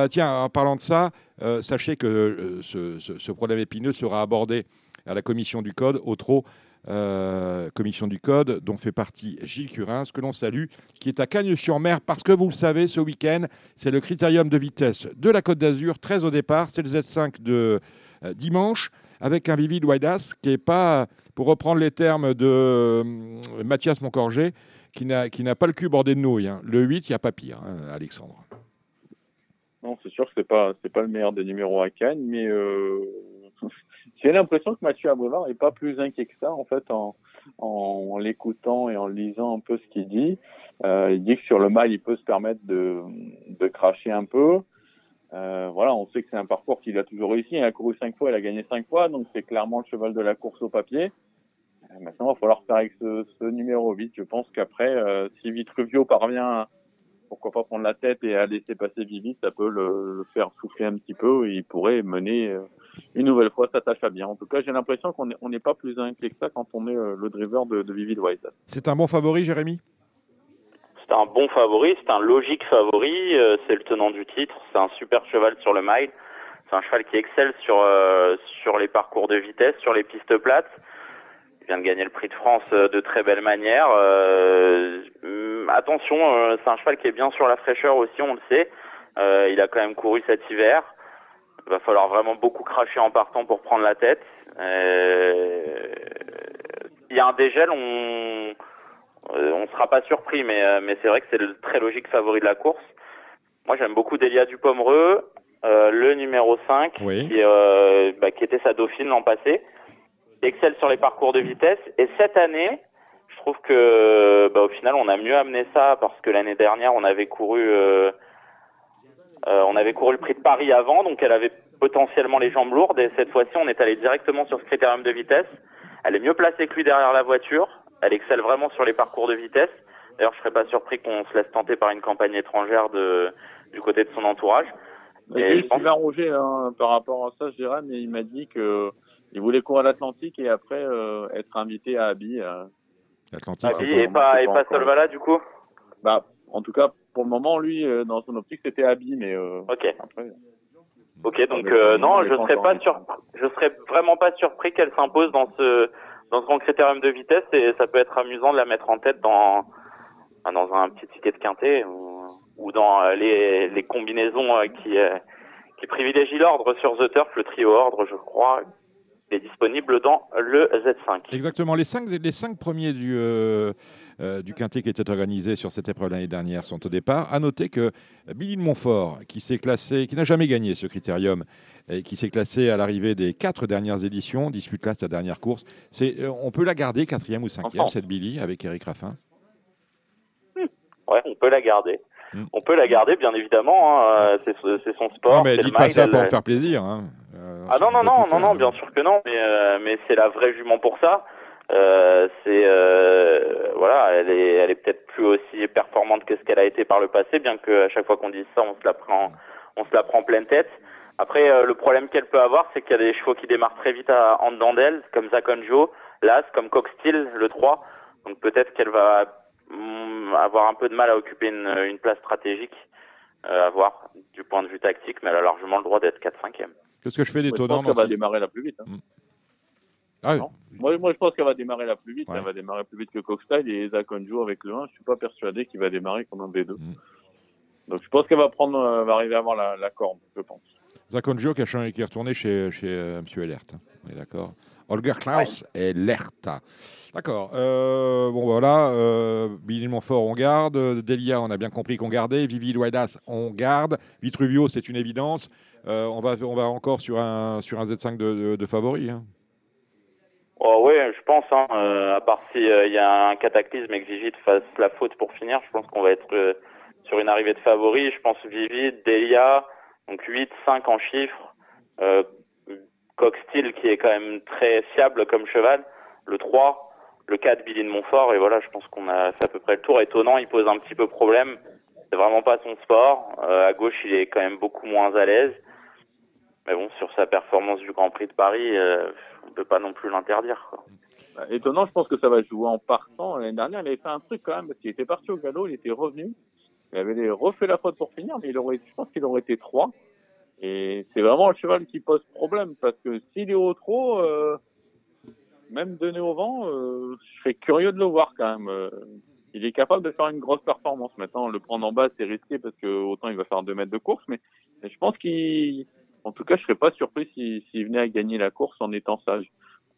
C: tiens, en parlant de ça, sachez que ce, ce, problème épineux sera abordé à la commission du Code au trop euh, commission du Code, dont fait partie Gilles Curin, que l'on salue, qui est à Cagnes-sur-Mer, parce que vous le savez, ce week-end, c'est le critérium de vitesse de la Côte d'Azur, 13 au départ, c'est le Z5 de euh, dimanche, avec un Vivid Widas qui n'est pas, pour reprendre les termes de euh, Mathias Moncorget, qui n'a pas le cul bordé de nouilles. Hein. Le 8, il n'y a pas pire, hein, Alexandre.
H: Non, c'est sûr que ce n'est pas, pas le meilleur des numéros à Cannes, mais j'ai l'impression que Mathieu Abrivard est pas plus inquiet que ça, en fait, en, en, l'écoutant et en lisant un peu ce qu'il dit. Euh, il dit que sur le mal, il peut se permettre de, de cracher un peu. Euh, voilà, on sait que c'est un parcours qu'il a toujours réussi. Il a couru cinq fois, il a gagné cinq fois, donc c'est clairement le cheval de la course au papier. Euh, maintenant, il va falloir faire avec ce, numéro 8. Je pense qu'après, si Vitruvio parvient pourquoi pas prendre la tête et à laisser passer Vivi, ça peut le, faire souffler un petit peu et il pourrait mener euh, une nouvelle fois sa tâche à bien. En tout cas, j'ai l'impression qu'on n'est pas plus inquiet que ça quand on est euh, le driver de, de Vivi White.
C: C'est un bon favori, Jérémy?
I: C'est un bon favori, c'est un logique favori, euh, c'est le tenant du titre, c'est un super cheval sur le mile, c'est un cheval qui excelle sur, sur les parcours de vitesse, sur les pistes plates il vient de gagner le prix de France euh, de très belle manière. Euh, hum, attention, euh, c'est un cheval qui est bien sur la fraîcheur aussi, on le sait. il a quand même couru cet hiver. Il va falloir vraiment beaucoup cracher en partant pour prendre la tête. il y a un dégel, on on sera pas surpris, mais mais c'est vrai que c'est le très logique favori de la course. Moi, j'aime beaucoup Delia Dupomereux, le numéro 5, qui, bah, qui était sa dauphine l'an passé excelle sur les parcours de vitesse. Et cette année, je trouve que bah, au final, on a mieux amené ça parce que l'année dernière, on avait couru, euh, euh, on avait couru le Prix de Paris avant, donc elle avait potentiellement les jambes lourdes. Et cette fois-ci, on est allé directement sur ce critérium de vitesse. Elle est mieux placée que lui derrière la voiture. Elle excelle vraiment sur les parcours de vitesse. D'ailleurs, je serais pas surpris qu'on se laisse tenter par une campagne étrangère de, du côté de son entourage.
H: Et je pense... Roger hein, par rapport à ça, je dirais, mais il m'a dit que il voulait courir à l'Atlantique et après euh, être invité à Abi. Euh.
I: Abi et pas, et pas Solvala du coup?
H: Bah, en tout cas, pour le moment, lui, euh, dans son optique, c'était Abi, mais
I: ok. Après, ok, donc non, je serais pas sur, je serais vraiment pas surpris qu'elle s'impose dans ce dans ce grand critérium de vitesse et ça peut être amusant de la mettre en tête dans dans un petit ticket de quintet ou, ou dans les les combinaisons qui qui privilégient l'ordre sur The Turf, le trio ordre, je crois, est disponible dans le Z5.
C: Exactement. Les cinq, les cinq premiers du, euh, euh, du Quintet qui étaient organisés sur cette épreuve l'année dernière sont au départ. À noter que Billy de Montfort, qui s'est classé, qui n'a jamais gagné ce critérium, et qui s'est classé à l'arrivée des quatre dernières éditions, dispute là sa dernière course. C'est, euh, on peut la garder quatrième ou cinquième, cette Billy, avec Eric Raffin?
I: Ouais, on peut la garder. Hmm. On peut la garder, bien évidemment. Hein. C'est, son sport.
C: Non, mais dites pas ça pour faire plaisir. Hein.
I: Euh, ah non non non non non bien sûr que non mais euh, mais c'est la vraie jument pour ça euh, c'est euh, voilà elle est elle est peut-être plus aussi performante que ce qu'elle a été par le passé bien que à chaque fois qu'on dit ça on se la prend on se la prend pleine tête après le problème qu'elle peut avoir c'est qu'il y a des chevaux qui démarrent très vite à, en dedans d'elle comme Zakonjo Las comme Coxsteel le 3 donc peut-être qu'elle va mm, avoir un peu de mal à occuper une, une place stratégique à voir du point de vue tactique mais elle a largement le droit d'être 4 5 e
C: Qu'est-ce que je fais d'étonnant
H: Je pense qu'elle va démarrer la plus vite. Hein. Mm. Ah moi, moi, je pense qu'elle va démarrer la plus vite. Elle va démarrer plus vite que Coxstyle et Zakonjo avec le 1. Je suis pas persuadé qu'il va démarrer comme un B2. Mm. Donc je pense qu'elle va prendre, euh, va arriver à avoir la, la corde, je pense.
C: Zakonjo qui, a, qui est retourné chez, chez euh, M. Elert. On est d'accord. Holger Klaus et Lerta. D'accord. Euh, bon, voilà. Euh, Billy Montfort, on garde. Delia, on a bien compris qu'on gardait. Vivi Loidas, on garde. Vitruvio, c'est une évidence. Euh, on, va, on va encore sur un, sur un Z5 de, de, favori. Hein.
I: Oh, oui, je pense. Hein, euh, à part s'il il y a un cataclysme et que Vivi fasse la faute pour finir, je pense qu'on va être sur une arrivée de favori. Je pense Vivi, Delia, donc 8, 5 en chiffres. Coxsteel qui est quand même très fiable comme cheval, le 3, le 4 Billy de Montfort et voilà, je pense qu'on a fait à peu près le tour. Étonnant, il pose un petit peu problème. c'est vraiment pas son sport. à gauche, il est quand même beaucoup moins à l'aise. Mais bon, sur sa performance du Grand Prix de Paris, on peut pas non plus l'interdire.
H: Bah, étonnant, je pense que ça va jouer en partant. L'année dernière, il avait fait un truc quand même, parce qu'il était parti au galop, il était revenu. Il avait refait la faute pour finir, mais il aurait, je pense qu'il aurait été 3. Et c'est vraiment le cheval qui pose problème, parce que s'il est au trot, euh, même donné au vent, euh, je serais curieux de le voir quand même. Euh, il est capable de faire une grosse performance. Maintenant, le prendre en bas, c'est risqué parce que autant il va faire 2 mètres de course, mais, je pense qu'il, en tout cas, je serais pas surpris s'il venait à gagner la course en étant sage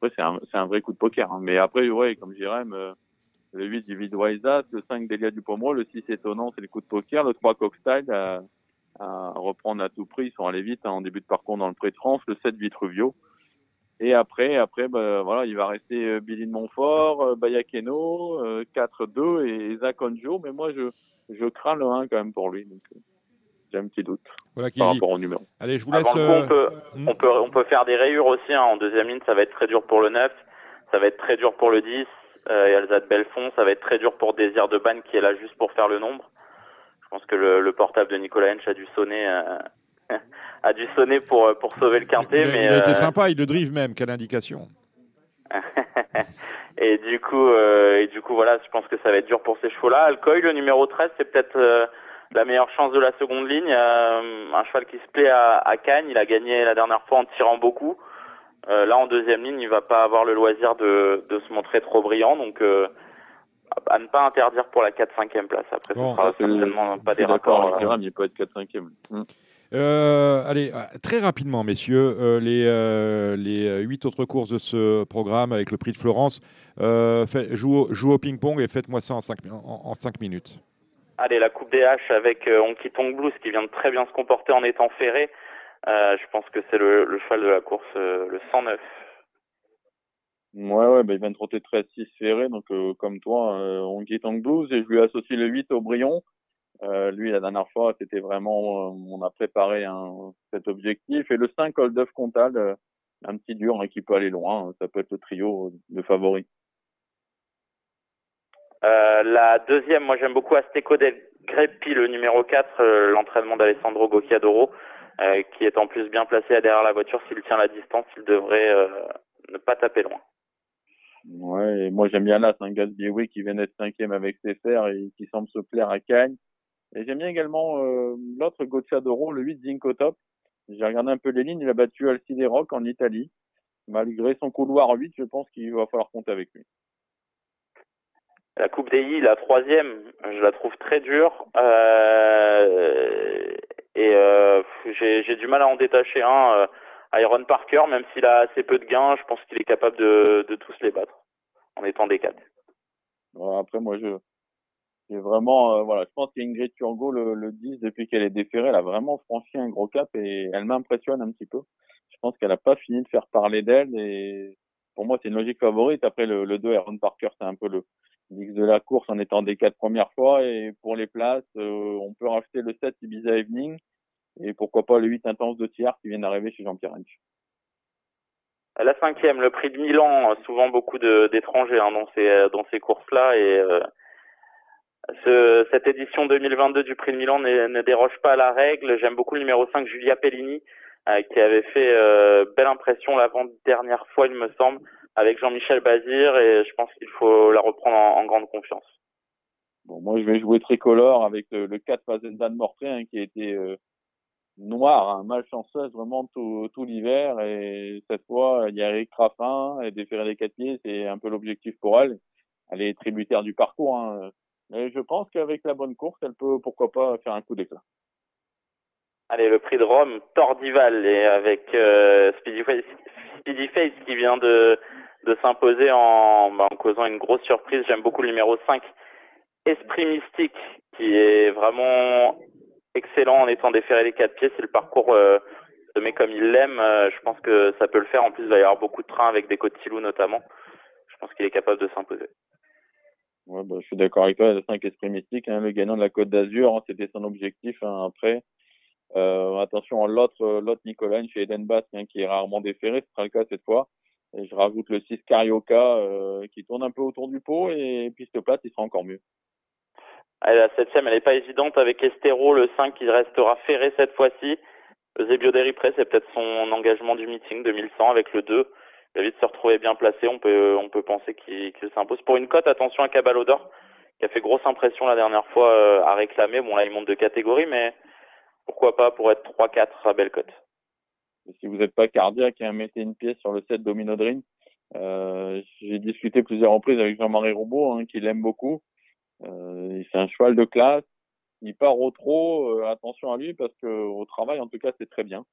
H: c'est un, un, vrai coup de poker. Hein. Mais après, ouais, comme Jérém, euh, le 8 du Wiseat, le 5 Delia du Pomeroy, le 6 étonnant, c'est le coup de poker, le 3 Cockstyle à, reprendre à tout prix, ils sont allés vite hein, en début de parcours dans le Pré de France, le 7 Vitruvio. Et après, après, bah, voilà, il va rester euh, Billy de Montfort, euh, Bayakeno, 4-2 et Zach Onjo. Mais moi, je, je crains le 1 quand même pour lui. Donc, j'ai un petit doute voilà, par rapport au numéro.
C: Allez, je vous laisse.
I: on, peut, hmm. on, peut, on peut faire des rayures aussi. Hein. En deuxième ligne, ça va être très dur pour le 9. Ça va être très dur pour le 10. Euh, et Alzade Belfond, ça va être très dur pour Désir de Ban qui est là juste pour faire le nombre. Je pense que le, portable de Nicolas Hench a dû sonner. Euh, [LAUGHS] a dû sonner pour, pour sauver le quintet. Mais,
C: il a été euh, sympa, il le drive même, quelle indication. [LAUGHS]
I: et du coup, euh, et du coup, voilà, je pense que ça va être dur pour ces chevaux-là. Alcoy, le numéro 13, c'est peut-être la meilleure chance de la seconde ligne. Euh, un cheval qui se plaît à, à Cannes. Il a gagné la dernière fois en tirant beaucoup. Euh, là, en deuxième ligne, il va pas avoir le loisir de, de se montrer trop brillant. Donc, euh, à ne pas interdire pour la 4-5e place. Après, bon, ce sera certainement pas des rapports.
H: Euh... Il peut être 4-5e.
C: Hum. Euh, allez, très rapidement, messieurs, euh, les, euh, les huit autres courses de ce programme avec le prix de Florence, fait, joue, joue, au ping-pong et faites-moi ça en 5 en, en minutes.
I: Allez, la Coupe des H avec euh, Honky Tonk Blues qui vient de très bien se comporter en étant ferré. Euh, je pense que c'est le, le, cheval de la course, euh, le 109.
H: Ouais, ouais, bah, il vient de trotter 13-6 ferré, donc euh, comme toi, euh, Honky Tonk Blues, et je lui associe le 8 au Brion. lui, la dernière fois, c'était vraiment, on a préparé un, cet objectif. Et le 5, Old of Comtal, un petit dur hein, qui peut aller loin, ça peut être le trio de favoris.
I: Euh, la deuxième, moi j'aime beaucoup Azteco del Greppi, le numéro 4, euh, l'entraînement d'Alessandro Gocchiadoro, euh, qui est en plus bien placé derrière la voiture. S'il tient la distance, il devrait ne pas taper loin.
H: Ouais, et moi j'aime bien là, gars de qui vient d'être cinquième avec ses fers et qui semble se plaire à Cagnes. Et j'aime bien également l'autre Gocchiadoro, le 8 Zinco Top. J'ai regardé un peu les lignes, il a battu Alcide Rock en Italie. Malgré son couloir 8, je pense qu'il va falloir compter avec lui.
I: La Coupe des la troisième, je la trouve très dure. Euh, et euh, j'ai du mal à en détacher un. Euh, Iron Parker, même s'il a assez peu de gains, je pense qu'il est capable de, de tous les battre en étant des quatre.
H: après, moi, je j'ai vraiment, euh, voilà, je pense qu'Ingrid Turgot, le, le 10, depuis qu'elle est déférée, elle a vraiment franchi un gros cap et elle m'impressionne un petit peu. Je pense qu'elle n'a pas fini de faire parler d'elle et pour moi, c'est une logique favorite. Après, le, le 2, Iron Parker, c'est un peu le, de la course en étant des quatre premières fois. Et pour les places, euh, on peut rajouter le 7 Ibiza Evening et pourquoi pas le 8 Intense de Thiers qui vient d'arriver chez Jean-Pierre Hench.
I: La cinquième, le prix de Milan, souvent beaucoup d'étrangers hein, dans ces euh, dans ces courses-là et euh, ce, cette édition 2022 du prix de Milan ne, déroge pas à la règle. J'aime beaucoup le numéro 5, Julia Pellini, qui avait fait belle impression l'avant-dernière fois, il me semble avec Jean-Michel Bazir et je pense qu'il faut la reprendre en, grande confiance.
H: Bon, moi je vais jouer tricolore avec le, le 4 Fazendan Mortré hein, qui a été euh, noir, hein, malchanceuse vraiment tout, tout l'hiver et cette fois il y a Eric Raffin et déférer les quatre pieds, c'est un peu l'objectif pour elle. Elle est tributaire du parcours, hein. mais je pense qu'avec la bonne course, elle peut pourquoi pas faire un coup d'éclat.
I: Allez, le prix de Rome, Tordival et avec euh, Speedy, Face, Speedy Face qui vient de de s'imposer en, bah, en causant une grosse surprise. J'aime beaucoup le numéro 5, Esprit Mystique, qui est vraiment excellent en étant déféré les quatre pieds. C'est le parcours euh, de mais comme il l'aime. Euh, je pense que ça peut le faire. En plus, il va y avoir beaucoup de trains avec des côtes Silou notamment. Je pense qu'il est capable de s'imposer.
H: Ouais, bah, je suis d'accord avec toi. Le 5 Esprit Mystique, hein, le gagnant de la Côte d'Azur, hein, c'était son objectif hein, après. Euh, attention, l'autre, l'autre Nicolas chez Eden Bass, hein, qui est rarement déféré, ce sera le cas cette fois. Et je rajoute le 6 Carioca euh, qui tourne un peu autour du pot et piste plate, il sera encore mieux.
I: La septième, elle n'est pas évidente avec Estero, le 5 qui restera ferré cette fois-ci. Zebio Deripré, c'est peut-être son engagement du meeting 2100 avec le 2. Il va vite se retrouver bien placé. On peut, on peut penser qu'il s'impose. Pour une cote, attention à Cabalodor, qui a fait grosse impression la dernière fois euh, à réclamer. Bon, là, il monte de catégorie, mais pourquoi pas pour être 3-4 à belle cote.
H: Si vous n'êtes pas cardiaque, hein, mettez une pièce sur le set Domino Dream. Euh, J'ai discuté plusieurs reprises avec Jean-Marie Robot, hein, qui l'aime beaucoup. Euh, c'est un cheval de classe. Il part au trop, euh, attention à lui parce que au travail, en tout cas, c'est très bien.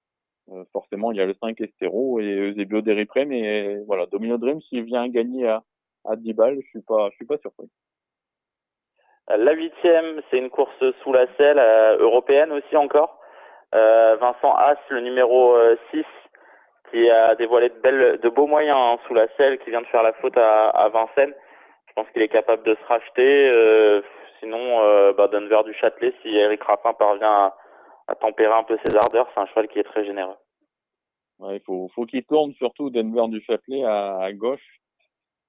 H: Euh, forcément, il y a le 5 Estero et Eusebio Deripré, mais voilà, Domino Dream, s'il vient gagner à, à 10 balles, je suis pas, je suis pas surpris.
I: La huitième, c'est une course sous la selle européenne aussi encore. Euh, Vincent Haas, le numéro 6, qui a dévoilé de, belles, de beaux moyens hein, sous la selle, qui vient de faire la faute à, à Vincennes. Pense qu'il est capable de se racheter. Euh, sinon, euh, bah, Denver du Châtelet, si Eric Raffin parvient à, tempérer un peu ses ardeurs, c'est un cheval qui est très généreux.
H: Ouais, il faut, faut qu'il tourne surtout Denver du Châtelet à, gauche.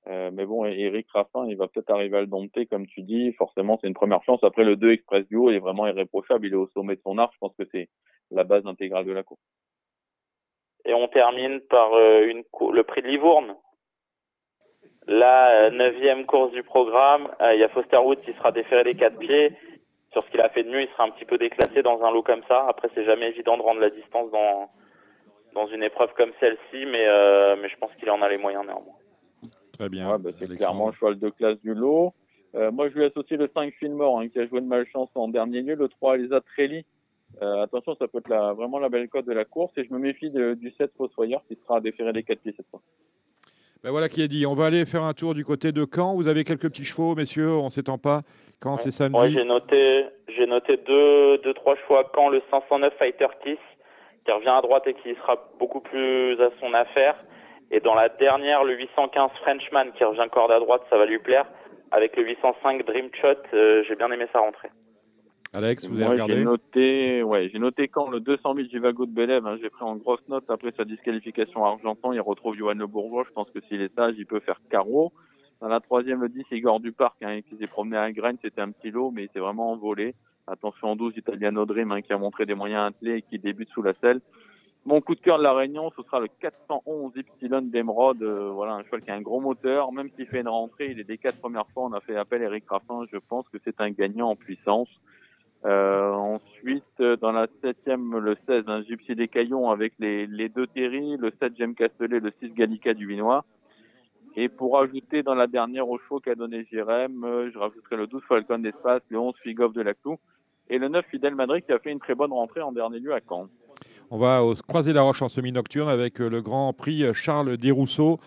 H: Euh, mais bon, Eric Raffin, il va peut-être arriver à le dompter, comme tu dis. Forcément, c'est une première chance. Après, le 2 Express Duo est vraiment irréprochable. Il est au sommet de son art. Je pense que c'est la base intégrale de la course.
I: Et on termine par une, le prix de Livourne, la euh, neuvième course du programme, euh, il y a Foster Wood qui sera déféré des quatre pieds. Sur ce qu'il a fait de mieux, il sera un petit peu déclassé dans un lot comme ça. Après, c'est jamais évident de rendre la distance dans dans une épreuve comme celle-ci, mais euh, mais je pense qu'il en a les moyens néanmoins.
C: Très bien.
H: bah, c'est clairement le cheval de classe du lot. moi, je lui associe le 5 Finmore, hein, qui a joué de malchance en dernier lieu. Le 3 Elisa Trelli. attention, ça peut être la, vraiment la belle cote de la course. Et je me méfie du 7 Fossoyeur qui sera déféré des quatre pieds cette fois.
C: Ben voilà qui est dit. On va aller faire un tour du côté de Caen. Vous avez quelques petits chevaux, messieurs, on s'étend pas. Quand c'est samedi
I: Oui, j'ai noté, j'ai noté deux, deux, trois choix. Caen, le 509 Fighter Kiss, qui revient à droite et qui sera beaucoup plus à son affaire. Et dans la dernière, le 815 Frenchman, qui revient corde à droite, ça va lui plaire. Avec le 805 Dream Shot, euh, j'ai bien aimé sa rentrée.
C: Alex, vous avez regardé
H: J'ai noté, ouais, j'ai noté quand le 200 000 Jivago de Belev, hein, j'ai pris en grosse note après sa disqualification à Argentan, il retrouve Johan Le Bourgeois, je pense que s'il est sage, il peut faire carreau. Dans la troisième, le 10, Igor du Parc, hein, qui s'est promené à Graines, c'était un petit lot, mais il s'est vraiment envolé. Attention 12, Italiano Dream, hein, qui a montré des moyens attelés et qui débute sous la selle. Mon coup de cœur de la Réunion, ce sera le 411 Ypsilon d'Emeraude. Euh, voilà, un cheval qui a un gros moteur. Même s'il fait une rentrée, il est des quatre premières fois, on a fait appel à Eric Raffin. Je pense que c'est un gagnant en puissance. Euh, ensuite, euh, dans la septième, le 16, un Gypsy des Caillons avec les, les deux Terry, le 7 Jem Castellet, le 6 Gallica du Vinois. Et pour ajouter dans la dernière au show qu'a donné Jérém, euh, je rajouterai le 12 Falcon d'Espace, le 11 Figov de la Clou et le 9 Fidel Madrid qui a fait une très bonne rentrée en dernier lieu à Caen.
C: On va croiser la roche en semi-nocturne avec le Grand Prix Charles Desrousseaux.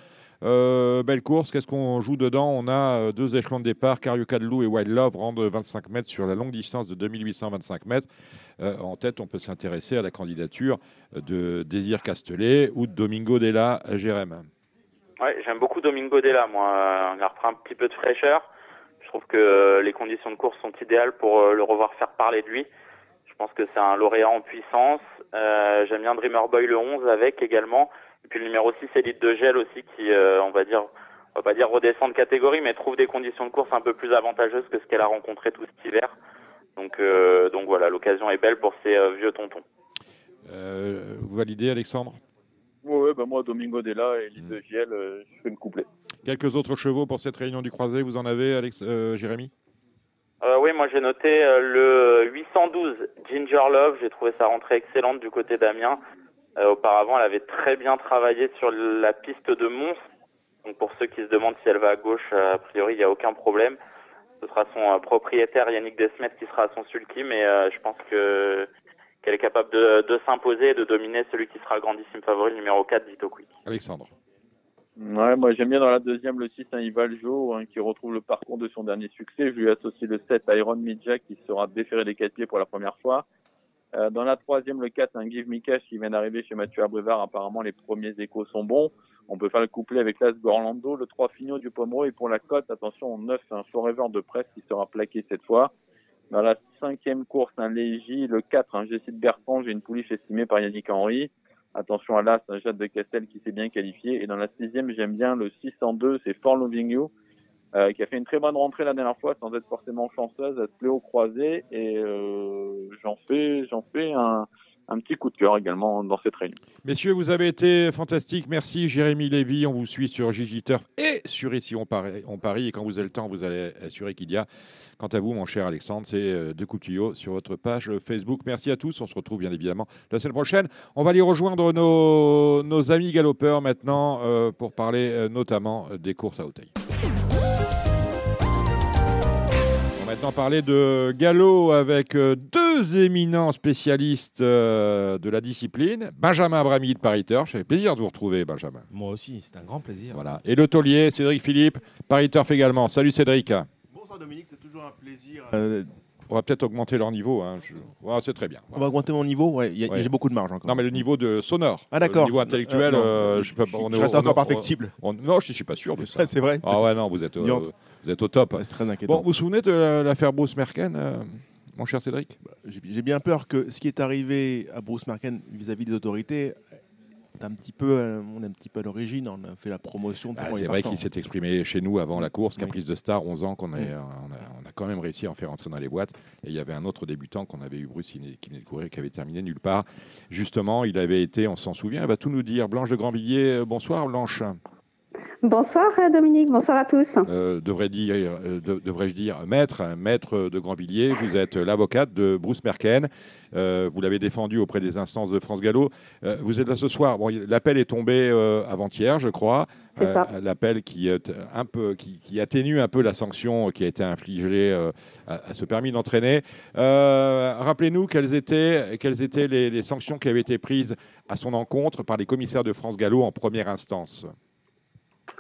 C: Euh, belle course, qu'est-ce qu'on joue dedans? On a euh, deux échelons de départ, Carioca de et Wild Love rendent 25 mètres sur la longue distance de 2825 mètres. Euh, en tête, on peut s'intéresser à la candidature de Désir Castelet ou de Domingo Della Jérém.
I: Oui, j'aime beaucoup Domingo Della, moi. A repris un petit peu de fraîcheur. Je trouve que les conditions de course sont idéales pour le revoir faire parler de lui. Je pense que c'est un lauréat en puissance. j'aime bien Dreamer Boy le 11 avec également. Et puis le numéro 6, Elite de Gel aussi, qui, euh, on va dire, on va pas dire redescend de catégorie, mais trouve des conditions de course un peu plus avantageuses que ce qu'elle a rencontré tout cet hiver. Donc, euh, donc voilà, l'occasion est belle pour ces euh, vieux tontons.
C: vous validez, Alexandre?
H: Oui, bah moi, Domingo Della et Elite de Gel, je fais une couplet.
C: Quelques autres chevaux pour cette réunion du croisé, vous en avez, Alex, Jérémy?
I: Oui, moi j'ai noté le 812 Ginger Love. J'ai trouvé sa rentrée excellente du côté d'Amiens. Euh, auparavant, elle avait très bien travaillé sur la piste de Mons. Donc pour ceux qui se demandent si elle va à gauche, euh, a priori, il n'y a aucun problème. Ce sera son euh, propriétaire Yannick Desmet qui sera à son sulky, mais je pense que qu'elle est capable de, de s'imposer et de dominer celui qui sera le grandissime favori, le numéro 4, Vito Quick.
C: Alexandre.
H: Ouais, moi j'aime bien dans la deuxième le 6, un Ivaljo, hein, qui retrouve le parcours de son dernier succès. Je lui associe le 7, Iron Midjack, qui sera déféré des quatre pieds pour la première fois. Euh, dans la troisième, le 4, un Give Me Cash qui vient d'arriver chez Mathieu Abrivard. Apparemment, les premiers échos sont bons. On peut faire le couplet avec l'As Gorlando. Le 3, Fignot du Pomeroy. Et pour la cote, attention, 9, un Forever de presse qui sera plaqué cette fois. Dans la cinquième course, un Légi. Le 4, un Jessie Bertrand. J'ai une pouliche estimée par Yannick Henry. Attention à l'As, un Jade de Castel qui s'est bien qualifié. Et dans la sixième, j'aime bien le 602, c'est For Loving You. Euh, qui a fait une très bonne rentrée la dernière fois sans être forcément chanceuse, être Léo croisé et euh, j'en fais j'en fais un, un petit coup de cœur également dans cette réunion.
C: Messieurs, vous avez été fantastiques. Merci Jérémy Lévy. On vous suit sur Gigi Turf et sur Ici on parie, on parie. Et quand vous avez le temps, vous allez assurer qu'il y a. Quant à vous, mon cher Alexandre, c'est euh, de tuyau sur votre page Facebook. Merci à tous. On se retrouve bien évidemment la semaine prochaine. On va aller rejoindre nos, nos amis galopeurs maintenant pour parler notamment des courses à Hauteuil. Maintenant parler de galop avec euh, deux éminents spécialistes euh, de la discipline. Benjamin Abrami de Paris Turf. Ça fait plaisir de vous retrouver, Benjamin.
J: Moi aussi, c'est un grand plaisir.
C: Voilà. Et le taulier, Cédric Philippe, Paris Turf également. Salut Cédric.
K: Bonsoir Dominique, c'est toujours un plaisir.
C: Euh, on va peut-être augmenter leur niveau. Hein. c'est très bien.
K: On va augmenter mon niveau Ouais, j'ai beaucoup de marge encore.
C: Non, mais le niveau de sonore.
K: Ah, d'accord.
C: Le niveau intellectuel,
K: je, peux, reste encore perfectible.
C: non, je ne suis pas sûr de ça. [LAUGHS]
K: c'est vrai.
C: Ah ouais, non, vous êtes, vous êtes au top.
K: C'est très inquiétant.
C: Bon, vous vous souvenez de l'affaire Bruce Merken euh, mon cher Cédric?
K: Bah, J'ai bien peur que ce qui est arrivé à Bruce Merken vis-à-vis des autorités un petit peu, euh, on est un petit peu à l'origine, on a fait la promotion.
C: Bah, c'est vrai qu'il s'est exprimé chez nous avant la course, Caprice de Star, 11 ans, qu'on a, on a, quand même réussi à en faire entrer dans les boîtes. Et il y avait un autre débutant qu'on avait eu, Bruce, qui venait de courir, qui avait terminé nulle part. Justement, il avait été, on s'en souvient, elle va tout nous dire. Blanche de Grandvilliers, euh, bonsoir Blanche.
L: Bonsoir Dominique, bonsoir à tous.
C: Euh, devrais dire, euh, devrais-je dire maître, maître de Grandvilliers, vous êtes l'avocate de Bruce Merken. Euh, vous l'avez défendu auprès des instances de France Gallo. vous êtes là ce soir. Bon, l'appel est tombé avant-hier, je crois. L'appel qui, un peu, qui, atténue un peu la sanction qui a été infligée à, ce permis d'entraîner. Rappelez-nous quelles étaient, quelles étaient les, les sanctions qui avaient été prises à son encontre par les commissaires de France Gallo en première instance.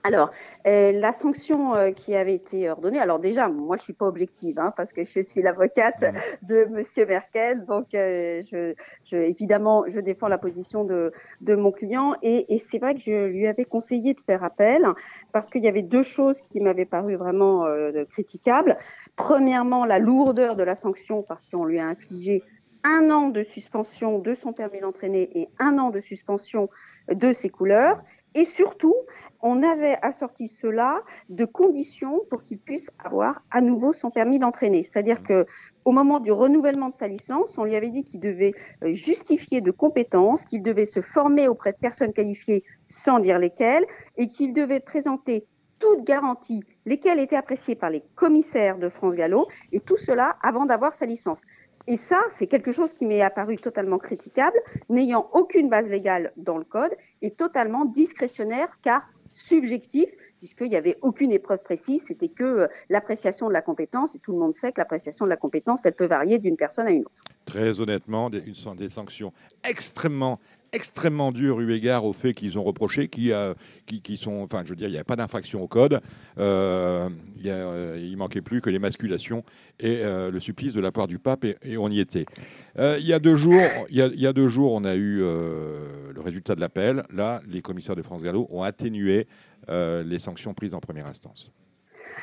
L: Alors, euh, la sanction euh, qui avait été ordonnée, alors déjà, moi je suis pas objective, hein, parce que je suis l'avocate de Monsieur Merkel, donc euh, je, je, évidemment, je défends la position de, de mon client, et, et c'est vrai que je lui avais conseillé de faire appel, parce qu'il y avait deux choses qui m'avaient paru vraiment critiquables. Premièrement, la lourdeur de la sanction, parce qu'on lui a infligé un an de suspension de son permis d'entraîner et un an de suspension de ses couleurs. Et surtout, on avait assorti cela de conditions pour qu'il puisse avoir à nouveau son permis d'entraîner. C'est-à-dire que au moment du renouvellement de sa licence, on lui avait dit qu'il devait euh, justifier de compétences, qu'il devait se former auprès de personnes qualifiées sans dire lesquelles, et qu'il devait présenter toutes garanties, lesquelles étaient appréciées par les commissaires de France Gallo, et tout cela avant d'avoir sa licence. Et ça, c'est quelque chose qui m'est apparu totalement critiquable, n'ayant aucune base légale dans le code et totalement discrétionnaire car subjectif, puisqu'il n'y avait aucune épreuve précise, c'était que euh, l'appréciation de la compétence, et tout le monde sait que l'appréciation de la compétence, elle peut varier d'une personne à une autre.
C: Très honnêtement, des, des sanctions extrêmement extrêmement dur eu égard aux faits qu'ils ont reprochés, qui, euh, sont, enfin, je veux dire, il n'y a pas d'infraction au code. Euh, il, y manquait plus que l'émasculation et euh, le supplice de la part du pape, et, on y était. il y a, deux jours, on a eu le résultat de l'appel. Là, les commissaires de France Gallo ont atténué les sanctions prises en première instance.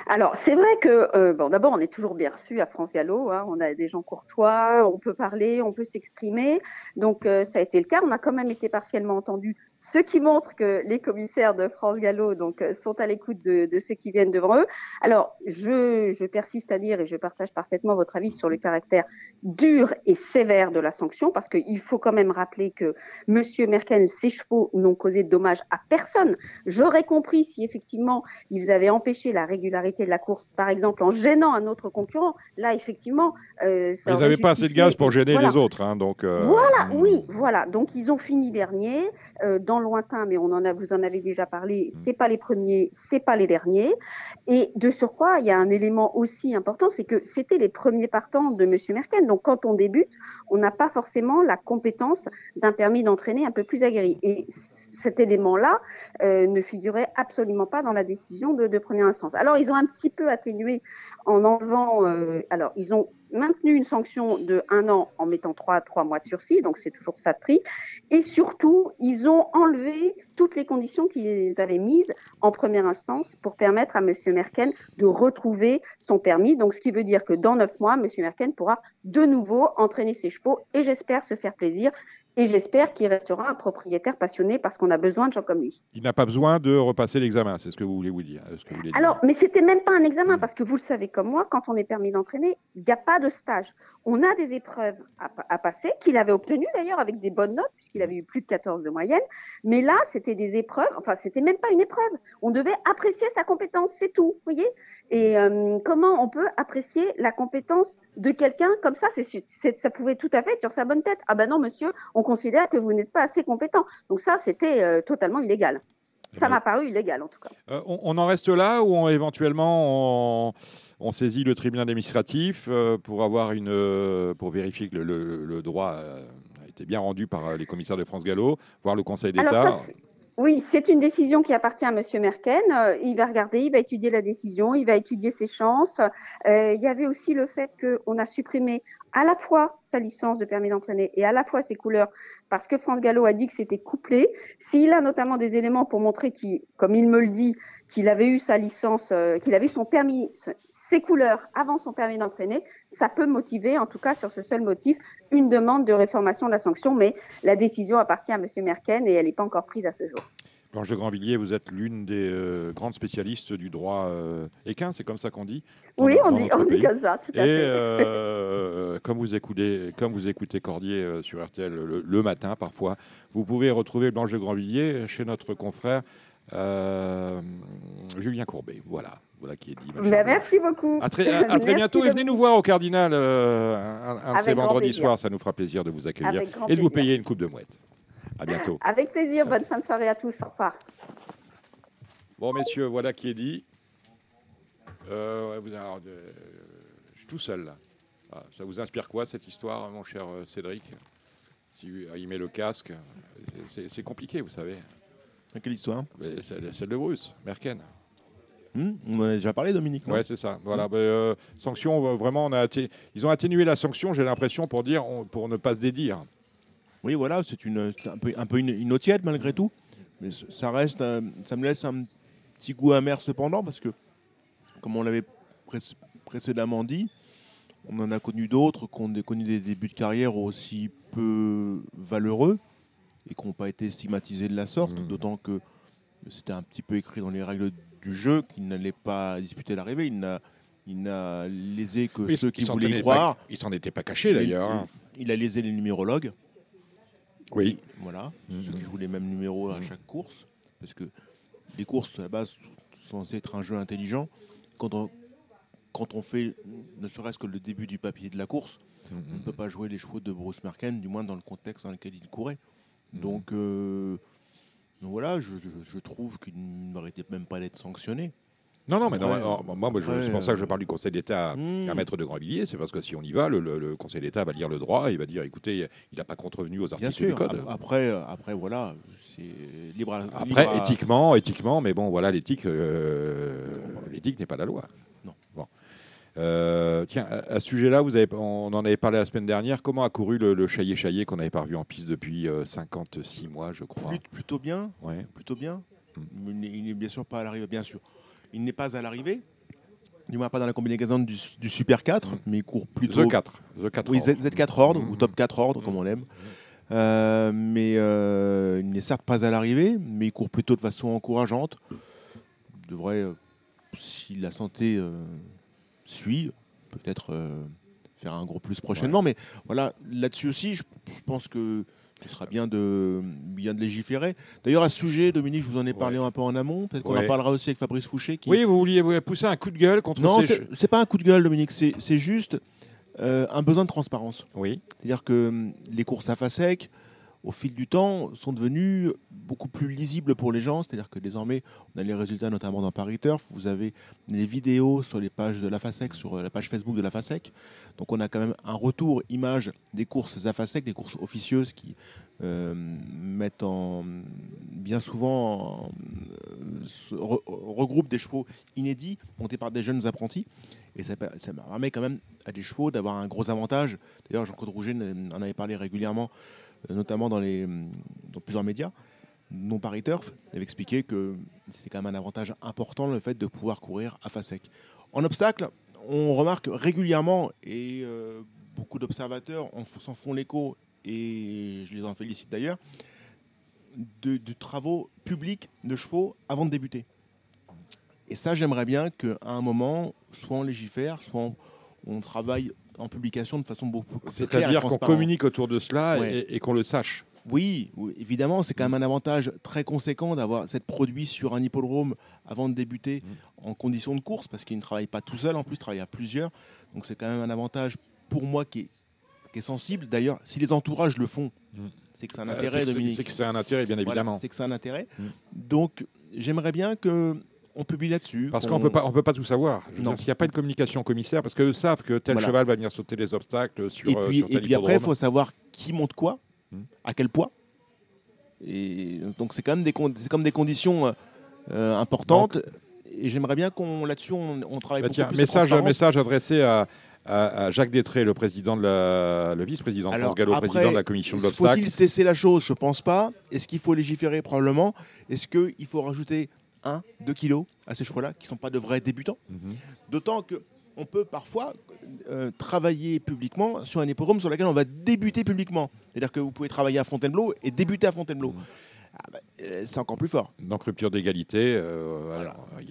L: Alors, c'est vrai que, euh, bon, d'abord, on est toujours bien reçu à France Gallo. Hein, on a des gens courtois, on peut parler, on peut s'exprimer. Donc, euh, ça a été le cas. On a quand même été partiellement entendu ce qui montre que les commissaires de France Gallo donc, euh, sont à l'écoute de, de, ceux qui viennent devant eux. Alors, je, je, persiste à dire, et je partage parfaitement votre avis sur le caractère dur et sévère de la sanction, parce qu'il faut quand même rappeler que M. Merkel, ses chevaux n'ont causé de dommages à personne. J'aurais compris si effectivement ils avaient empêché la régularité de la course, par exemple en gênant un autre concurrent. Là, effectivement,
C: euh, ça ils n'avaient pas assez de gaz pour gêner les autres. Hein, donc,
L: euh... Voilà, hmm. oui, voilà. Donc, ils ont fini dernier. Euh, dans lointain, mais on en a, vous en avez déjà parlé, mm. c'est pas les premiers, c'est pas les derniers. Et de surcroît, il y a un élément aussi important, c'est que c'était les premiers partants de Monsieur Merkel. Donc quand on débute, on n'a pas forcément la compétence d'un permis d'entraîner un peu plus aguerri. Et cet élément-là euh, ne figurait absolument pas dans la décision de, de, première instance. Alors ils ont un petit peu atténué en enlevant, euh, alors ils ont maintenu une sanction de un an en mettant trois, trois mois de sursis, donc c'est toujours ça de prix. Et surtout, ils ont enlevé toutes les conditions qu'ils avaient mises en première instance pour permettre à M. Merken de retrouver son permis. Donc, ce qui veut dire que dans neuf mois, M. Merken pourra de nouveau entraîner ses chevaux et j'espère se faire plaisir Et j'espère qu'il restera un propriétaire passionné parce qu'on a besoin de gens comme lui.
C: Il n'a pas besoin de repasser l'examen, c'est ce que vous voulez vous dire. Ce que vous
L: Alors, mais c'était même pas un examen parce que vous le savez comme moi, quand on est permis d'entraîner, il n'y a pas de stage. On a des épreuves à, passer qu'il avait obtenues d'ailleurs avec des bonnes notes puisqu'il avait eu plus de 14 de moyenne. Mais là, c'était des épreuves. Enfin, c'était même pas une épreuve. On devait apprécier sa compétence, c'est tout. Vous voyez? Et euh, comment on peut apprécier la compétence de quelqu'un comme ça? C'est, Ça pouvait tout à fait être sur sa bonne tête. Ah ben non, monsieur, on considère que vous n'êtes pas assez compétent. Donc ça, c'était euh, totalement illégal. Ça m'a paru illégal en tout cas.
C: Euh, on, en reste là ou éventuellement on, saisit le tribunal administratif pour avoir une pour vérifier que le, droit a été bien rendu par les commissaires de France Gallo, voir le Conseil d'État?
L: Oui, c'est une décision qui appartient à M. Merken. Euh, il va regarder, il va étudier la décision, il va étudier ses chances. Euh, il y avait aussi le fait qu'on a supprimé à la fois sa licence de permis d'entraîner et à la fois ses couleurs parce que France Gallo a dit que c'était couplé. S'il a notamment des éléments pour montrer qu'il, comme il me le dit, qu'il avait eu sa licence, euh, qu'il avait eu son permis, ses couleurs avant son permis d'entraîner, ça peut motiver, en tout cas sur ce seul motif, une demande de réformation de la sanction. Mais la décision appartient à M. Merken et elle n'est pas encore prise à ce jour.
C: Blanche de Grandvilliers, vous êtes l'une des euh, grandes spécialistes du droit euh, équin, c'est comme ça qu'on dit?
L: Oui, on, dit, on dit, comme ça, tout à
C: et, fait. Euh, comme, vous écoutez, comme vous écoutez Cordier sur RTL le, matin, parfois, vous pouvez retrouver Blanche de Grandvilliers chez notre confrère Julien Courbet. Voilà, voilà qui est dit.
L: Ben, merci beaucoup.
C: À très, à, [LAUGHS] très bientôt et venez nous voir au Cardinal un, de ces vendredis soirs, ça nous fera plaisir de vous accueillir et de vous payer une coupe de mouette. À bientôt. [LAUGHS]
L: Avec plaisir. Bonne fin de soirée à tous. Au revoir.
C: Bon, messieurs, voilà qui est dit. Euh, euh, je suis tout seul là. Ah, ça vous inspire quoi cette histoire, mon cher euh, Cédric? Si il met le casque, c'est compliqué, vous savez.
K: Quelle histoire?
C: Celle de Bruce, Merken.
K: Hmm, on en a déjà parlé, Dominique.
C: Oui, c'est ça. Voilà. Hmm. sanction, vraiment, on a ils ont atténué la sanction, j'ai l'impression, pour dire, pour ne pas se dédire.
K: Oui, voilà, c'est une, un peu, un peu une, une tiède malgré tout. Mais ça reste, ça me laisse un petit goût amer cependant, parce que, comme on l'avait précédemment dit, on en a connu d'autres qui ont connu des débuts de carrière aussi peu valeureux et qui n'ont pas été stigmatisés de la sorte, mmh. d'autant que c'était un petit peu écrit dans les règles du jeu qu'il n'allait pas disputer l'arrivée. Il n'a, il n'a lésé que ceux qui voulaient y croire.
C: il s'en était pas caché d'ailleurs.
K: Hein. Il, a lésé les numérologues.
C: Oui.
K: Voilà, mhm. ceux qui jouent les mêmes numéros à mhm. chaque course, parce que les courses à la base sont censées être un jeu intelligent. Quand on, quand on fait ne serait-ce que le début du papier de la course, on ne peut pas jouer les chevaux de Bruce Merken, du moins dans le contexte dans lequel il courait. Donc, euh, voilà, je, je trouve qu'il ne méritait même pas d'être sanctionné.
C: Non, non, mais moi, c'est pour ça que je parle du Conseil d'État à hmm. Maître de Grandvilliers. C'est parce que si on y va, le, Conseil d'État va lire le droit et il va dire écoutez, il n'a pas contrevenu aux articles du Code.
K: Après, après voilà, c'est libre à,
C: Après, éthiquement, éthiquement, mais bon, voilà, l'éthique euh, l'éthique n'est pas la loi. Euh, tiens, à, ce sujet-là, vous avez, on en avait parlé la semaine dernière. Comment a couru le, le chaillé qu'on n'avait pas revu en piste depuis 56 mois, je crois?
K: Plutôt bien. Ouais. Plutôt bien. Hmm. Il n'est bien sûr pas à l'arrivée, bien sûr. Il n'est pas à l'arrivée, du moins pas dans la combinaison du, Super 4, mm. mais il court plutôt.
C: The 4. The 4
K: oui, Z4 ordre, ou mm. Top 4 ordre, comme on l'aime. Euh, mais euh, il n'est certes pas à l'arrivée, mais il court plutôt de façon encourageante. Il devrait, euh, si la santé suit, peut-être faire un gros plus prochainement. Mais voilà, là-dessus aussi, je pense que ce sera bien de, bien de légiférer. D'ailleurs, à ce sujet, Dominique, je vous en ai parlé un peu en amont. Peut-être qu'on en parlera aussi avec Fabrice Fouché. Qui...
C: Oui, vous vouliez pousser un coup de gueule contre
K: Non, c'est pas un coup de gueule, Dominique. C'est juste euh, un besoin de transparence.
C: Oui.
K: C'est-à-dire que hum, les courses à FASEC, au fil du temps, sont devenus beaucoup plus lisibles pour les gens. C'est-à-dire que désormais, on a les résultats notamment dans Paris Turf. Vous avez les vidéos sur les pages de la FASEC, sur la page Facebook de la FASEC. Donc on a quand même un retour image des courses à FASEC, des courses officieuses qui euh, mettent en bien souvent euh, regroupent des chevaux inédits montés par des jeunes apprentis. Et ça, ça permet quand même à des chevaux d'avoir un gros avantage. D'ailleurs, Jean-Claude Rouget en avait parlé régulièrement euh, notamment dans, les, dans plusieurs médias, non Paris Turf, avait expliqué que c'était quand même un avantage important le fait de pouvoir courir à face sec. En obstacle, on remarque régulièrement, et euh, beaucoup d'observateurs s'en font l'écho et je les en félicite d'ailleurs, de, travaux publics de chevaux avant de débuter. Et ça, j'aimerais bien qu'à un moment, soit on légifère, soit on, travaille en publication de façon beaucoup plus
C: C'est-à-dire qu'on communique autour de cela et, qu'on le sache.
K: Oui, évidemment, c'est quand même un avantage très conséquent d'avoir cette produit sur un hippodrome avant de débuter mm. en conditions de course, parce qu'il ne travaille pas tout seul, en plus, il travaille à plusieurs. Donc c'est quand même un avantage pour moi qui est, qui est sensible. D'ailleurs, si les entourages le font, mm. c'est que c'est un euh, intérêt, Dominique.
C: C'est que c'est un intérêt, bien évidemment.
K: c'est que c'est un intérêt. Mm. Donc j'aimerais bien que on publie là-dessus.
C: Parce qu'on ne peut peut pas tout savoir. S'il n'y a pas de communication commissaire, parce qu'eux savent que tel cheval va venir sauter les obstacles sur.
K: Et puis, et puis après, il faut savoir qui monte quoi, hmm. à quel poids. Et donc c'est quand même des, comme des conditions euh, importantes. et j'aimerais bien qu'on là-dessus on, travaille bah beaucoup plus
C: message, message adressé à, Jacques Détré, le président de la, le vice-président France Gallo, président de la commission de l'obstacle.
K: Faut-il cesser la chose? Je pense pas. Est-ce qu'il faut légiférer? Probablement Est-ce qu'il faut rajouter 1, 2 kilos à ces chevaux-là qui ne sont pas de vrais débutants. Mhm. D'autant que on peut parfois euh, travailler publiquement sur un hippodrome sur lequel on va débuter publiquement. C'est-à-dire que vous pouvez travailler à Fontainebleau et débuter à Fontainebleau. Mhm. Ah bah, euh, c'est encore plus fort.
C: Donc rupture d'égalité, il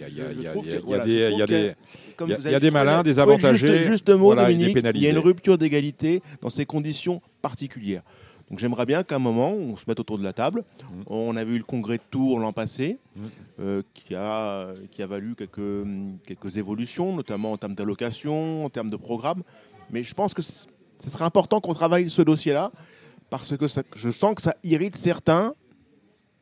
C: y a des malins, des avantagés.
K: Juste, juste mot, Dominique, il y a une rupture d'égalité dans ces conditions particulières. Donc j'aimerais bien qu'à un moment, on se mette autour de la table. Mm. On avait eu le congrès de Tours l'an passé, mm. euh, qui, a, qui a valu quelques, quelques évolutions, notamment en termes d'allocation, en termes de programme. Mais je pense que ce serait important qu'on travaille ce dossier-là, parce que je sens que ça irrite certains.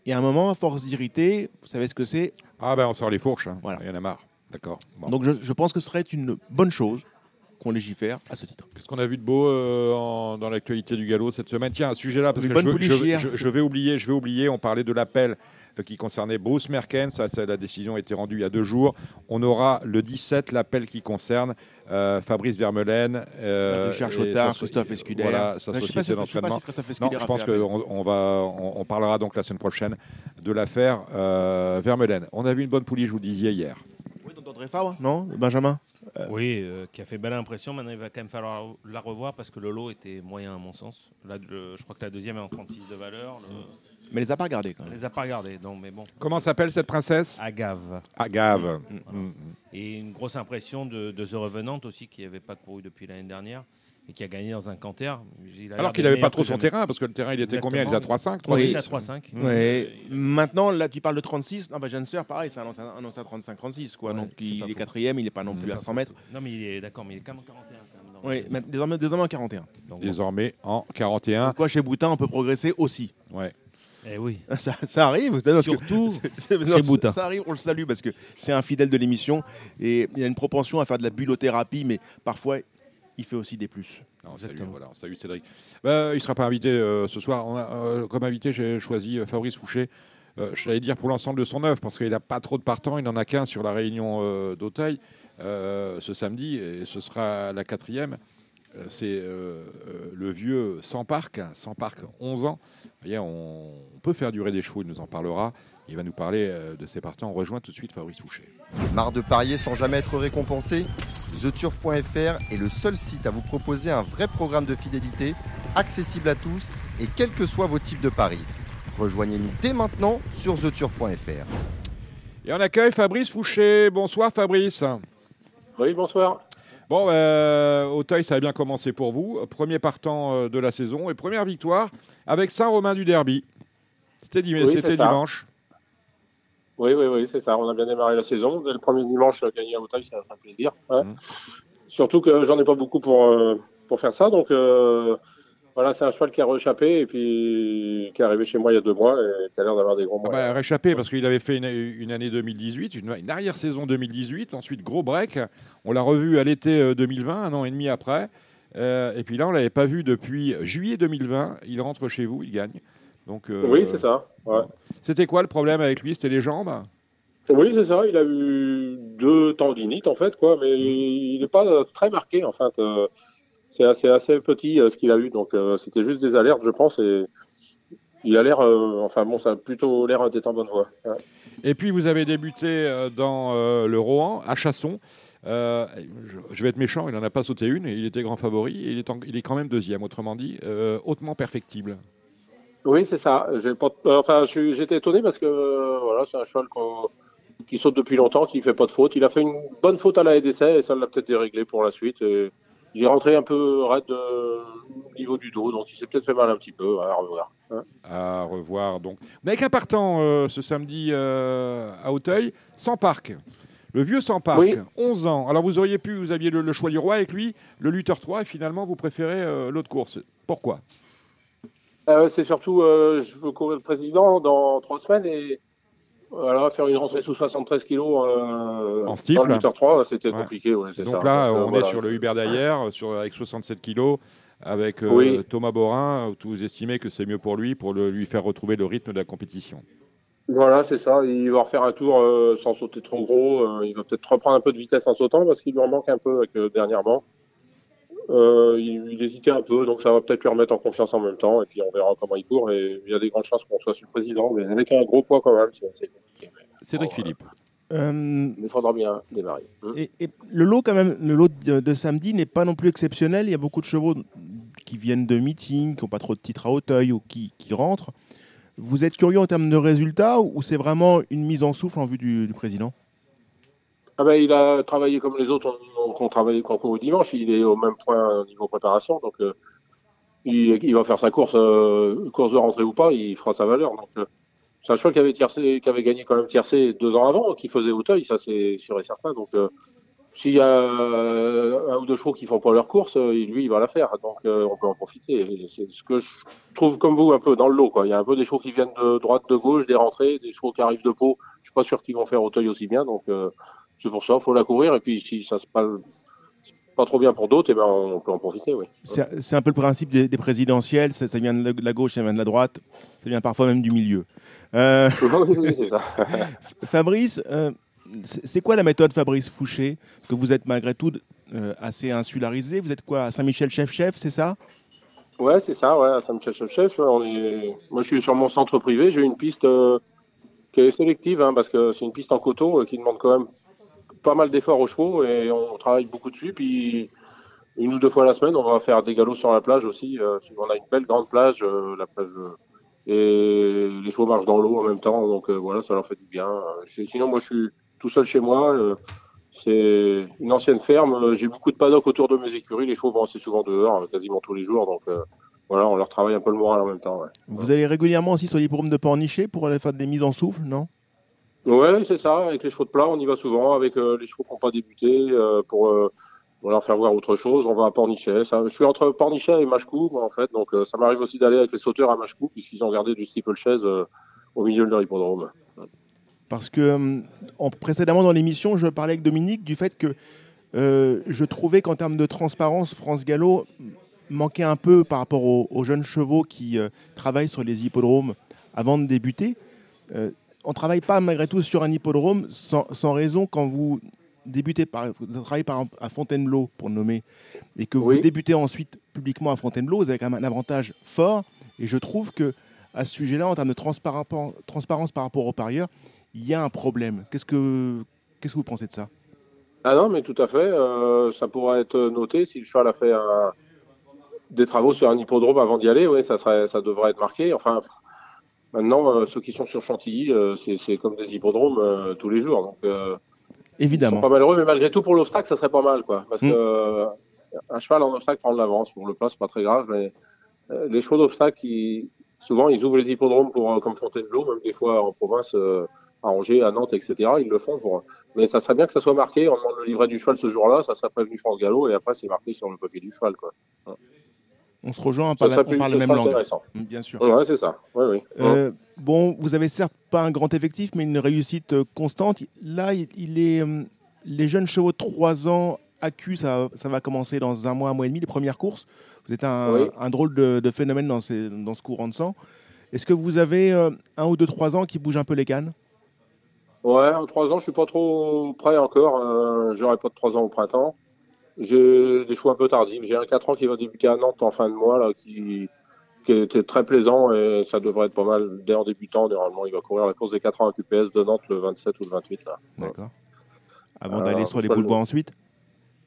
K: Et à un moment, à force d'irriter, vous savez ce que c'est?
C: Ah ben on sort les fourches, hein. voilà. il y en a marre. D'accord.
K: Donc je, je pense que ce serait une bonne chose qu'on légifère à ce titre.
C: Qu'est-ce qu'on a vu de beau euh, dans l'actualité du galop cette semaine? Tiens, un sujet-là, parce que je, vais oublier, je vais oublier, on parlait de l'appel euh, qui concernait Bruce Merkens. Ça, la décision a été rendue il y a deux jours. On aura le 17 l'appel qui concerne euh, Fabrice Vermelaine,
K: Richard Chotard, Christophe Escuder.
C: Voilà, sa société d'entraînement. Je, pense qu'on on va, on, parlera donc la semaine prochaine de l'affaire Vermelaine. On a vu une bonne poulie, je vous le disais hier.
K: Fabre, non Benjamin?
J: Euh, oui, euh, qui a fait belle impression. Maintenant, il va quand même falloir la revoir parce que le lot était moyen à mon sens. Là, je crois que la deuxième est en 36 de valeur.
K: Mais elle les a pas regardés quand
J: même. Elle les a pas regardés, donc mais bon.
C: Comment s'appelle cette princesse?
J: Agave.
C: Agave.
J: Mm, mm, mm. Et une grosse impression de, The Revenant aussi, qui n'avait pas couru depuis l'année dernière et qui a gagné dans un canter.
C: Alors qu'il n'avait pas trop son terrain, parce que le terrain, il était combien? Il était à 3,5
J: Oui, à 3,5.
K: Oui. Maintenant, là, tu parles de 36. Non, bah, Janser, pareil, c'est un ancien 35-36. Quoi. Donc, il est quatrième, il n'est pas non plus à 100 mètres.
J: Non, mais il est d'accord, mais il est quand même en 41.
K: oui, désormais, désormais en 41.
C: désormais en 41.
K: quoi, chez Boutin, on peut progresser aussi.
C: Ouais.
J: Eh oui. [LAUGHS]
K: Ça, ça arrive.
J: Surtout [LAUGHS] chez Boutin.
K: Ça, arrive, on le salue parce que c'est un fidèle de l'émission et il a une propension à faire de la bulothérapie, mais parfois il fait aussi des plus.
C: salut, voilà, salut Cédric. Bah, il ne sera pas invité euh, ce soir. Euh, comme invité, j'ai choisi euh, Fabrice Fouché. J'allais dire pour l'ensemble de son œuvre, parce qu'il n'a pas trop de partants. Il n'en a qu'un sur la réunion d'Auteuil ce samedi, et ce sera la quatrième. C'est le vieux sans parc, sans parc 11 ans. Voyez, on, peut faire durer des chevaux, il nous en parlera. Il va nous parler de ses partants. On rejoint tout de suite Fabrice Fouché.
B: Marre de parier sans jamais être récompensé? TheTurf.fr est le seul site à vous proposer un vrai programme de fidélité, accessible à tous et quels que soient vos types de paris. Rejoignez-nous dès maintenant sur TheTurf.fr.
C: Et on accueille Fabrice Fouché. Bonsoir Fabrice.
M: Oui, bonsoir.
C: Bon, euh, Auteuil, ça a bien commencé pour vous. Premier partant euh, de la saison et première victoire avec Saint-Romain du Derby. C'était dimanche.
M: Oui, oui, oui, c'est ça. On a bien démarré la saison. Dès le premier dimanche, gagner à Auteuil, ça fait plaisir. Mmh. Surtout que j'en ai pas beaucoup pour, euh, pour faire ça. Donc euh, voilà, c'est un cheval qui a réchappé et puis qui est arrivé chez moi il y a deux mois et qui a l'air d'avoir des gros mois.
C: Ah bah, réchappé parce qu'il avait fait une, année 2018, une, arrière-saison 2018, ensuite gros break. On l'a revu à l'été 2020, euh, un an et demi après. et puis là, on l'avait pas vu depuis juillet 2020. Il rentre chez vous, il gagne. Donc,
M: oui, c'est ça. Ouais.
C: C'était quoi le problème avec lui? C'était les jambes?
M: Oui, c'est ça. Il a eu deux tendinites, en fait, quoi, mais il n'est pas très marqué, en fait. Euh, c'est assez, assez petit euh, ce qu'il a eu, donc euh, c'était juste des alertes, je pense, et il a l'air, enfin bon, ça a plutôt l'air d'être en bonne voie.
C: Et puis vous avez débuté dans le Rohan, à Chasson. Euh, je, vais être méchant, il n'en a pas sauté une, et il était grand favori, et il est, il est quand même deuxième, autrement dit, euh, hautement perfectible.
M: Oui, c'est ça. enfin, j'étais étonné parce que voilà, c'est un cheval qui saute depuis longtemps, qui ne fait pas de faute. Il a fait une bonne faute à la d'essai et ça l'a peut-être déréglé pour la suite. Et il est rentré un peu raide au niveau du dos, donc il s'est peut-être fait mal un petit peu. À revoir.
C: Hein. à revoir donc. Mais avec un partant euh, ce samedi à Auteuil, sans parc. Le vieux sans parc, 11 ans. Alors vous auriez pu, vous aviez le, choix du roi avec lui, le lutteur 3, et finalement vous préférez euh, l'autre course. Pourquoi?
M: Euh, C'est surtout, euh, je veux courir le président dans trois semaines et voilà, faire une rentrée sous 73 kg en
C: style. Dans
M: le lutteur 3, c'était compliqué.
C: donc là, on est sur le Hubert d'ailleurs, avec 67 kg. Avec Thomas Borin, vous estimez que c'est mieux pour lui, pour lui faire retrouver le rythme de la compétition
M: voilà, c'est ça. Il va refaire un tour euh, sans sauter trop gros. Euh, il va peut-être reprendre un peu de vitesse en sautant parce qu'il lui en manque un peu avec, euh. Il, hésitait un peu, donc ça va peut-être lui remettre en confiance en même temps. Et puis on verra comment il court. Et il y a des grandes chances qu'on soit sur le président, mais avec un gros poids quand même, c'est compliqué.
C: Cédric Philippe.
M: il faudra bien démarrer.
K: Hum. Et, le lot, quand même, le lot de, samedi n'est pas non plus exceptionnel. Il y a beaucoup de chevaux qui viennent de meeting, qui n'ont pas trop de titres à Hauteuil ou qui, qui rentrent. Vous êtes curieux en termes de résultats ou c'est vraiment une mise en souffle en vue du, président?
M: Ah ben, Il a travaillé comme les autres qu'on travaillait au dimanche. Il est au même point niveau préparation. Donc, euh, il, va faire sa course, euh, course de rentrée ou pas, il fera sa valeur. Donc, euh, c'est un cheval qui avait, qui avait gagné quand même tiercé deux ans avant, qui faisait Auteuil, ça c'est sûr et certain. Donc, s'il y a euh, un ou deux chevaux qui font pas leur course, euh, lui, il va la faire. Donc, euh, on peut en profiter. C'est ce que je trouve comme vous un peu dans le lot. Quoi. Il y a un peu des chevaux qui viennent de droite, de gauche, des rentrées, des chevaux qui arrivent de peau. Je suis pas sûr qu'ils vont faire Auteuil aussi bien. Donc, c'est pour ça, il faut la courir. Et puis, si ça se passe pas trop bien pour d'autres, eh ben, on peut en profiter. Oui.
K: C'est un peu le principe des, présidentielles. Ça, vient de la gauche, ça vient de la droite. Ça vient parfois même du milieu. Fabrice, c'est quoi la méthode Fabrice Fouché Que vous êtes malgré tout euh, assez insularisé? Vous êtes quoi à Saint-Michel-Chef-Chef, c'est ça?
M: Ouais, c'est ça, ouais, à Saint-Michel-Chef-Chef. Est... Moi, je suis sur mon centre privé. J'ai une piste euh, qui est sélective, hein, parce que c'est une piste en coteau qui demande quand même pas mal d'efforts aux chevaux et on travaille beaucoup dessus. Puis une ou deux fois la semaine, on va faire des galops sur la plage aussi. on a une belle grande plage, la plage et les chevaux marchent dans l'eau en même temps, donc voilà, ça leur fait du bien. sinon, moi, je suis tout seul chez moi. Euh, c'est une ancienne ferme. Euh, j'ai beaucoup de paddocks autour de mes écuries. Les chevaux vont assez souvent dehors, euh, quasiment tous les jours. Donc voilà, on leur travaille un peu le moral en même temps.
K: Vous allez régulièrement aussi sur l'hippodrome de Pornichet pour aller faire des mises en souffle, non?
M: Ouais, c'est ça. Avec les chevaux de plat, on y va souvent. Avec les chevaux qui n'ont pas débuté, pour leur faire voir autre chose, on va à Pornichet. je suis entre Pornichet et Machecou, en fait. Donc ça m'arrive aussi d'aller avec les sauteurs à Machecou, puisqu'ils ont gardé du steeplechase au milieu de leur hippodrome.
K: Parce que euh, en, précédemment dans l'émission, je parlais avec Dominique du fait que euh, je trouvais qu'en termes de transparence, France Gallo manquait un peu par rapport aux, jeunes chevaux qui euh, travaillent sur les hippodromes avant de débuter. On ne travaille pas malgré tout sur un hippodrome sans, raison quand vous débutez par, vous travaillez par à Fontainebleau pour nommer, et que vous débutez ensuite publiquement à Fontainebleau, vous avez quand même un avantage fort. Et je trouve que à ce sujet-là, en termes de transparence par rapport aux parieurs, il y a un problème. Qu'est-ce que, qu'est-ce que vous pensez de ça?
M: Ah non, mais tout à fait. Euh, ça pourra être noté si le cheval a fait des travaux sur un hippodrome avant d'y aller. Oui, ça, serait, ça devrait être marqué. Enfin, maintenant, euh, ceux qui sont sur Chantilly, euh, c'est, comme des hippodromes tous les jours. Donc,
K: Évidemment.
M: Ils sont pas malheureux, mais malgré tout, pour l'obstacle, ça serait pas mal. Quoi, parce mm. que un cheval en obstacle prend de l'avance. Pour le plat, c'est pas très grave. Mais les chevaux d'obstacle, souvent, ils ouvrent les hippodromes pour, comme Fontainebleau, même des fois en province à Angers, à Nantes, etc. Ils le font pour. Mais ça serait bien que ça soit marqué. On demande le livret du cheval ce jour-là, ça serait prévenu France Gallo et après c'est marqué sur le papier du cheval, quoi.
K: On se rejoint, on parle, on parle la même langue. Bien sûr.
M: Ouais, c'est ça. Oui.
K: Euh, bon, vous avez certes pas un grand effectif, mais une réussite euh, constante. Là, il est euh, les jeunes chevaux de 3 ans AQ, ça, ça, va commencer dans un mois, un mois et demi, les premières courses. Vous êtes un, un drôle de, de, phénomène dans, ces, dans ce courant de sang. Est-ce que vous avez un ou deux, trois ans qui bougent un peu les cannes?
M: Ouais, en trois ans, je suis pas trop prêt encore. Euh, J'aurai pas de trois ans au printemps. J'ai des choix un peu tardifs. J'ai un 4 ans qui va débuter à Nantes en fin de mois, là, qui, qui était très plaisant et ça devrait être pas mal dès en débutant. Normalement, il va courir la course des 4 ans à QPS de Nantes le 27 ou le 28.
K: D'accord. Avant d'aller sur les boules de bois ensuite?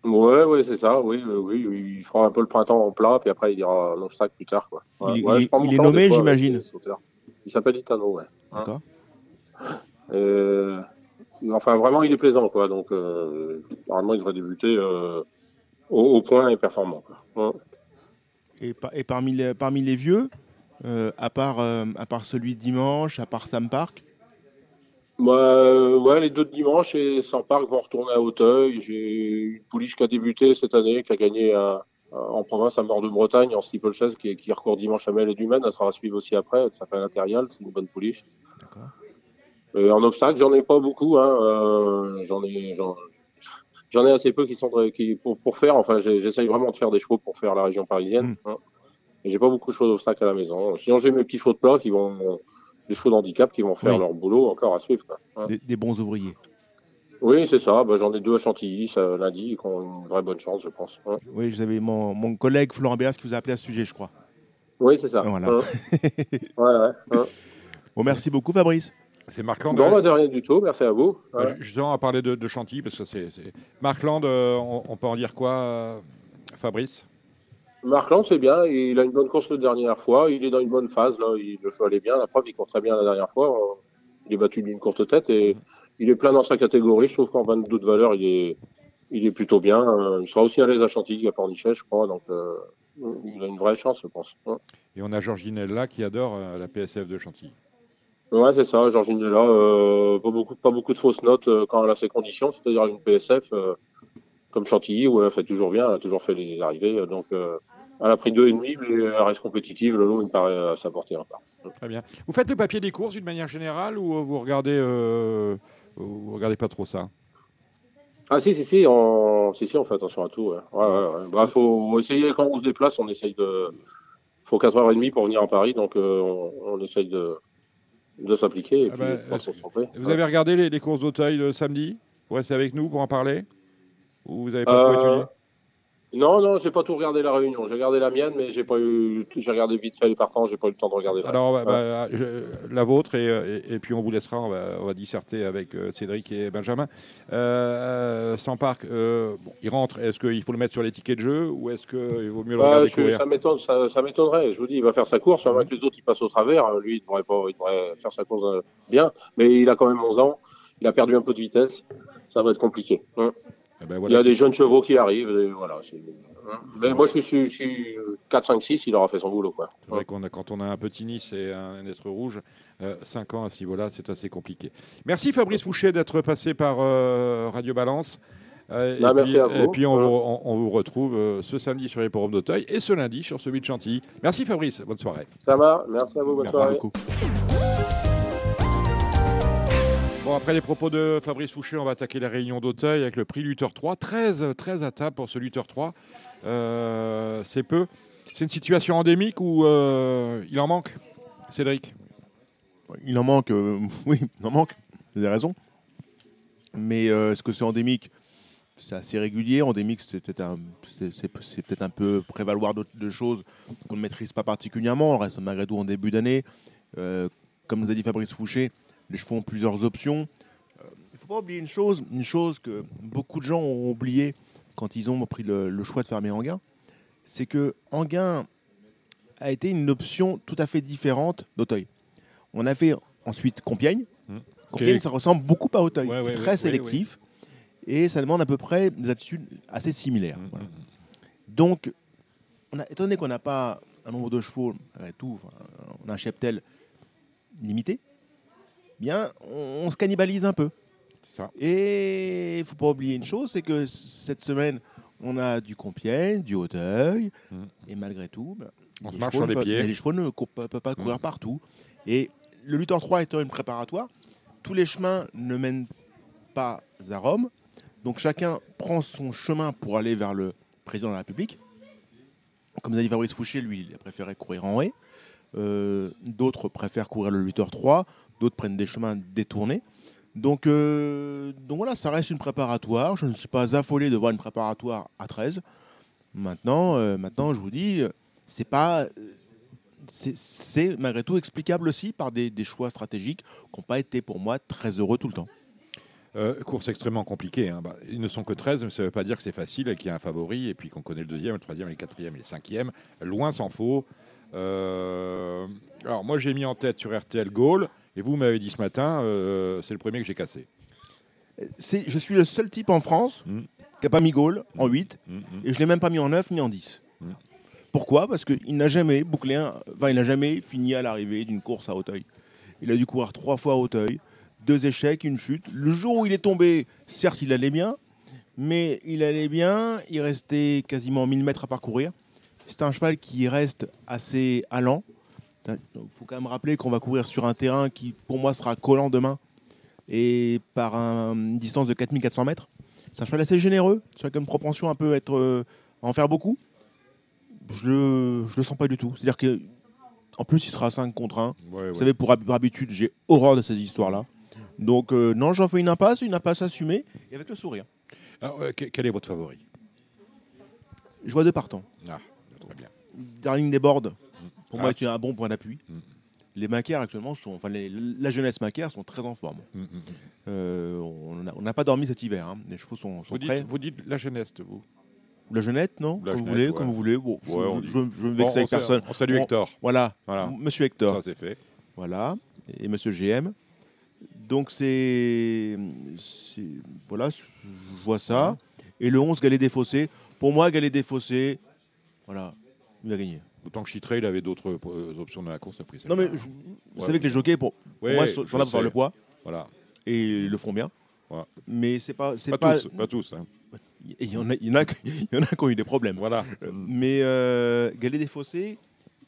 M: Ouais, ouais, c'est ça. Oui, oui, oui, il fera un peu le printemps en plat, puis après il ira l'obstacle plus tard. Quoi.
K: il, il est nommé, j'imagine.
M: Il s'appelle Itano, ouais.
K: Hein. D'accord.
M: Euh, enfin, vraiment, il est plaisant, quoi. Donc, euh, normalement, il devrait débuter euh, au, point et performant. Quoi.
K: Et, et, parmi, les, parmi les vieux, à, part, à part celui de dimanche, à part Sam Park?
M: Bah, ouais, les deux de dimanche et Sam Park vont retourner à Hauteuil. J'ai une pouliche qui a débuté cette année, qui a gagné en province à Mort de Bretagne en steeplechase, qui, qui recourt dimanche à Mel et Dumaine. Elle sera suivie aussi après. Ça fait l'intérieur, c'est une bonne pouliche. D'accord. Euh, en obstacle, j'en ai pas beaucoup. Hein. Euh, j'en ai, j'en, ai assez peu qui sont qui, pour, pour faire. Enfin, j'essaye vraiment de faire des chevaux pour faire la région parisienne. Hmm. Hein. j'ai pas beaucoup de chevaux d'obstacle à la maison. Sinon, j'ai mes petits chevaux de plat qui vont, des chevaux d'handicap qui vont faire leur boulot encore à suivre.
K: Hein. Des, bons ouvriers.
M: Oui, c'est ça. Bah, j'en ai deux à Chantilly ça, lundi qui ont une vraie bonne chance, je pense.
K: Oui, vous avez mon, mon collègue Florent Béas qui vous a appelé à ce sujet, je crois.
M: Oui, c'est ça.
K: Voilà. [LAUGHS]
M: ouais, ouais,
K: bon, merci beaucoup, Fabrice.
C: C'est Marc Land.
M: Non, bah, de rien du tout, merci à vous.
C: Justement, à parler de, Chantilly, parce que c'est. Marc Land, euh, on, peut en dire quoi, euh, Fabrice?
M: Marc Land, c'est bien. Il a une bonne course la dernière fois. Il est dans une bonne phase. Là. Il, le choix allait bien. La preuve, il court très bien la dernière fois. Il est battu d'une courte tête et il est plein dans sa catégorie. Je trouve qu'en 22 de valeur, il est, il est plutôt bien. Il sera aussi à l'aise à Chantilly qu'à Pornichet, je crois. Donc, euh, il a une vraie chance, je pense.
C: Et on a Georginella qui adore la PSF de Chantilly.
M: Ouais, c'est ça, Georgine là. Euh, pas, beaucoup, pas beaucoup de fausses notes euh, quand elle a ses conditions, c'est-à-dire une PSF euh, comme Chantilly, où elle fait toujours bien, elle a toujours fait les arrivées. Donc, elle a pris deux et demi, mais elle reste compétitive. Le lot, il me paraît à sa portée encore.
C: Très bien. Vous faites le papier des courses d'une manière générale ou vous regardez, vous regardez pas trop ça?
M: Ah si si si on si si on fait attention à tout ouais. Ouais, ouais, bah, faut essayer quand on se déplace on essaye de faut 4h30 pour venir à Paris donc on, on, essaye de de s'appliquer. Ah bah,
C: vous avez regardé les, courses d'Auteuil de samedi? Vous restez avec nous pour en parler? Ou vous n'avez pas trop euh, étudié?
M: Non, non, j'ai pas tout regardé la réunion. J'ai regardé la mienne, mais j'ai pas eu. J'ai regardé vite fait les partants. J'ai pas eu le temps de regarder.
C: Alors, bah, bah, la vôtre et, et, puis on vous laissera. On va, disserter avec euh, Cédric et Benjamin. Euh, sans parc, euh, il rentre. Est-ce qu'il faut le mettre sur les tickets de jeu ou est-ce qu'il vaut mieux le regarder courir
M: Ça m'étonnerait. Je vous dis, il va faire sa course. Avec les autres, il passe au travers. Lui, il devrait pas. Il devrait faire sa course bien. Mais il a quand même 11 ans. Il a perdu un peu de vitesse. Ça va être compliqué. Hein. Eh ben, il y a des jeunes chevaux qui arrivent. voilà, hein. moi, je suis, 4, 5, 6, il aura fait son boulot.
C: C'est vrai qu'on a, quand on a un petit Nice et un être rouge, 5 euh, ans à ce niveau-là, c'est assez compliqué. Merci Fabrice Fouché d'être passé par euh, Radio Balance.
M: Euh, et, bah, puis,
C: et, puis, on, vous retrouve ce samedi sur les forums d'Auteuil et ce lundi sur celui de Chantilly. Merci Fabrice, bonne soirée.
M: Ça va, merci à vous, bonne soirée. Beaucoup.
C: Après les propos de Fabrice Fouché, on va attaquer la réunion d'Auteuil avec le prix Luther 3. 13, 13 à table pour ce Luther 3. Euh, c'est peu. C'est une situation endémique ou euh, il en manque, Cédric?
K: Il en manque, euh, [LAUGHS] oui, il en manque. Vous avez raison. Mais est-ce que c'est endémique? C'est assez régulier. Endémique, c'est peut-être un, peu prévaloir de, choses qu'on ne maîtrise pas particulièrement. On reste malgré tout en début d'année. comme nous a dit Fabrice Fouché, les chevaux ont plusieurs options. Il ne faut pas oublier une chose, une chose que beaucoup de gens ont oublié quand ils ont pris le, choix de fermer Anguin, c'est que Anguin a été une option tout à fait différente d'Auteuil. On a fait ensuite Compiègne. Mmh. Compiègne, ça ressemble beaucoup à Auteuil. c'est très sélectif et ça demande à peu près des aptitudes assez similaires. Mmh, mmh, Donc, on a, étonné qu'on n'a pas un nombre de chevaux, tout, on a un cheptel limité bien, on, se cannibalise un peu.
C: Ça.
K: Et il faut pas oublier une chose, c'est que cette semaine, on a du Compiègne, du Hauteuil, mmh. et malgré tout, ben,
C: on les, marche sur les, pieds.
K: les chevaux ne peuvent pas courir mmh. partout. Et le Luthor 3 étant une préparatoire, tous les chemins ne mènent pas à Rome. Donc chacun prend son chemin pour aller vers le président de la République. Comme a dit Fabrice Fouché, lui, il a préféré courir en haie. Euh, d'autres préfèrent courir le Luthor 3 d'autres prennent des chemins détournés. Donc, euh, donc voilà, ça reste une préparatoire. Je ne suis pas affolé de voir une préparatoire à 13. Maintenant, euh, maintenant je vous dis, c'est pas. C'est malgré tout explicable aussi par des, choix stratégiques qui n'ont pas été pour moi très heureux tout le temps.
C: Euh, course extrêmement compliquée. hein. Bah, ils ne sont que 13, mais ça ne veut pas dire que c'est facile et qu'il y a un favori et puis qu'on connaît le deuxième, le troisième, le quatrième et le cinquième. Loin s'en faut. Euh, alors moi j'ai mis en tête sur RTL Gaulle et vous m'avez dit ce matin, euh, c'est le premier que j'ai cassé.
K: Je suis le seul type en France
C: Mm.
K: qui n'a pas mis Gaulle en 8
C: Mm, mm.
K: et je ne l'ai même pas mis en 9 ni en 10.
C: Mm.
K: Pourquoi? Parce qu'il n'a jamais bouclé un, enfin, il n'a jamais fini à l'arrivée d'une course à Hauteuil. Il a dû courir trois fois à Hauteuil, deux échecs, une chute. Le jour où il est tombé, certes, il allait bien, mais il allait bien, il restait quasiment 1000 mètres à parcourir. C'est un cheval qui reste assez allant. Il faut quand même rappeler qu'on va courir sur un terrain qui, pour moi, sera collant demain et par un- une distance de 4400 mètres. C'est un cheval assez généreux, a une propension un peu à, être, euh, à en faire beaucoup. Je le, je le sens pas du tout. C'est-à-dire que en plus, il sera à 5 contre 1.
C: Ouais,
K: Vous
C: ouais.
K: savez, pour, hab- pour habitude, j'ai horreur de ces histoires-là. Donc, euh, non, j'en fais une impasse, une impasse assumée, et avec le sourire.
C: Alors, euh, que- quel est votre favori?
K: Je vois deux partants.
C: Ah, très bien.
K: Darling des Bordes, pour
C: Ah,
K: moi,
C: c'est-
K: c'est un bon point d'appui.
C: Mm.
K: Les Macaires, actuellement, sont, enfin, les- la jeunesse Macaire sont très en forme.
C: Mm, mm.
K: Euh, on n'a pas dormi cet hiver. hein. Les chevaux sont, sont
C: Vous,
K: prêts.
C: dites, vous dites la jeunesse, vous
K: La jeunette, non
C: La
K: Comme vous voulez,
C: ouais.
K: comme vous voulez. Bon,
C: Ouais,
K: je, je me vexe avec personne.
C: on salue Hector.
K: Voilà.
C: Voilà.
K: Monsieur Hector.
C: Ça, c'est fait.
K: Voilà. Et Monsieur GM. Donc c'est, c'est- voilà, je vois ça. Et le 11 Galet des Fossés. Pour moi, Galet des Fossés, voilà, il va gagner.
C: Autant que Chitré, il avait d'autres euh, options dans la course après.
K: Non mais je- vous savez que les jockeys, pour, pour
C: Ouais,
K: moi, sont, sont là pour faire le poids.
C: Voilà.
K: Et ils le font bien.
C: Voilà.
K: Mais c'est pas,
C: Pas,
K: pas,
C: tous, pas tous. hein.
K: Il y en a, il y en a, qui- [LAUGHS] il y en a qui ont eu des problèmes.
C: Voilà.
K: Mais euh, Galet des Fossés,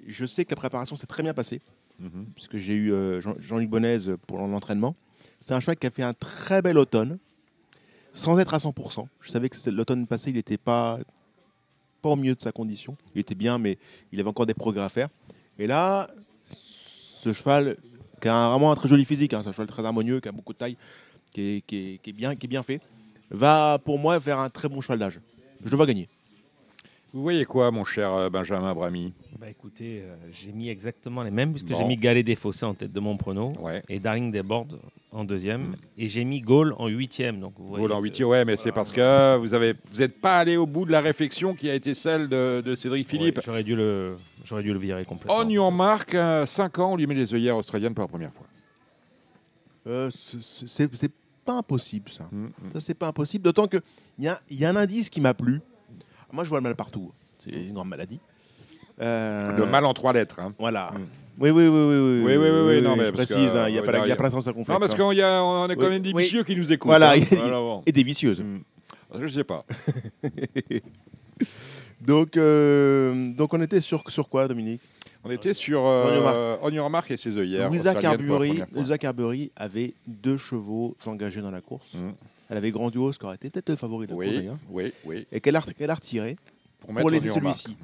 K: je sais que la préparation s'est très bien passée,
C: Mhm.
K: puisque j'ai eu euh, Jean- Jean-Luc Bonez pour l'entraînement. C'est un cheval qui a fait un très bel automne, sans être à 100%. Je savais que l'automne passé, il n'était pas, pas au mieux de sa condition. Il était bien, mais il avait encore des progrès à faire. Et là, ce cheval, qui a vraiment un très joli physique, hein, un cheval très harmonieux, qui a beaucoup de taille, qui est bien, qui est bien fait, va pour moi faire un très bon cheval d'âge. Je le vois gagner.
C: Vous voyez quoi, mon cher euh, Benjamin Brami
J: Bah écoutez, euh, j'ai mis exactement les mêmes, puisque
C: Bon.
J: j'ai mis Galet des Fossés en tête de mon prono, et Darling des Bordes en deuxième, et j'ai mis Gaulle en huitième. Donc vous voyez
C: Gaulle en huitième, ouais, mais c'est parce que vous avez, vous n'êtes pas allé au bout de la réflexion qui a été celle de, de Cédric Philippe.
J: Ouais, j'aurais dû le, j'aurais dû le virer complètement.
C: On y en marque 5 ans, on lui met les œillères australiennes pour la première fois.
K: Euh, c'est- pas impossible, ça.
C: Mm,
K: Ça, c'est pas impossible. D'autant qu'il y a, il y a un indice qui m'a plu. Moi, je vois le mal partout. C'est une grande maladie. Euh,
C: Le mal en trois lettres. hein.
K: Voilà. Oui, oui, oui, oui. Oui,
C: Oui, oui, oui, oui, non, mais
K: je
C: parce que,
K: précise, hein, il n'y a,
C: euh,
K: pas la- il y a
C: a-
K: pas l'instance circonflexe.
C: Non, parce
K: hein.
C: qu'on y a, on a quand
K: Oui,
C: même des
K: oui.
C: vicieux qui nous écoutent.
K: Voilà,
C: hein.
K: et,
C: Voilà, bon.
K: et des vicieuses.
C: Je sais pas. [LAUGHS]
K: donc, euh, donc, on était sur, sur quoi, Dominique?
C: On était sur euh. On et ses œillères.
K: Louisa Carberry avait deux chevaux engagés dans la course. Elle avait Grandiose, qui aurait été peut-être le favori de la
C: Oui,
K: course,
C: oui, oui.
K: Et qu'elle a, qu'elle a retiré
C: Pour
K: pour, laisser celui-ci.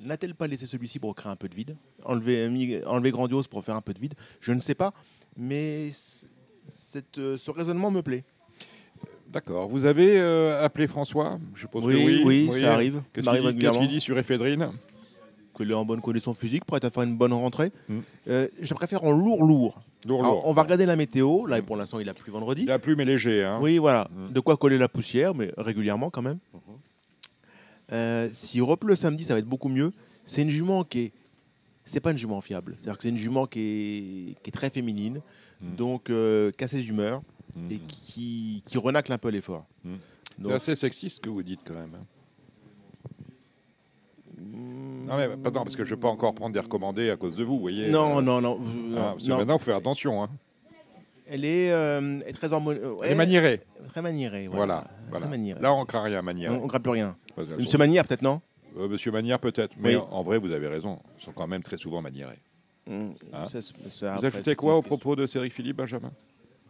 K: N'a-t-elle pas laissé celui-ci pour créer un peu de vide? Enlever, enlever Grandiose pour faire un peu de vide? Je ne sais pas, mais cette, euh, ce raisonnement me plaît.
C: D'accord. Vous avez euh, appelé François? Je suppose
K: Oui,
C: que oui.
K: oui, ça arrive.
C: Qu'est-ce qu'il dit sur Ephedrine
K: Qu'il est en bonne condition physique, prêt à faire une bonne rentrée. Euh, je préfère en lourd-lourd.
C: Mm. Lourd,
K: Alors,
C: lourd.
K: On va regarder la météo. Là, pour l'instant, il a plu vendredi.
C: Il a plu, mais léger. Hein.
K: Oui, voilà.
C: Mm.
K: De quoi coller la poussière, mais régulièrement quand même. Euh, S'il repleut samedi, ça va être beaucoup mieux. C'est une jument qui est. C'est pas une jument fiable. C'est-à-dire que c'est une jument qui est, qui est très féminine,
C: Mm.
K: donc euh, qui a ses humeurs et qui, qui renacle un peu l'effort.
C: Mm. C'est assez sexiste ce que vous dites quand même. hein. Non, mais pardon, parce que je ne vais pas encore prendre des recommandés à cause de vous, vous voyez.
K: Non,
C: euh,
K: non, non. vous-
C: ah,
K: non,
C: parce que
K: non.
C: maintenant, il faut faire attention. hein.
K: Elle est, euh, très harmonieuse.
C: Elle est maniérée.
K: Très maniérée.
C: Voilà.
K: Très
C: voilà.
K: maniérée.
C: Là, on ne craint rien, Manière.
K: On ne craint plus rien.
C: Que-
K: Monsieur Manière, peut-être, non?
C: Euh, Monsieur Manière, peut-être. Mais
K: Oui.
C: en, vrai, vous avez raison. Ils sont quand même très souvent maniérés.
K: Mm,
C: Hein
K: ça, c'est- ça,
C: vous ajoutez quoi au propos de Cédric Philippe, Benjamin?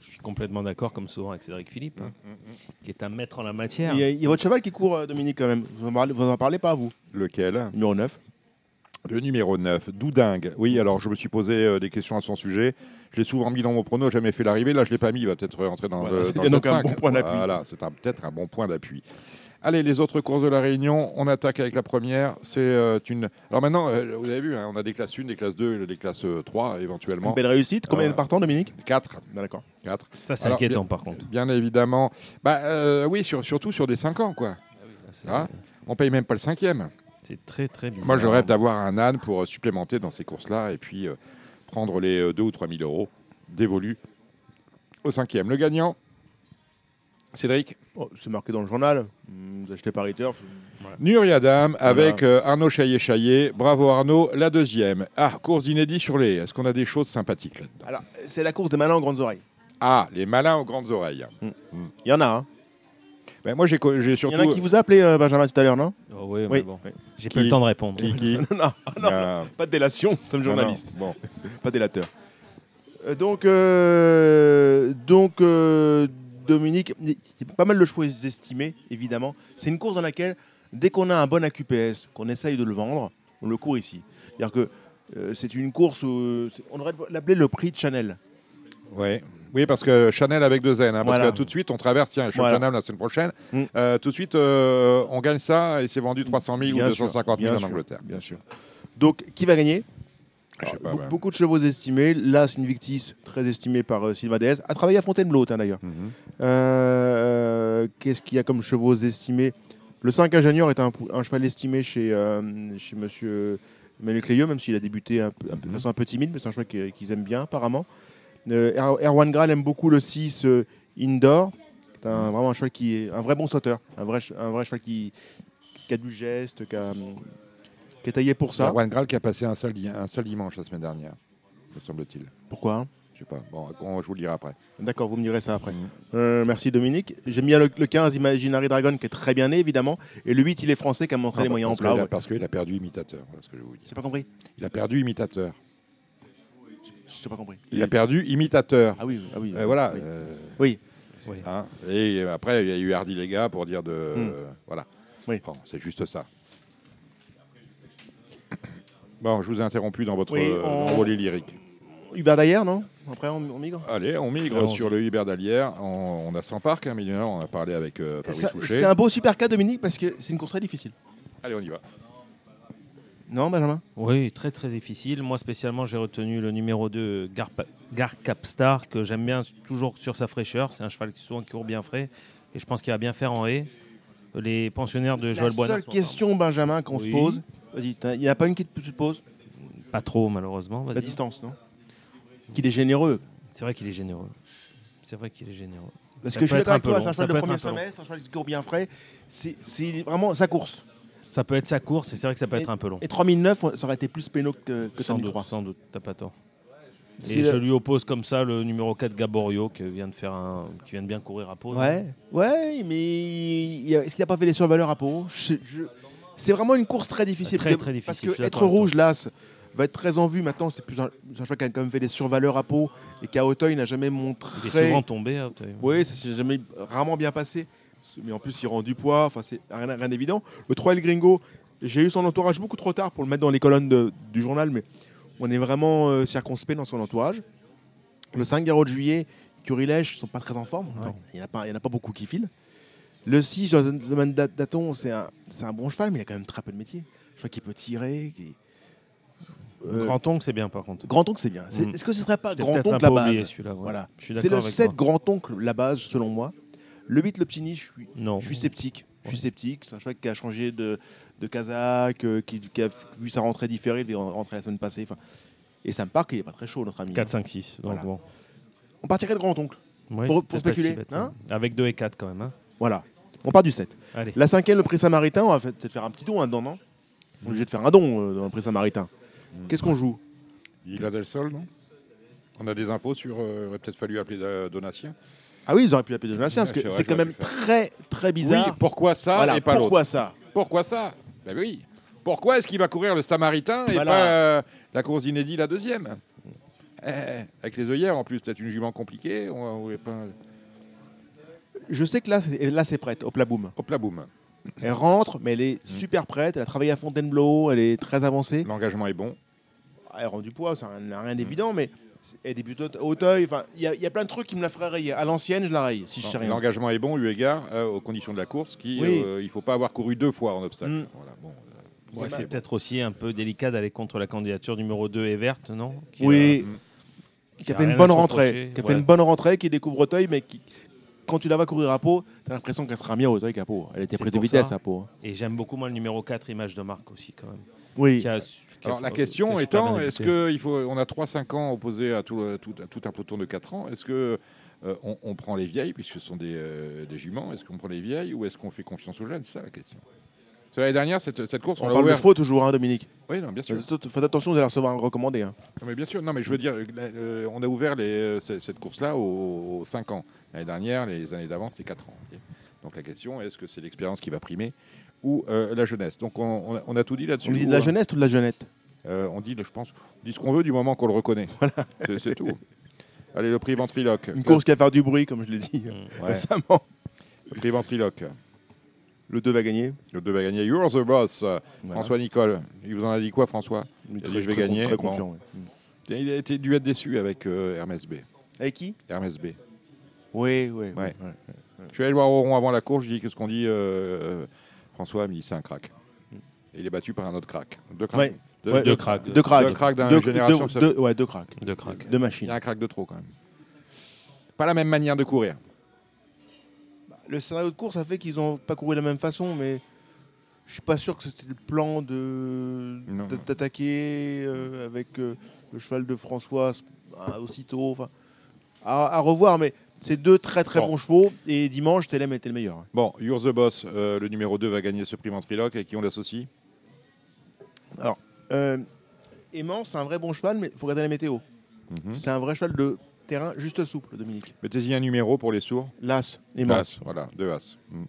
J: Je suis complètement d'accord, comme souvent, avec Cédric Philippe, hein,
C: Mm,
J: qui est un maître en la matière.
K: Il y, a, il y a votre cheval qui court, euh, Dominique, quand même. Vous en parlez, parlez pas, vous?
C: Lequel?
K: Numéro 9.
C: Le numéro 9, Doudingue. Oui, alors je me suis posé euh, des questions à son sujet. Je l'ai souvent mis dans mon prono, jamais fait l'arrivée. Là, je ne l'ai pas mis. Il va peut-être rentrer dans
K: Voilà,
C: le,
K: c'est donc un
C: 7-5.
K: bon point d'appui.
C: Voilà, c'est un- peut-être un bon point d'appui. Allez, les autres courses de la Réunion, on attaque avec la première. C'est euh, une. Alors maintenant, euh, vous avez vu, hein, on a des classes 1, des classes 2 et des classes 3 éventuellement.
K: Une belle réussite. Combien de partants, Dominique?
C: 4.
K: D'accord.
C: 4.
J: Ça, c'est inquiétant, par contre.
C: Bien évidemment. Bah, euh, oui, sur, surtout sur des 5 ans, quoi. Hein on paye même pas le cinquième.
J: C'est très, très bizarre.
C: Moi, je rêve d'avoir un âne pour euh, supplémenter dans ces courses-là et puis euh, prendre les 2 ou 3 000 euros dévolus au cinquième. Le gagnant, Cédric
K: Oh, c'est marqué dans le journal. Vous achetez par Turf.
C: Nuriadam avec euh, Arnaud Chaillet-Chaillet. Bravo Arnaud. La deuxième. Ah, course inédite sur les. Est-ce qu'on a des choses sympathiques là-dedans?
K: Alors, c'est la course des malins aux grandes oreilles.
C: Ah, les malins aux grandes oreilles.
K: Mm. Il y en a, hein.
C: Ben, moi, j'ai j'ai
K: Il y
C: surtout.
K: en a qui vous a appelé, euh, Benjamin, tout à l'heure, non?
J: Oh, oui, mais
K: Oui.
J: bon.
K: Oui.
J: J'ai pas eu le temps de répondre.
C: Qui, qui [LAUGHS]
K: non, non,
C: Ah.
K: pas de délation, nous sommes
C: Non, non,
K: journalistes.
C: Bon. [LAUGHS]
K: pas délateur. Euh, donc, euh, donc euh, Dominique, il y a pas mal de chevaux estimés, évidemment. C'est une course dans laquelle, dès qu'on a un bon AQPS, qu'on essaye de le vendre, on le court ici. C'est-à-dire que euh, c'est une course, où, on devrait l'appeler le prix de Chanel.
C: Ouais. Oui, parce que Chanel avec deux N. hein, parce
K: Voilà.
C: que tout de suite, on traverse tiens,
K: Voilà.
C: Cheltenham la semaine prochaine.
K: Mm.
C: Euh, tout de suite, euh, on gagne ça et c'est vendu 300 000
K: Bien
C: ou
K: sûr,
C: 250 000
K: bien
C: en Angleterre.
K: Bien sûr. Donc, qui va gagner?
C: Je sais
K: Alors,
C: pas,
K: be-
C: ouais.
K: Beaucoup de chevaux estimés. Là, c'est une Victis très estimée par euh, Sylvain Dez. A travaillé à Fontainebleau, hein, d'ailleurs.
C: Mhm.
K: Euh, Qu'est-ce qu'il y a comme chevaux estimés? Le 5 ingénieur est un, cheval estimé chez, chez monsieur Emmanuel même s'il a débuté un peu- un peu- de façon un peu timide, mais c'est un cheval qui- qu'ils aiment bien, apparemment. Euh, Er- Erwan Graal aime beaucoup le 6 euh, Indoor. C'est un, vraiment un cheval qui est un vrai bon sauteur. Un vrai, un vrai cheval qui, qui a du geste, qui, a, qui est taillé pour ça.
C: Erwan Graal qui a passé un seul, di- un seul dimanche la semaine dernière, me semble-t-il.
K: Pourquoi?
C: Je sais pas. Bon, on- je vous le dirai après.
K: D'accord, vous me direz ça après. Euh, merci Dominique. J'aime bien le, le 15 Imaginary Dragon qui est très bien né évidemment. Et le 8 il est français qui a montré les moyens en plat. ouais.
C: Parce qu'il a perdu imitateur. Voilà ce que je vous dis.
K: J'ai pas compris.
C: Il a perdu imitateur.
K: J'ai pas compris.
C: Il a perdu imitateur.
K: Ah oui, ah oui.
C: Euh, voilà.
K: Oui.
C: euh,
K: Oui.
J: Oui.
C: hein. Et après, il y a eu Hardy les gars pour dire de.
K: Hmm.
C: euh, voilà.
K: Oui.
C: Bon, c'est juste ça. Bon, je vous ai interrompu dans votre
K: Oui,
C: euh,
K: on-
C: lyrique.
K: Hubert d'ailleurs, non? Après on, on migre?
C: Allez, on migre
J: Allons-y.
C: sur le Hubert d'Alière. On, on a 100 parcs, hein, mais on a parlé avec euh, Fabrice
K: Ça-
C: Souchet.
K: C'est un beau super cas Dominique parce que c'est une course très difficile.
C: Allez, on y va.
K: Non Benjamin?
J: Oui, très très difficile. Moi spécialement, j'ai retenu le numéro 2, Gar, Capstar, que j'aime bien toujours sur sa fraîcheur. C'est un cheval qui souvent court bien frais et je pense qu'il va bien faire en haie. Les pensionnaires de
K: La
J: Joël Boinard
K: seule
J: sont
K: question Benjamin qu'on
J: Oui.
K: se pose, vas-y, il n'y a pas une qui te se pose?
J: Pas trop malheureusement.
K: La distance, non? Qu'il est généreux.
J: C'est vrai qu'il est généreux. C'est vrai qu'il est généreux.
K: Parce
J: Ça
K: que je suis d'accord
J: un
K: avec toi, c'est un cheval de premier semestre, un cheval qui court bien frais. C'est vraiment sa course.
J: Ça peut être sa course et c'est vrai que ça peut
K: Et-
J: être un peu long.
K: Et 3009, ça aurait été plus péno que, que
J: Sans
K: 3003.
J: doute, sans doute, t'as pas tort. Et je lui oppose comme ça le numéro 4 Gaborio qui vient de faire un, qui vient de bien courir à Pau.
K: Ouais, ouais, mais est-ce qu'il n'a pas fait les survaleurs à Pau? Je- C'est vraiment une course très difficile.
J: Très, très difficile,
K: Parce que être rouge, là, va être très en vue maintenant. C'est plus un, un cheval qui a quand même fait des survaleurs à Pau et qu'à Auteuil n'a jamais montré.
J: Il est souvent tombé à Auteuil.
K: Oui, ça s'est jamais rarement bien passé. Mais en plus, il rend du poids. Enfin, c'est rien, rien d'évident. Le 3 El Gringo, j'ai eu son entourage beaucoup trop tard pour le mettre dans les colonnes de- du journal, mais on est vraiment euh, circonspect dans son entourage. Le 5 Garot de juillet, Curilège, ne sont pas très en forme. Il n'y en, en a pas beaucoup qui filent. Le 6, Jordan Daton, c'est un, c'est un bon cheval, mais il a quand même très peu de métier. Je crois qu'il peut tirer. Euh,
J: Grand oncle, c'est bien par contre.
K: Grand oncle, c'est bien.
J: Mm.
K: Est-ce que ce serait pas grand oncle la base
J: oublié, celui-là, ouais.
K: Voilà. C'est le
J: avec
K: 7
J: toi.
K: grand oncle la base selon moi. Le 8 le petit nid, je suis,
J: Non.
K: je suis sceptique. Je suis sceptique. C'est un cheval qui a changé de, de Kazakh, euh, qui, qui a vu sa rentrée différée, il est rentré la semaine passée. Et ça me part qu'il n'est pas très chaud, notre ami.
J: 4, 5, 6. Donc
K: Voilà.
J: bon.
K: On partirait de grand oncle.
J: Ouais,
K: Pour-
J: si
K: spéculer,
J: bête,
K: hein
J: Avec 2 et 4 quand même. hein.
K: Voilà. On part du 7.
J: Allez.
K: La cinquième, le prix Samaritain, on va peut-être faire un petit don là-dedans, non On est obligé de faire un don euh, dans le prix Samaritain. Qu'est-ce qu'on joue
C: Il a del Sol, non? On a des infos sur. euh, Il aurait peut-être fallu appeler euh, Donatien.
K: Ah oui, ils auraient pu appeler Donatien,
C: Ouais,
K: parce que
C: c'est
K: quand même très, très bizarre.
C: Oui, pourquoi ça
K: Voilà,
C: et pas l'autre
K: pourquoi ça
C: Pourquoi ça Ben oui. Pourquoi est-ce qu'il va courir le Samaritain et
K: Voilà.
C: pas euh, la course inédite, la deuxième Eh, Avec les œillères en plus, peut-être une jument compliquée. On, on pas...
K: Je sais que là, c'est, là, c'est prête, hop la boum.
C: Hop la boum.
K: Elle rentre, mais elle est super prête. Elle a travaillé à Fontainebleau, elle est très avancée.
C: L'engagement est bon.
K: Elle rend du poids, ça n'a rien d'évident, mais Elle débute au Auteuil. Enfin, il y, a- il y a plein de trucs qui me la feraient rayer. À l'ancienne, je la raye, si je sais rien.
C: L'engagement est bon eu égard euh, aux conditions de la course. Qui,
K: Oui.
C: euh, il ne faut pas avoir couru deux fois en obstacle.
K: Mm.
C: Voilà, bon, euh,
J: Ouais, c'est peut-être aussi un peu délicat d'aller contre la candidature numéro 2 et verte, non? Qui
K: Oui.
J: a-
K: Qui a
J: a
K: fait une bonne rentrée. Qui a fait une bonne rentrée, qui découvre Auteuil, mais qui, quand tu la vas courir à Pau, tu as l'impression qu'elle sera mieux à Auteuil qu'à Pau. Elle était prise de vitesse
J: ça.
K: à Pau.
J: Et j'aime beaucoup moi le numéro 4, image de marque aussi quand même.
K: Oui.
J: Qui a
C: Alors la question étant, est-ce qu'il faut, on a 3-5 ans opposés à tout, le- tout, tout un peloton de 4 ans, est-ce que euh, on, on prend les vieilles puisque ce sont des, euh, des juments, est-ce qu'on prend les vieilles ou est-ce qu'on fait confiance aux jeunes? C'est ça la question. C'est L'année dernière, cette, cette course, on,
K: On
C: l'a
K: parle de faux toujours, hein, Dominique.
C: Oui, non, bien sûr.
K: Faites attention de la recevoir un recommandé. hein.
C: Non, mais bien sûr, non, mais je veux dire, euh, on a ouvert les, euh, ce- cette course-là aux, 5 ans. L'année dernière, les années d'avant, c'était 4 ans. Donc la question, est-ce que c'est l'expérience qui va primer ou euh, la jeunesse? Donc on, on a, on a tout dit là-dessus.
K: On dit de la jeunesse ou de la jeunette?
C: Euh, On dit, je pense, on dit ce qu'on veut du moment qu'on le reconnaît. C'est- C'est tout. Allez, le prix ventriloque.
K: Une course qui va faire du bruit, comme je l'ai dit
C: Ouais.
K: récemment.
C: Le prix ventriloque.
K: Le 2 va gagner.
C: Le 2 va gagner. You're the boss. François Nicole. Il vous en a dit quoi, François? Il a dit je vais gagner.
K: très
C: Bon.
K: confiant, ouais.
C: Il a été dû être déçu avec euh, Hermès B.
K: Avec qui?
C: Hermès B.
K: Oui, oui.
C: Ouais. Je suis allé voir Oron avant la course. Je dis qu'est-ce qu'on dit euh, euh, François? Il me dit c'est un crack. Et il est battu par un autre crack. Deux cracks. Deux,
K: Ouais,
C: deux cracks.
K: Deux cracks.
C: Deux cracks d'une
K: Deux-
C: génération.
K: deux- deux- ouais, deux cracks.
J: Deux cracks.
K: Deux machines.
C: Il y a un crack de trop quand même. Pas la même manière de courir.
K: Le scénario de course a fait qu'ils n'ont pas couru de la même façon, mais je suis pas sûr que c'était le plan de d'attaquer euh, avec euh, le cheval de François euh, aussitôt. Enfin, à, à revoir, mais c'est deux très très
C: Bon.
K: bons chevaux et dimanche Telem était le meilleur.
C: Bon, You're the Boss, euh, le numéro 2 va gagner ce prix ventriloque. Et qui on l'associe?
K: euh, Aimant, c'est un vrai bon cheval, mais il faut regarder la météo.
C: Mhm.
K: C'est un vrai cheval de terrain juste souple, Dominique.
C: Mettez-y un numéro pour les sourds?
K: L'As, Aimant.
C: L'As, voilà, deux As. Mm.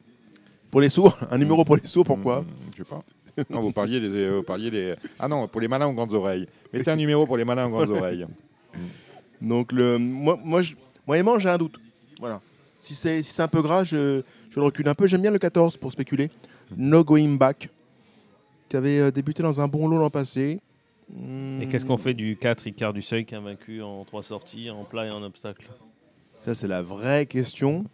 K: Pour les sourds, un numéro pour les sourds, pourquoi?
C: Mm, Je sais pas. Non, vous parliez des, euh, vous parliez des. Ah non, pour les malins aux grandes oreilles. Mettez un numéro pour les malins aux grandes oreilles. [LAUGHS]
K: Donc, le, moi, moi, je, moi, Aimant, j'ai un doute. Voilà. Si c'est si c'est un peu gras, je, je le recule un peu. J'aime bien le 14 pour spéculer. No Going Back, qui avait euh, débuté dans un bon lot l'an passé. Hmm,
J: Et qu'est-ce qu'on fait du 4 Ricard du Seuil qui a vaincu en trois sorties, en plat et en obstacle?
K: Ça, c'est la vraie question.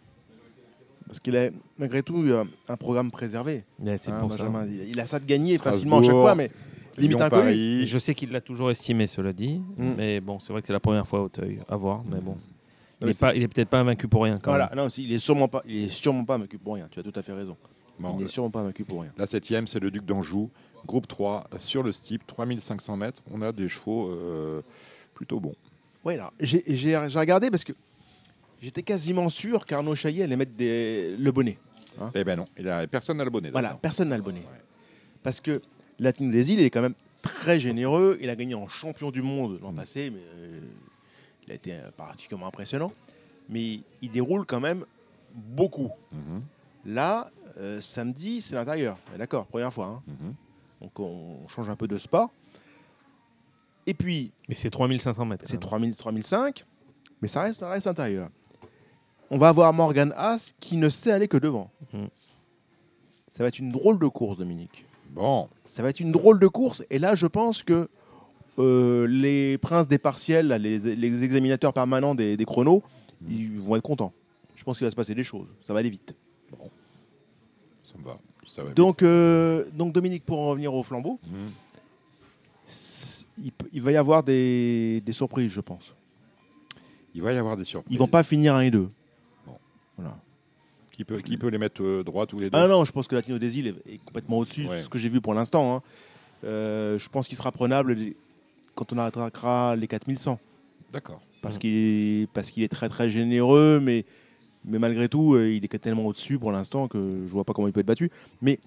K: Parce qu'il a, malgré tout, eu un, programme préservé.
J: Ouais, c'est
K: Hein,
J: pour ça.
K: Benjamin, il, il a ça de gagner facilement à chaque fois, mais limite inconnu.
J: Je sais qu'il l'a toujours estimé, cela dit.
K: Mm.
J: Mais bon, c'est vrai que c'est la première fois à Auteuil. À voir, mais bon. Il
K: mais
J: est, pas, il est peut-être pas invaincu pour rien. Quand
K: Voilà,
J: même.
K: non, si, il est sûrement pas, il est sûrement pas vaincu pour rien. Tu as tout à fait raison.
C: Bon,
K: il n'est sûrement pas vaincu pour rien.
C: La septième, c'est le Duc d'Anjou, groupe 3, sur le steep, 3500 mètres. On a des chevaux euh, plutôt bons.
K: Ouais, alors, j'ai regardé parce que j'étais quasiment sûr qu'Arnaud Chaillet allait mettre des- le bonnet. hein.
C: Eh ben non, il a, personne n'a le bonnet.
K: Voilà, personne n'a le bonnet. Parce que Latino des îles, il est quand même très généreux. Il a gagné en champion du monde l'an passé, mais euh, il a été euh, particulièrement impressionnant. Mais il déroule quand même beaucoup.
C: Mhm.
K: Là, euh, samedi, c'est l'intérieur. D'accord, première fois. hein.
C: Mhm.
K: Donc on change un peu de spa. Et puis,
J: Mais c'est 3500 mètres.
K: c'est 3000, 3005, mais ça reste, ça reste intérieur. On va avoir Morgan Haas qui ne sait aller que devant.
J: Mhm.
K: Ça va être une drôle de course, Dominique.
C: Bon,
K: Ça va être une drôle de course. Et là, je pense que euh, les princes des partiels, les, les examinateurs permanents des, des chronos, ils vont être contents. Je pense qu'il va se passer des choses. Ça va aller vite.
C: Ça me va. Ça va
K: Donc, euh, donc Dominique, pour en revenir au flambeau.
C: Mhm.
K: il, va y avoir des, des surprises, je pense.
C: Il va y avoir des surprises.
K: Ils vont pas finir un et deux.
C: Bon.
K: Voilà.
C: Qui peut, qui peut les mettre euh, droit tous les deux?
K: Ah non, je pense que Latino des îles est, est complètement au-dessus
C: Ouais.
K: de ce que j'ai vu pour l'instant. hein. Euh, je pense qu'il sera prenable quand on attaquera les 4100.
C: D'accord.
K: Parce qu'il est, parce qu'il est très très généreux, mais, mais malgré tout, euh, il est tellement au-dessus pour l'instant que je vois pas comment il peut être battu. Mais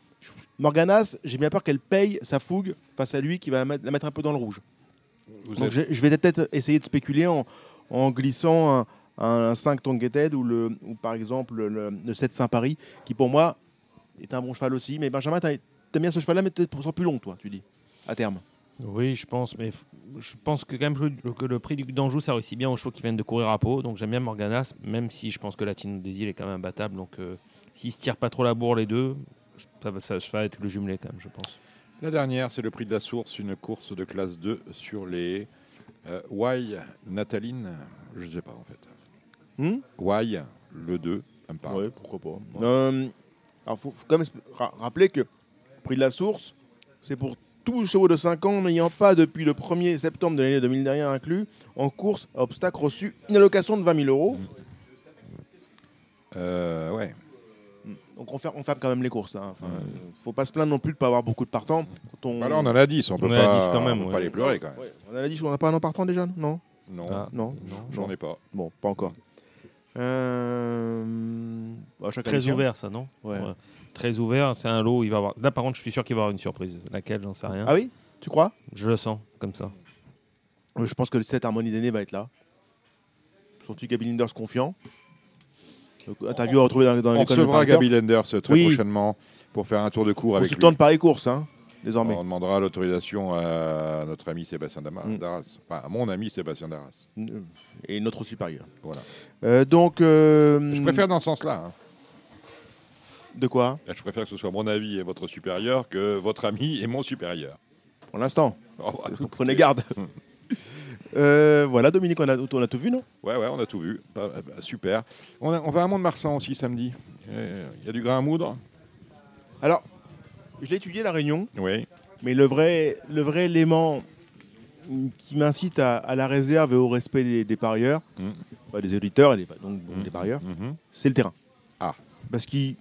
K: Morganas, j'ai bien peur qu'elle paye sa fougue face à lui qui va la mettre, la mettre un peu dans le rouge.
C: Vous
K: Donc je, je vais peut-être essayer de spéculer en, en glissant un, un 5 Tongueted ou, le, ou par exemple le, le 7 Saint-Paris, qui pour moi est un bon cheval aussi. Mais Benjamin, t'as- t'aimes bien ce cheval-là, mais peut-être pour plus long, toi, tu dis, à terme.
J: Oui, je pense, mais je pense que quand même le- que le prix du d'Anjou, ça réussit bien aux chevaux qui viennent de courir à Pau. Donc j'aime bien Morganas, même si je pense que Latino des îles est quand même imbattable. Donc euh, s'ils se tirent pas trop la bourre les deux, je- ça va, ça, va être le jumelé quand même, je pense.
C: La dernière, c'est le prix de la source, une course de classe 2 sur les Euh, why Nataline Je ne sais pas en fait.
K: Hmm?
C: Why le 2 ça me parle.
K: Ouais, pourquoi pas. Euh, alors, faut, faut quand même ra- rappeler que prix de la source, c'est pour tous les chevaux de 5 ans n'ayant pas depuis le 1er septembre de l'année 2021 inclus en course à obstacle reçu une allocation de 20 000 euros.
C: Euh, ouais.
K: Donc on ferme, on ferme quand même les courses. Hein. Enfin, euh, faut pas se plaindre non plus de pas avoir beaucoup de partants. Quand on...
C: Bah là, on en a 10, on peut
J: On en a
C: pas,
J: 10 quand même,
C: on peut
J: ouais.
C: pas les pleurer quand même.
K: Ouais, on en a dit, on n'a pas un an partant déjà Non?
C: Non,
J: Ah.
K: Non,
C: j'en ai pas.
K: Bon, pas encore. Euh... bah,
J: Très ouvert, ça, non?
K: Ouais.
J: Très ouvert, c'est un lot. Il va avoir... Là, par contre, je suis sûr qu'il va y avoir une surprise. Laquelle, j'en sais rien.
K: Ah oui? Tu crois?
J: Je le sens, comme ça.
K: Euh, Je pense que 7 Harmonie d'année va être là. Surtout Gabi Linders confiant. Euh, Interview à retrouver dans, dans
C: On recevra Gabi. Lenders euh, très
K: Oui.
C: prochainement pour faire un tour de cours avec lui.
K: Consultant de Paris Course, hein, désormais.
C: On demandera l'autorisation à notre ami Sébastien Dama-
K: Mm.
C: Darras. Enfin, à mon ami Sébastien Darras.
K: Et notre supérieur.
C: Voilà.
K: Euh, donc. euh,
C: Je préfère dans ce sens-là. hein.
K: De quoi
C: Je préfère que ce soit mon avis et votre supérieur que votre ami et mon supérieur.
K: Pour l'instant.
C: Oh, bah,
K: Vous prenez garde. Euh, voilà, Dominique, on a, on a tout vu, non?
C: Ouais, ouais, on a tout vu. Bah, bah, super. On, a- on va à Mont-de-Marsan aussi samedi. Euh, Il y a du grain à moudre?
K: Alors, je l'ai étudié la réunion.
C: Oui.
K: Mais le vrai, le vrai élément qui m'incite à, à la réserve et au respect des, des parieurs,
C: Mm.
K: bah, des auditeurs et des, donc, donc des parieurs, c'est le terrain.
C: Ah.
K: Parce qu'ils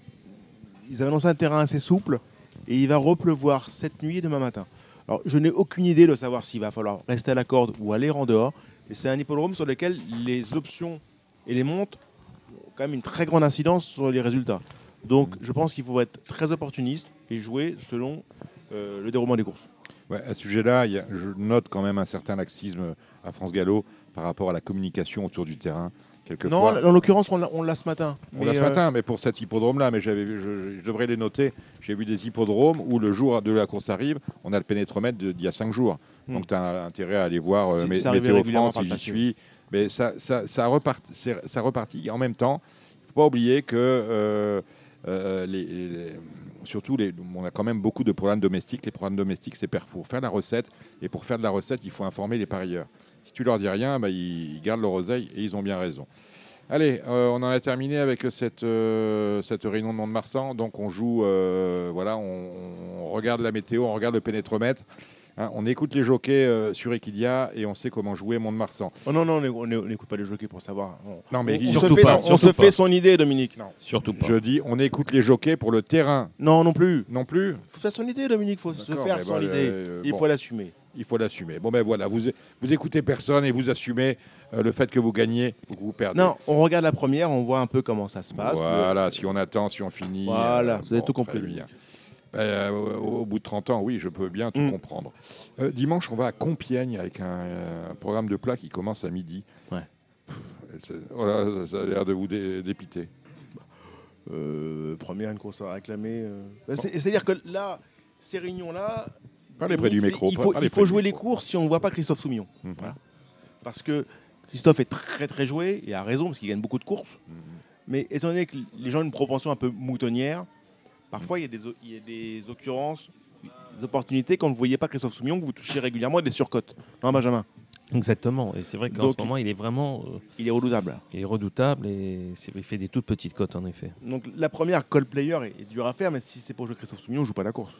K: ils avaient annoncé un terrain assez souple et il va repleuvoir cette nuit et demain matin. Alors, je n'ai aucune idée de savoir s'il va falloir rester à la corde ou aller en dehors. Mais c'est un hippodrome sur lequel les options et les montes ont quand même une très grande incidence sur les résultats. Donc, je pense qu'il faut être très opportuniste et jouer selon euh, le déroulement des courses.
C: À ce sujet-là, je note quand même un certain laxisme à France Gallo par rapport à la communication autour du terrain.
K: Non, en l'occurrence, on l'a- ce matin.
C: On l'a ce
K: euh,
C: matin, mais pour cet hippodrome-là, mais j'avais, je, je devrais les noter. J'ai vu des hippodromes où le jour de la course arrive, on a le pénétromètre d'il y a cinq jours.
K: Hmm.
C: Donc tu as intérêt à aller voir euh, Mé- Météo France si j'y suis. Mais ça, ça, ça, repart, c'est- ça repartit. En même temps, il ne faut pas oublier que euh, euh, les, les- surtout, les, on a quand même beaucoup de programmes domestiques. Les programmes domestiques, c'est pour faire la recette. Et pour faire de la recette, il faut informer les parieurs. Si tu leur dis rien, bah, ils, ils gardent leur oseille et ils ont bien raison. Allez, euh, on en a terminé avec cette, euh, cette réunion de Mont-de-Marsan. Donc on joue, euh, voilà, on, on regarde la météo, on regarde le pénétromètre, hein, on écoute les jockeys euh, sur Equidia et on sait comment jouer Mont-de-Marsan.
K: Oh non, non, on n'écoute pas les jockeys pour savoir. On,
C: Non, mais
K: on, on
C: surtout
K: se fait,
C: pas,
K: son, on
C: surtout
K: se fait
C: pas.
K: son idée, Dominique.
C: Non.
J: Surtout pas.
C: Je dis, on écoute les jockeys pour le terrain.
K: Non, non plus.
C: Non plus.
K: Il faut faire son idée, Dominique. Il faut se faire son idée.
C: euh,
K: Il
C: bon.
K: faut l'assumer.
C: Il faut l'assumer. Bon ben voilà, vous, vous écoutez personne et vous assumez euh, le fait que vous gagnez ou que vous perdez.
K: Non, on regarde la première, on voit un peu comment ça se passe.
C: Voilà, si on attend, si on finit.
K: Voilà, vous avez tout compris.
C: bien. Euh, au, au bout de 30 ans, oui, je peux bien tout
K: Mm.
C: comprendre. Euh, dimanche, on va à Compiègne avec un, euh, un programme de plat qui commence à midi.
K: Ouais.
C: Pff, oh là, ça a l'air de vous dé- dépiter.
K: Euh, première, une course à réclamer. euh. Bah, c'est- C'est-à-dire que là, ces réunions-là.
C: Parlez près du
K: c'est-
C: micro,
K: Il faut, il jouer les courses si on ne voit pas Christophe Soumillon.
C: Mhm.
K: Voilà. Parce que Christophe est très très joué, et a raison, parce qu'il gagne beaucoup de courses.
C: Mhm.
K: Mais étant donné que les gens ont une propension un peu moutonnière, parfois il y a des, o- il y a des occurrences, des opportunités quand vous ne voyez pas Christophe Soumillon, que vous touchez régulièrement des surcotes. Non, Benjamin?
J: Exactement. Et c'est vrai qu'en ce moment, il est vraiment. euh,
K: Il est redoutable.
J: il est redoutable et c'est- il fait des toutes petites cotes, en effet.
K: Donc la première call player est, est dure à faire, mais si c'est pour jouer Christophe Soumillon, on ne joue pas la course.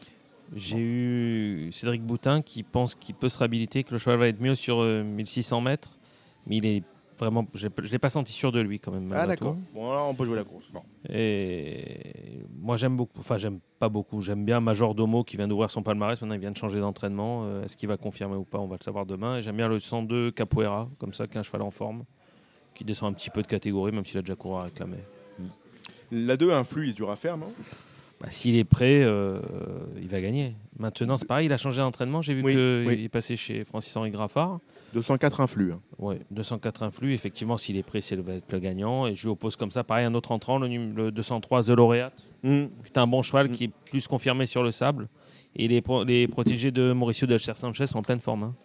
J: J'ai eu Cédric Boutin qui pense qu'il peut se réhabiliter, que le cheval va être mieux sur euh, 1600 mètres. Mais il est vraiment. Je ne l'ai pas senti sûr de lui, quand même.
K: Ah d'accord. Bon, alors on peut jouer la course.
J: Et moi, j'aime beaucoup. Enfin, j'aime pas beaucoup. J'aime bien Majordomo qui vient d'ouvrir son palmarès. Maintenant, il vient de changer d'entraînement. Euh, Est-ce qu'il va confirmer ou pas On va le savoir demain. Et j'aime bien le 102 Capoeira, comme ça, qu'un cheval en forme, qui descend un petit peu de catégorie, même s'il a déjà couru à réclamer.
K: La 2 influe, il est dur à faire, non?
J: Bah, S'il est prêt, euh, il va gagner. Maintenant, c'est pareil, il a changé d'entraînement. J'ai vu
K: Oui,
J: qu'il
K: oui.
J: est passé chez Francis-Henri Graffard.
K: 204 influx. hein.
J: Ouais, 204 influx. Effectivement, s'il est prêt, c'est le, gagnant. Et je lui oppose comme ça, pareil, un autre entrant, le, le 203 The Laureate.
K: Mm.
J: C'est un bon cheval qui est plus confirmé sur le sable. Et les, pro- les protégés de Mauricio Delcher Sanchez sont en pleine forme. hein.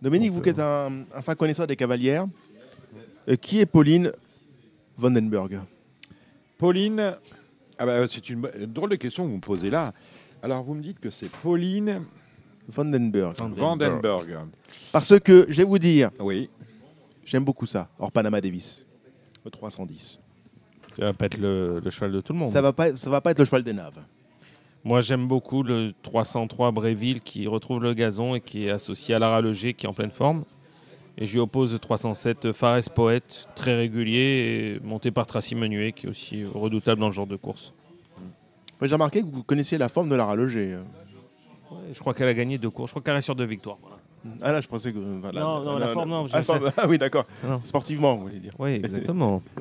K: Dominique,
J: Donc,
K: vous qui êtes un, un fin connaisseur des cavalières, euh, qui est Pauline Vandenberg?
C: Pauline, ah bah, c'est une, drôle de question que vous me posez là. Alors vous me dites que c'est Pauline
K: Vandenberg.
C: Vandenberg.
K: Parce que, je vais vous dire,
C: Oui.
K: j'aime beaucoup ça, hors Panama Davis. Le 310.
J: Ça va pas être le, le cheval de tout le monde.
K: Ça va pas, ça va pas être le cheval des naves.
J: Moi, j'aime beaucoup le 303 Bréville qui retrouve le gazon et qui est associé à Lara Leger qui est en pleine forme. Et je lui oppose le 307 Fares Poète, très régulier, et monté par Tracy Menuet qui est aussi redoutable dans le genre de course.
K: J'ai remarqué que vous connaissiez la forme de Lara Leger.
J: Ouais, je crois qu'elle a gagné deux courses. Je crois qu'elle reste sur deux victoires. voilà.
K: Ah là, je pensais que. voilà.
J: Non, non, la forme, non,
K: Ah, forme- ah oui, d'accord. Sportivement, vous voulez dire.
J: Oui, exactement. [LAUGHS]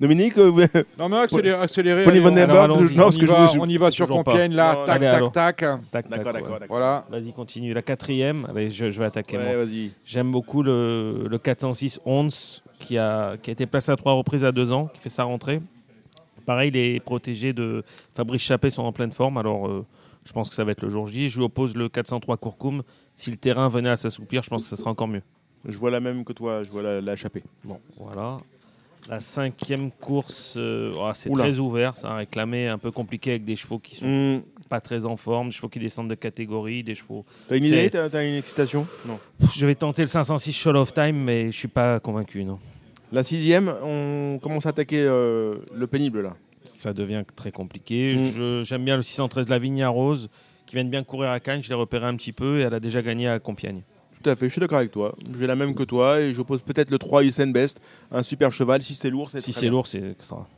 K: Dominique euh,
C: Non, mais
K: Prenez
C: allez, on-
K: Vandenberg,
J: alors, allons-y.
K: non, parce
C: on,
K: que
C: y
K: je
C: va,
K: vous-
C: on y va sur. Compiègne, là.
J: Non.
C: Tac,
J: Allez,
C: tac, tac.
J: Tac,
K: D'accord, d'accord,
J: ouais.
C: Voilà.
J: Vas-y, continue. La quatrième, allez, je, je vais attaquer.
K: Ouais,
J: moi.
K: vas-y.
J: J'aime beaucoup le, le 406 Once qui a, qui a été placé à trois reprises à deux ans, qui fait sa rentrée. Pareil, les protégés de Fabrice Chappé sont en pleine forme, alors euh, je pense que ça va être le jour J. Je lui oppose le 403 Courcoum. Si le terrain venait à s'assouplir, je pense que ça sera encore mieux.
K: Je vois la même que toi, je vois la, la chapée.
J: Bon, voilà. La cinquième course, euh, oh, c'est
K: Oula.
J: très ouvert, c'est un réclamé un peu compliqué avec des chevaux qui sont
K: Hmm.
J: pas très en forme, des chevaux qui descendent de catégorie, des chevaux.
K: T'as une
J: C'est-
K: idée T'as t'as une excitation? Non.
J: Je vais tenter le 506 Show of Time, mais je suis pas convaincu, non.
K: La sixième, on commence à attaquer euh, le pénible là.
J: Ça devient très compliqué.
K: Mm.
J: Je- J'aime bien le 613 Lavinia Rose, qui vient de bien courir à Cannes. Je l'ai repéré un petit peu et elle a déjà gagné à Compiègne.
K: Tout à fait, je suis d'accord avec toi. J'ai la même que toi et j'oppose peut-être le 3 Usain Best, un super cheval. Si c'est lourd, c'est
J: Si c'est lourd, c'est extra.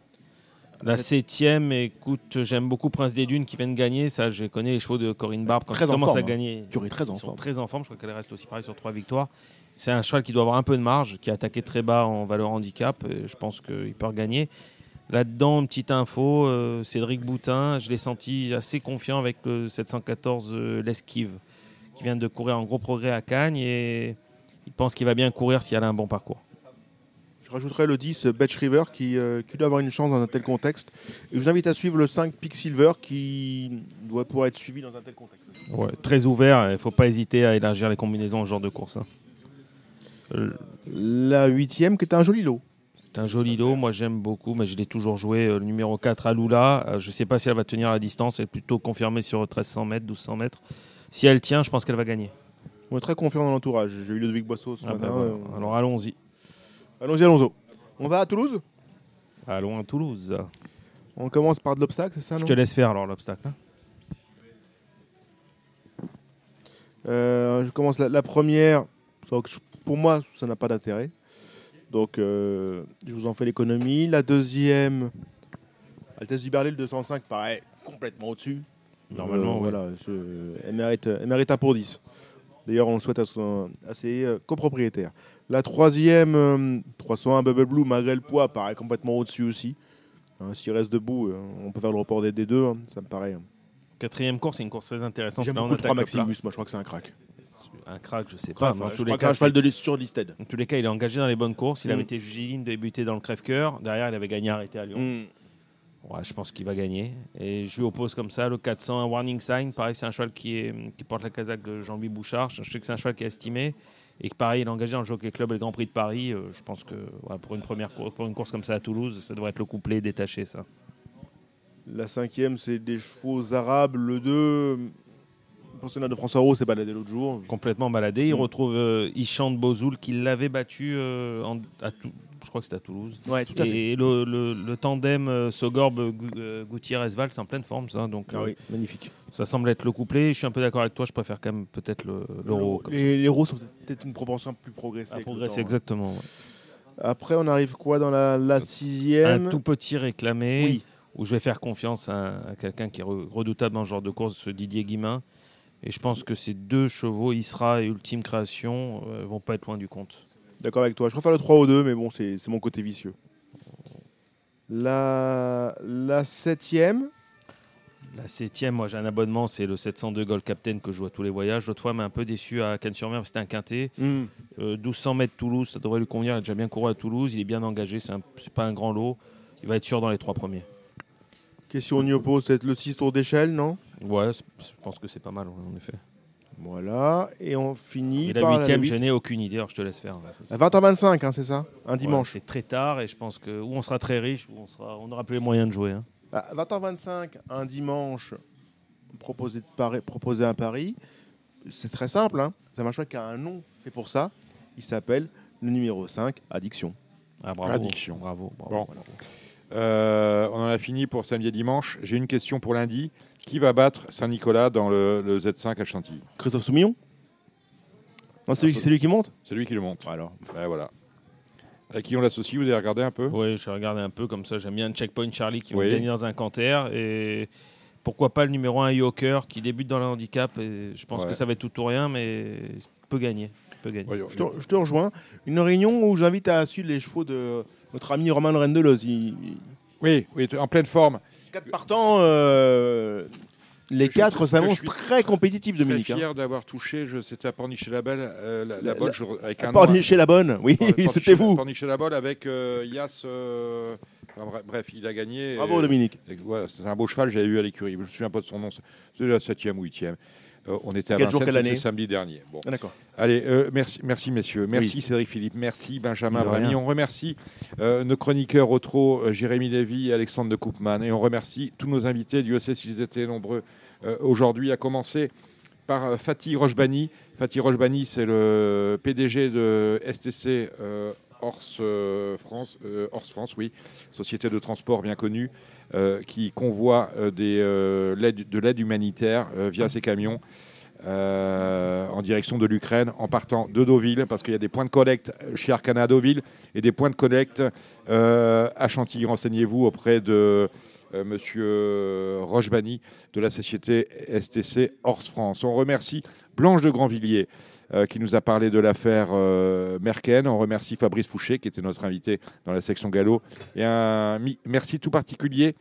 J: La septième, écoute, j'aime beaucoup Prince des Dunes qui vient de gagner. Ça, je connais les chevaux de Corinne Barbe. Quand
K: Très
J: ils
K: en
J: commencent à
K: hein.
J: gagner,
K: très en
J: sont
K: forme.
J: très en forme. Je crois qu'elle reste aussi pareil sur trois victoires. C'est un cheval qui doit avoir un peu de marge, qui a attaqué très bas en valeur handicap. je pense qu'il peut regagner. Là-dedans, une petite info, euh, Cédric Boutin, je l'ai senti assez confiant avec le 714 euh, L'Esquive, qui vient de courir en gros progrès à Cagnes et il pense qu'il va bien courir si elle a un bon parcours.
K: Je rajouterai le 10 Betch River qui, euh, qui doit avoir une chance dans un tel contexte. Et je vous invite à suivre le 5 Pick Silver qui doit pouvoir être suivi dans un tel contexte.
J: Ouais, très ouvert, il ne faut pas hésiter à élargir les combinaisons au genre de course. hein. Euh,
K: La huitième qui est un joli lot.
J: C'est un joli lot, moi j'aime beaucoup, mais je l'ai toujours joué. euh, le numéro 4 à Lula, euh, je ne sais pas si elle va tenir la distance, elle est plutôt confirmée sur 1300 mètres, 1200 mètres. Si elle tient, je pense qu'elle va gagner.
K: On est très confiant dans l'entourage. J'ai eu Ludovic Boisseau ce
J: Ah
K: matin.
J: bah voilà.
K: euh,
J: Alors allons-y.
K: Allons-y, allons-y. On va à Toulouse?
J: Allons à Toulouse.
K: On commence par de l'obstacle, c'est ça
J: Je te laisse faire alors l'obstacle. hein.
K: Euh, je commence la, la première. Pour moi, ça n'a pas d'intérêt. Donc, euh, je vous en fais l'économie. La deuxième, Altesse du Berlay, le 205, paraît complètement au-dessus.
J: Normalement,
K: Euh,
J: ouais.
K: voilà, je- elle, mérite, elle mérite un pour 10. D'ailleurs, on le souhaite à, son, à ses euh, copropriétaires. La troisième, euh, 301 Bubble Blue, malgré le poids, paraît complètement au-dessus aussi. Hein, S'il reste debout, euh, on peut faire le report des, des deux, hein, ça me paraît. hein.
J: Quatrième course, c'est une course très intéressante.
K: J'aime
J: Là, on
K: beaucoup le 3
J: attaque le plat.
K: Maximus, moi je crois que c'est un crack.
J: Un crack, je sais pas. mais en
K: je
J: tous
K: crois
J: les
K: que c'est un
J: cas,
K: cheval de liste sur Listed.
J: En tous les cas, il est engagé dans les bonnes courses. Il avait
K: Mm.
J: été jugé ligne, débuté dans le crève-cœur. Derrière, il avait gagné arrêté à Lyon. Je pense qu'il va gagner. Et je lui oppose comme ça le 400, un warning sign. Pareil, c'est un cheval qui, est, qui porte la casaque de Jean-Louis Bouchard. Je sais que c'est un cheval qui est estimé. Et que pareil, il est engagé dans le Jockey Club et le Grand Prix de Paris. Euh, je pense que pour, une première cour- pour une course comme ça à Toulouse, ça devrait être le couplet détaché, ça.
K: La cinquième, c'est des chevaux arabes. Le 2, le pensionnat de François Roux s'est baladé l'autre jour.
J: Complètement baladé. Il
K: Mm.
J: retrouve euh, Ishan de Bozoul qui l'avait battu euh, en- à je crois que c'était à Toulouse.
K: Ouais, tout à
J: et le, le- le tandem euh, Sogorbe Gu- euh, Gutiérrez-Val, c'est en pleine forme, ça. Donc,
K: Ah oui, magnifique.
J: Ça semble être le couplet. Je suis un peu d'accord avec toi. Je préfère quand même peut-être le- l'euro. ça.
K: Les, les roues sont peut-être une proportion plus progressée.
J: À
K: avec le
J: progresser,
K: temps, hein.
J: exactement. ouais.
K: Après, on arrive quoi dans la, la sixième?
J: Un tout petit réclamé
K: Oui.
J: où je vais faire confiance à, à quelqu'un qui est re- redoutable dans ce genre de course, ce Didier Guimin. Et je pense que ces deux chevaux, Isra et Ultime Création, euh, vont pas être loin du compte.
K: D'accord avec toi. Je préfère le 3 au 2, mais bon, c'est mon côté vicieux. La, la septième,
J: La septième, moi j'ai un abonnement, c'est le 702 Gold Captain que je joue à tous les voyages. L'autre fois, m'a un peu déçu à Cannes-sur-Mer, c'était un quintet.
K: Hmm.
J: Euh, 1200 mètres Toulouse, ça devrait lui convenir. Il a déjà bien couru à Toulouse, il est bien engagé, c'est pas un grand lot. Il va être sûr dans les trois premiers.
K: question on y oppose, c'est le 6 tours d'échelle, non?
J: Ouais, je pense que c'est pas mal, en effet.
K: Voilà, et on finit
J: Et la
K: par
J: huitième,
K: huit.
J: je n'ai aucune idée, alors je te laisse faire.
K: À 20h25, hein, c'est ça? Un
J: Ouais,
K: dimanche.
J: c'est très tard et je pense que ou on sera très riche ou on sera, on n'aura plus les moyens de jouer. hein.
K: À 20h25, un dimanche, proposé, de Paris, proposé un pari. c'est très simple. Hein. C'est un cheval qui a un nom fait pour ça. Il s'appelle le numéro 5, Addiction.
J: Ah, bravo.
C: Addiction.
J: Bravo.
C: Bon. Euh, on en a fini pour samedi et dimanche. J'ai une question pour lundi. Qui va battre Saint-Nicolas dans le, Z5 à Chantilly
K: Christophe Soumillon Non, c'est lui, qui monte
C: C'est lui qui le monte.
K: Alors.
C: Ben, voilà. À qui on l'associe Vous avez regardé un peu
J: Oui, j'ai regardé un peu comme ça. J'aime bien Checkpoint Charlie qui va gagner dans un canter. Et pourquoi pas le numéro 1 Yoker qui débute dans le handicap. Et je pense que ça va être tout ou rien, mais il peut gagner. Peut gagner.
K: je, te, rejoins. Une réunion où j'invite à suivre les chevaux de notre ami Romain Lorendeloz. Il...
C: Oui, oui, en pleine forme.
K: Quatre partants, euh, les quatre s'annoncent très compétitifs, Dominique.
C: Je suis fier d'avoir touché, c'était à Pornichet-la-Belle, euh, la, la,
K: la, avec un Pornichet-la-Bonne, oui, [LAUGHS] c'était vous.
C: Pornichet-la-Bonne avec euh, Yas. Euh, bref, il a gagné.
K: Bravo, Dominique.
C: c'est un beau cheval, j'avais eu à l'écurie. Je me souviens pas de son nom. C'est la 7e ou 8e. Euh, on était à Vincennes, c'est samedi dernier. Bon.
K: Ah, d'accord.
C: Allez, euh, merci, merci messieurs. Merci Cédric Philippe. Merci Benjamin Brami. On remercie euh, nos chroniqueurs au trop, Jérémy Lévy et Alexandre de Koopman. Et on remercie tous nos invités. Dieu sait s'ils étaient nombreux aujourd'hui, à commencer par Fatih Rochbani. Fatih Rochbani, c'est le PDG de STC Horse France, Horse France, oui, société de transport bien connue. Euh, qui convoie euh, euh, de l'aide humanitaire via ces camions. en direction de l'Ukraine en partant de Deauville, parce qu'il y a des points de collecte chez Arcana à Deauville et des points de collecte à Chantilly. Renseignez-vous auprès de Monsieur Rochebani de la société STC Horse France. On remercie Blanche de Grandvilliers euh, qui nous a parlé de l'affaire euh, Merken. On remercie Fabrice Fouché, qui était notre invité dans la section galop. Et un merci tout particulier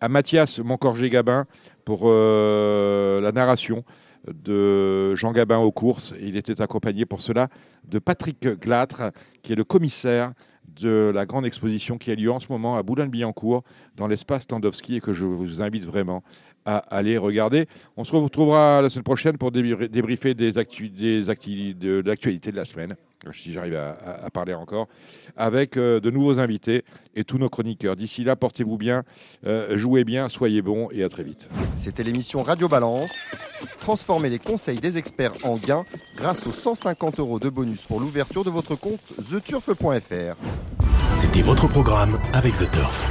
C: à Mathias Moncorgé-Gabin pour euh, la narration de Jean Gabin aux courses. Il était accompagné pour cela de Patrick Glatre, qui est le commissaire de la grande exposition qui a lieu en ce moment à Boulogne-Billancourt dans l'espace Tandowski et que je vous invite vraiment à aller regarder. On se retrouvera la semaine prochaine pour débriefer des, des de l'actualité de la semaine, si j'arrive à, parler encore, avec euh, de nouveaux invités et tous nos chroniqueurs. D'ici là, portez-vous bien, euh, jouez bien, soyez bons et à très vite.
B: C'était l'émission Radio Balance. Transformez les conseils des experts en gains grâce aux 150 euros de bonus pour l'ouverture de votre compte theturf.fr.
A: C'était votre programme avec The Turf.